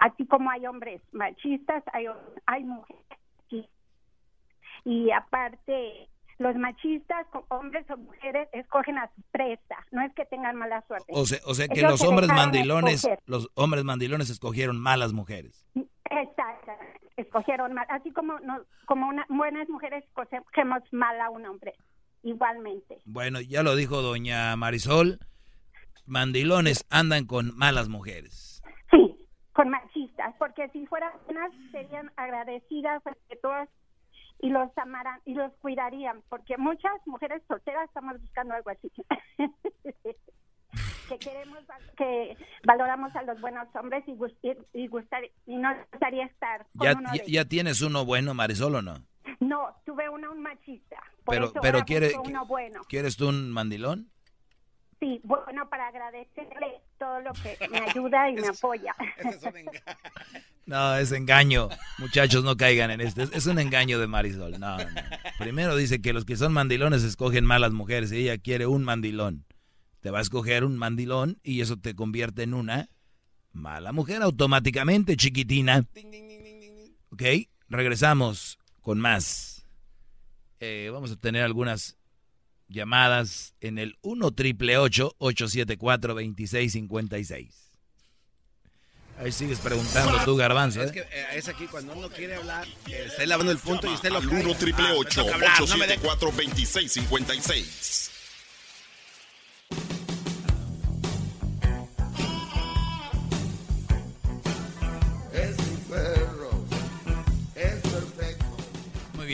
Así como hay hombres machistas, hay, hay mujeres Y aparte, los machistas, hombres o mujeres, escogen a su presa. No es que tengan mala suerte. O sea, o sea que los hombres mandilones, los hombres mandilones escogieron malas mujeres. Exacto, escogieron mal. Así como, no, como una, buenas mujeres escogemos mal a un hombre igualmente. Bueno, ya lo dijo doña Marisol, mandilones andan con malas mujeres. Sí, con machistas, porque si fueran buenas serían agradecidas, respetuosas y los amaran y los cuidarían, porque muchas mujeres solteras estamos buscando algo así. que queremos que valoramos a los buenos hombres y, y, gustar y nos gustaría estar con ya, ya tienes uno bueno Marisol o no no, tuve uno un machista. pero, pero quiere, ¿quieres tú un mandilón? Sí, bueno, para agradecerle todo lo que me ayuda y me apoya. no, es engaño. Muchachos, no caigan en esto. Es un engaño de Marisol. No, Primero dice que los que son mandilones escogen malas mujeres y ella quiere un mandilón. Te va a escoger un mandilón y eso te convierte en una mala mujer automáticamente, chiquitina. Ok, regresamos con más. Eh, vamos a tener algunas llamadas en el 1 triple 874 2656. Ahí sigues preguntando tú, Garbanzo. Es que eh, es aquí cuando uno quiere hablar, eh, está lavando el punto y usted lo 1 triple 874 2656.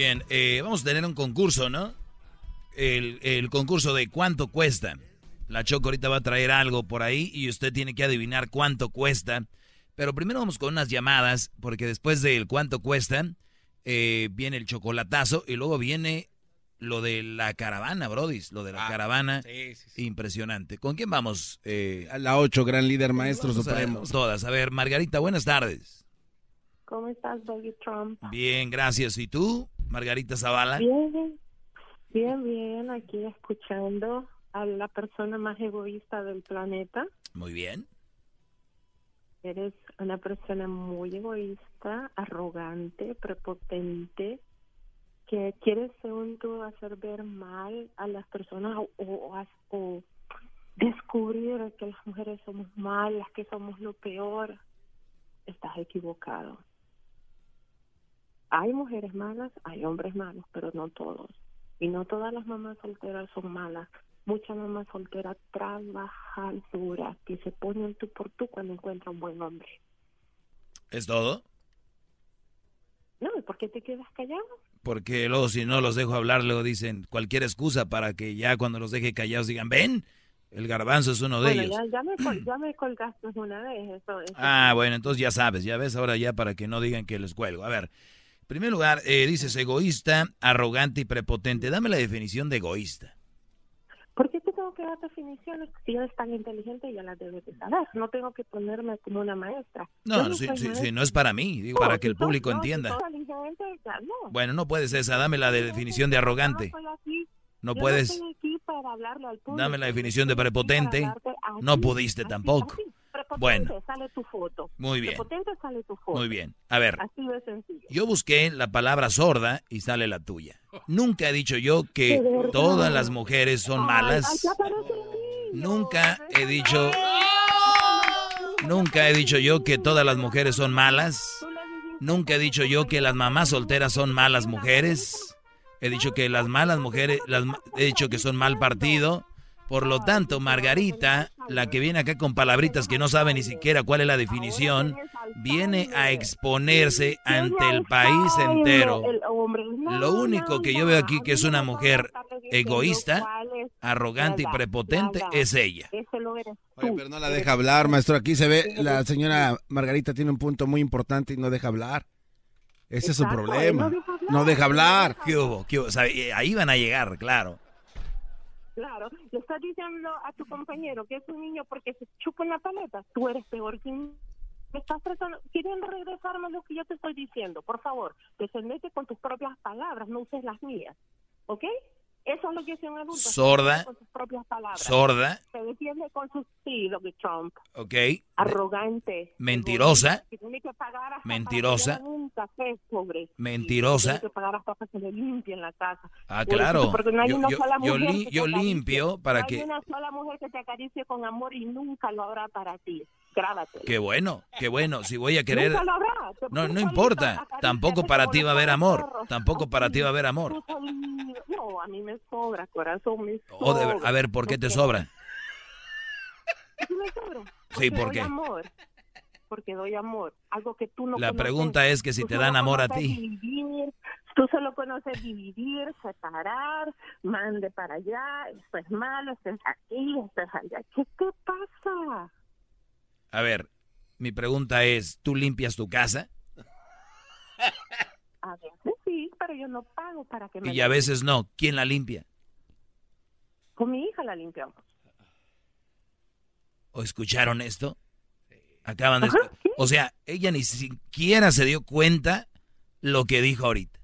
bien, eh, vamos a tener un concurso, ¿no? El, concurso de cuánto cuesta. La Choco ahorita va a traer algo por ahí y usted tiene que adivinar cuánto cuesta. Pero primero vamos con unas llamadas, porque después del cuánto cuesta, eh, viene el chocolatazo y luego viene lo de la caravana, Brodis, lo de la ah, caravana. Impresionante. ¿Con quién vamos? Eh, a la 8, gran líder, maestro supremo. Todas. A ver, Margarita, buenas tardes. ¿Cómo estás, Doggy Trump? Bien, gracias. ¿Y tú? Margarita Zavala. Bien, bien, bien, aquí escuchando a la persona más egoísta del planeta. Muy bien. Eres una persona muy egoísta, arrogante, prepotente, que quieres, según tú, hacer ver mal a las personas o, o descubrir que las mujeres somos malas, que somos lo peor. Estás equivocado hay mujeres malas, hay hombres malos, pero no todos. Y no todas las mamás solteras son malas. Muchas mamás solteras trabajan dura, que se ponen tú por tú cuando encuentran un buen hombre. ¿Es todo? No, ¿y por qué te quedas callado? Porque luego si no los dejo hablar, luego dicen cualquier excusa para que ya cuando los deje callados digan, ven, el garbanzo es uno de ellos. Ya, me, ya me colgaste una vez. Eso, ah, bueno, entonces ya sabes, ya ves ahora ya para que no digan que les cuelgo. A ver, primer lugar, eh, dices egoísta, arrogante y prepotente. Dame la definición de egoísta. ¿Por qué te tengo que dar definiciones? Si eres tan inteligente, ya las debes de saber. No tengo que ponerme como una maestra. No, no, sí, sí, no es para mí, digo, para que el público entienda. Bueno, no puedes esa. Dame la definición de arrogante. No puedes. Dame la definición de prepotente. No pudiste tampoco. Bueno. sale tu foto. Muy bien. sale tu foto. Muy bien. A ver. Así de sencillo. Yo busqué la palabra sorda y sale la tuya. Nunca he dicho yo que todas las mujeres son malas. Nunca he dicho... Nunca he dicho yo que todas las mujeres son malas. Nunca he dicho yo que las mamás solteras son malas mujeres. He dicho que las malas mujeres, las, he dicho que son mal partido. Por lo tanto, Margarita, la que viene acá con palabritas que no sabe ni siquiera cuál es la definición, viene a exponerse ante el país entero. Lo único que yo veo aquí que es una mujer egoísta, arrogante y prepotente es ella. Oye, pero no la deja hablar, maestro. Aquí se ve, la señora Margarita tiene un punto muy importante y no deja hablar. Ese es su problema. No deja hablar. ¿Qué hubo? ¿Qué hubo? O sea, ahí van a llegar, claro. Claro, le estás diciendo a tu compañero que es un niño porque se chupa una paleta. Tú eres peor que un... Me estás tratando, queriendo regresarme lo que yo te estoy diciendo. Por favor, mete con tus propias palabras, no uses las mías. ¿Ok? Eso es lo que es un adulto. Sorda. Con sus propias palabras. Sorda. Se defiende con sus sí, lo que Trump. Ok. Arrogante. Mentirosa. Que tiene que pagar hasta Mentirosa. para que le hagan un café, pobre. Mentirosa. Tiene que pagar hasta para que le limpien la casa. Ah, Por eso, claro. Porque no hay Yo- una yo- sola yo mujer li- que te yo acaricie. limpio para no que- hay una sola mujer que te acaricie con amor y nunca lo habrá para ti. Qué bueno, qué bueno. Si voy a querer... Nunca lo habrá. No, no importa. Tampoco para ti va a haber amor. Tampoco para ti va a haber amor. No, a mí me sobra, corazón, me O de- sobra. a ver, ¿por qué te sobra? Sí me sobra. Sí, ¿por qué? amor. Porque doy amor. Algo que tú no La conoces. pregunta es que si Tú te dan amor a ti. dividir, tú solo conoces dividir, separar, mande para allá, esto es malo, esto es aquí, esto es allá. ¿Qué te pasa? A ver, mi pregunta es, ¿tú limpias tu casa? A veces sí, pero yo no pago para que me Y a veces no. ¿Quién la limpia? Con mi hija la limpiamos. ¿O escucharon esto? Acaban de... escu- O sea, ella ni siquiera se dio cuenta lo que dijo ahorita.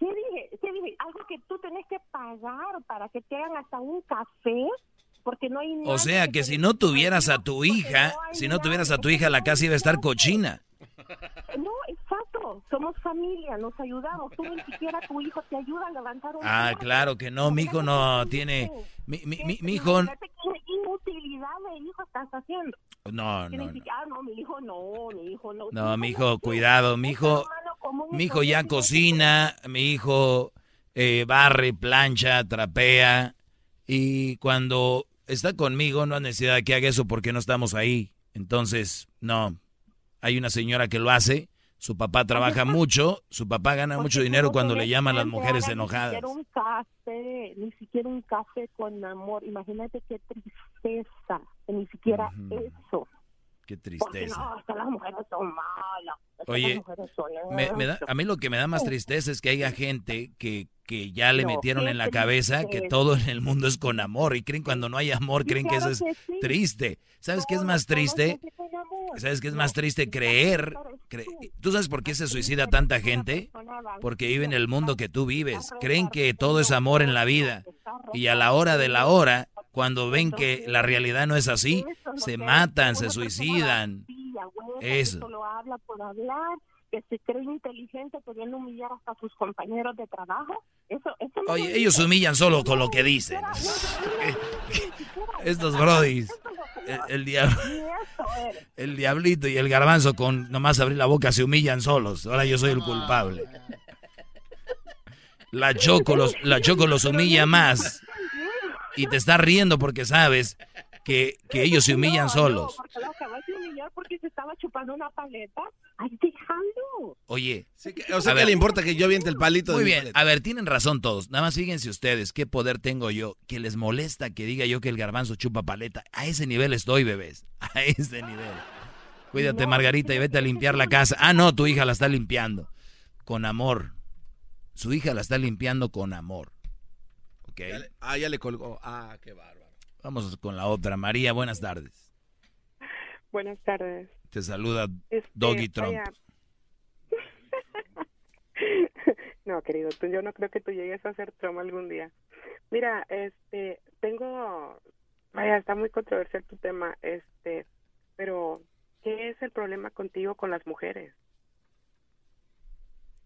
¿Qué dije? ¿Qué dije? Algo que tú tenés que pagar para que te hagan hasta un café, porque no hay O sea, que si no tuvieras a tu hija, si no tuvieras a tu hija, la casa iba a estar cochina. No, exacto. Somos familia, nos ayudamos. Tú ni siquiera tu hijo te ayuda a levantar un Ah, claro que no, mi hijo no tiene... Mi, mi, mi- mi hijo... Inutilidad de hijo estás haciendo. No, no, no. Ah, no, mi hijo no, mi hijo no. No, mi hijo, cuidado, mi hijo, mi hijo ya cocina, mi hijo eh, barre, plancha, trapea y cuando está conmigo no hay necesidad de que haga eso porque no estamos ahí. Entonces, no, hay una señora que lo hace, su papá trabaja mucho, su papá gana mucho dinero cuando le llaman las mujeres enojadas. Ni siquiera un café, ni siquiera un café con amor. Imagínate qué tristeza, ni siquiera eso. Qué Porque tristeza. no, es que las mujeres son malas. es que Oye, las mujeres son Me, me da- a mí lo que me da más tristeza es que haya gente que, que ya le No, metieron en la cabeza que todo en el mundo es con amor y creen cuando no hay amor, creen que eso es sí. triste. ¿Sabes qué es más triste? ¿Sabes qué es más triste? Creer. cre- ¿Tú sabes por qué se suicida tanta gente? Porque viven en el mundo que tú vives. Creen que todo es amor en la vida. Y a la hora de la hora, cuando ven que la realidad no es así, se matan, se suicidan. Eso. Solo habla por hablar, que se cree inteligente pudiendo humillar hasta sus compañeros de trabajo. Eso, eso no Oye, ellos humillan solo con lo que dicen. Estos brodis. El, el diablo. El diablito y el garbanzo con nomás abrir la boca se humillan solos. Ahora yo soy el culpable. La Choco los, la Choco los humilla más. Y te está riendo porque sabes que, que ellos se humillan No, solos. No, porque lo acabas de humillar porque se estaba chupando una paleta. Ay, déjalo. Oye. O sea, A ¿qué ver. le importa que yo aviente el palito? de Muy bien, a ver, tienen razón todos. Nada más fíjense ustedes qué poder tengo yo, que les molesta que diga yo que el garbanzo chupa paleta. A ese nivel estoy, bebés. A ese nivel. Cuídate, Margarita, y vete a limpiar la casa. Ah, no, tu hija la está limpiando. Con amor. Su hija la está limpiando con amor. ¿Ok? Ya le- ah, ya le colgó. Ah, qué bárbaro. Vamos con la otra. María, buenas tardes. Buenas tardes. Te saluda Este, Doggy Trump. no, querido, tú- yo no creo que tú llegues a ser Trump algún día. Mira, este, tengo, vaya, está muy controversial tu tema, este, pero ¿qué es el problema contigo con las mujeres?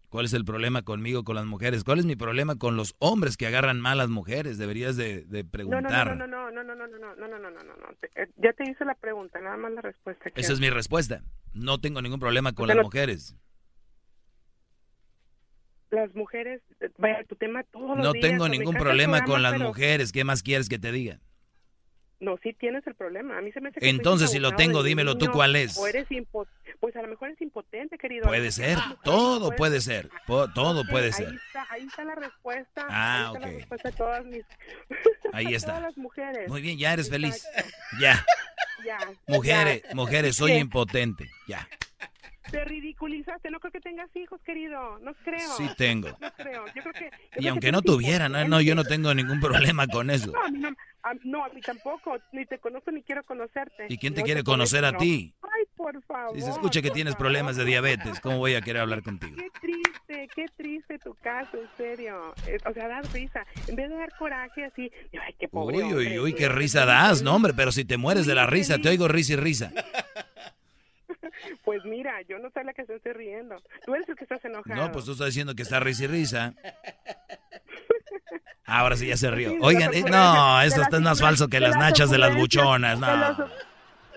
¿Cuál es el problema conmigo, con las mujeres? ¿Cuál es mi problema con los hombres que agarran malas mujeres? Deberías de, de preguntar. No, no, no, no, no, no, no, no, no, no, no, no, no. Ya te hice la pregunta, nada más la respuesta. Esa es mi respuesta. No tengo ningún problema con las mujeres. Las mujeres, vaya, tu tema todos los No días, tengo o ningún problema con las pero- mujeres. ¿Qué más quieres que te diga? No, sí tienes el problema. A mí se me hace que Entonces, si lo tengo, dímelo tú niño, cuál es. O eres pues a lo mejor es impotente, querido. Puede ser. Todo puede ser. Po- Todo puede Ahí ser. está, ahí está la respuesta. Ah, ahí está ok. la respuesta de todas mis. Ahí está. Todas las mujeres. Muy bien, ya eres feliz. Ya. Ya. Mujeres, ya. mujeres, soy ¿Qué? impotente. Ya. Te ridiculizaste. No creo que tengas hijos, querido. No creo. Sí tengo. No creo. Yo creo que. yo Y creo aunque que no tuviera, no, no, yo no tengo ningún problema con eso. No, a mí no, a, no, a mí tampoco. Ni te conozco ni quiero conocerte. ¿Y quién te No quiere conozco, conocer a ti? Ay, por favor. Si se escucha que tienes problemas de diabetes, ¿cómo voy a querer hablar contigo? Qué triste, qué triste tu caso, en serio. Eh, O sea, das risa. En vez de dar coraje así, ay, qué pobre Uy, uy, uy, qué risa das, no, hombre, pero si te mueres de la risa, te oigo risa y risa. Pues mira, yo no soy la que se esté riendo. Tú eres el que estás enojado. No, pues tú estás diciendo que está risa y risa. Ahora sí ya se rió. Oigan, eh, ocurrencias- no, esto está más falso que las nachas de las ocurrencias, buchonas, De las, no.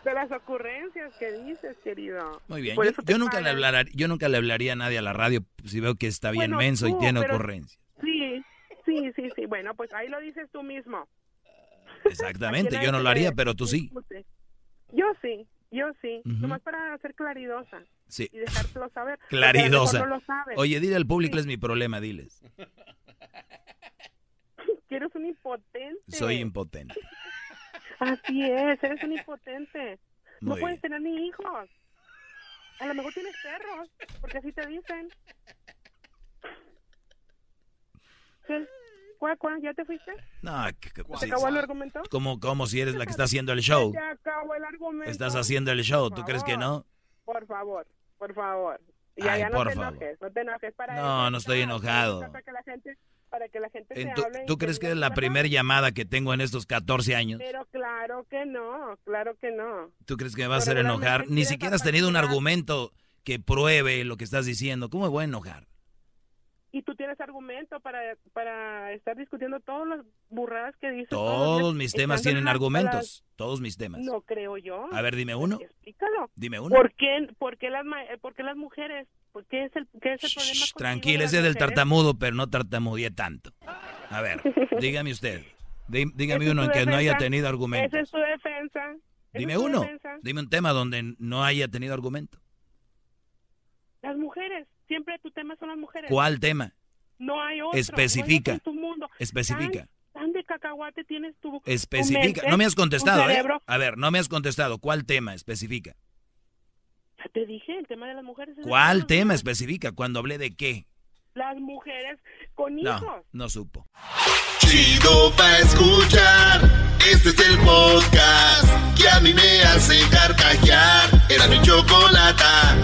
de las ocurrencias que dices, querido. Muy bien, yo, nunca le hablaría, yo nunca le hablaría a nadie a la radio si veo que está bien Bueno, menso y tiene pero- ocurrencia. Sí, sí, sí, sí. Bueno, pues ahí lo dices tú mismo. Exactamente, yo no lo haría, pero tú sí. Yo sí, yo sí. Nomás para ser claridosa. Sí. Y dejártelo saber. Claridosa. No lo sabes. Oye, dile al público, es mi problema, diles. Que eres un impotente. Soy impotente. Así es, eres un impotente. no Muy puedes tener ni hijos. A lo mejor tienes perros, porque así te dicen. ¿Qué? ¿Cuál, cuál? ¿Ya te fuiste? No, que- que- ¿Se acabó el argumento? como, como si eres la que está haciendo el show. Se acabó el argumento. Estás haciendo el show, Por ¿tú crees que no? Por favor, por favor. Ya, Ay, ya no por te favor. enojes, no te enojes. Para No, eso no estoy enojado. Para que la gente, para que la gente se tu- hable y ¿Tú crees que es la primera llamada que tengo en estos 14 años? Pero claro que no, claro que no. ¿Tú crees que me va a hacer enojar? Ni siquiera has tenido un argumento que pruebe lo que estás diciendo. ¿Cómo me voy a enojar? Y tú tienes argumento para, para estar discutiendo todas las burradas que dices. Todos mis temas tienen argumentos. Todos mis temas. No creo yo. A ver, dime uno. Explícalo. Dime uno. ¿Por qué, por qué las, por qué las mujeres? ¿Por qué es el, qué es el problema? contigo Tranquila, ese las del tartamudo, pero no tartamudeé tanto. A ver, dígame usted. Dí- Dígame Esa es uno en que no haya tenido Esa argumento. es tu defensa. Esa Dime es uno. defensa. Dime un tema donde no haya tenido argumento. Las mujeres. Siempre tu tema son las mujeres. ¿Cuál tema? No hay otro. Especifica. No hay otro en tu mundo. Especifica. Tan, tan de cacahuate tienes tu tu Especifica. mente, No me has contestado, ¿eh? cerebro. A ver, no me has contestado. ¿Cuál tema? Especifica. Ya te dije, el tema de las mujeres. es ¿Cuál tema. tema? Especifica. Cuando hablé de qué. Las mujeres con hijos. No, no supo. Chido pa' escuchar. Este es el podcast que a mí me hace carcajear. Era mi chocolata.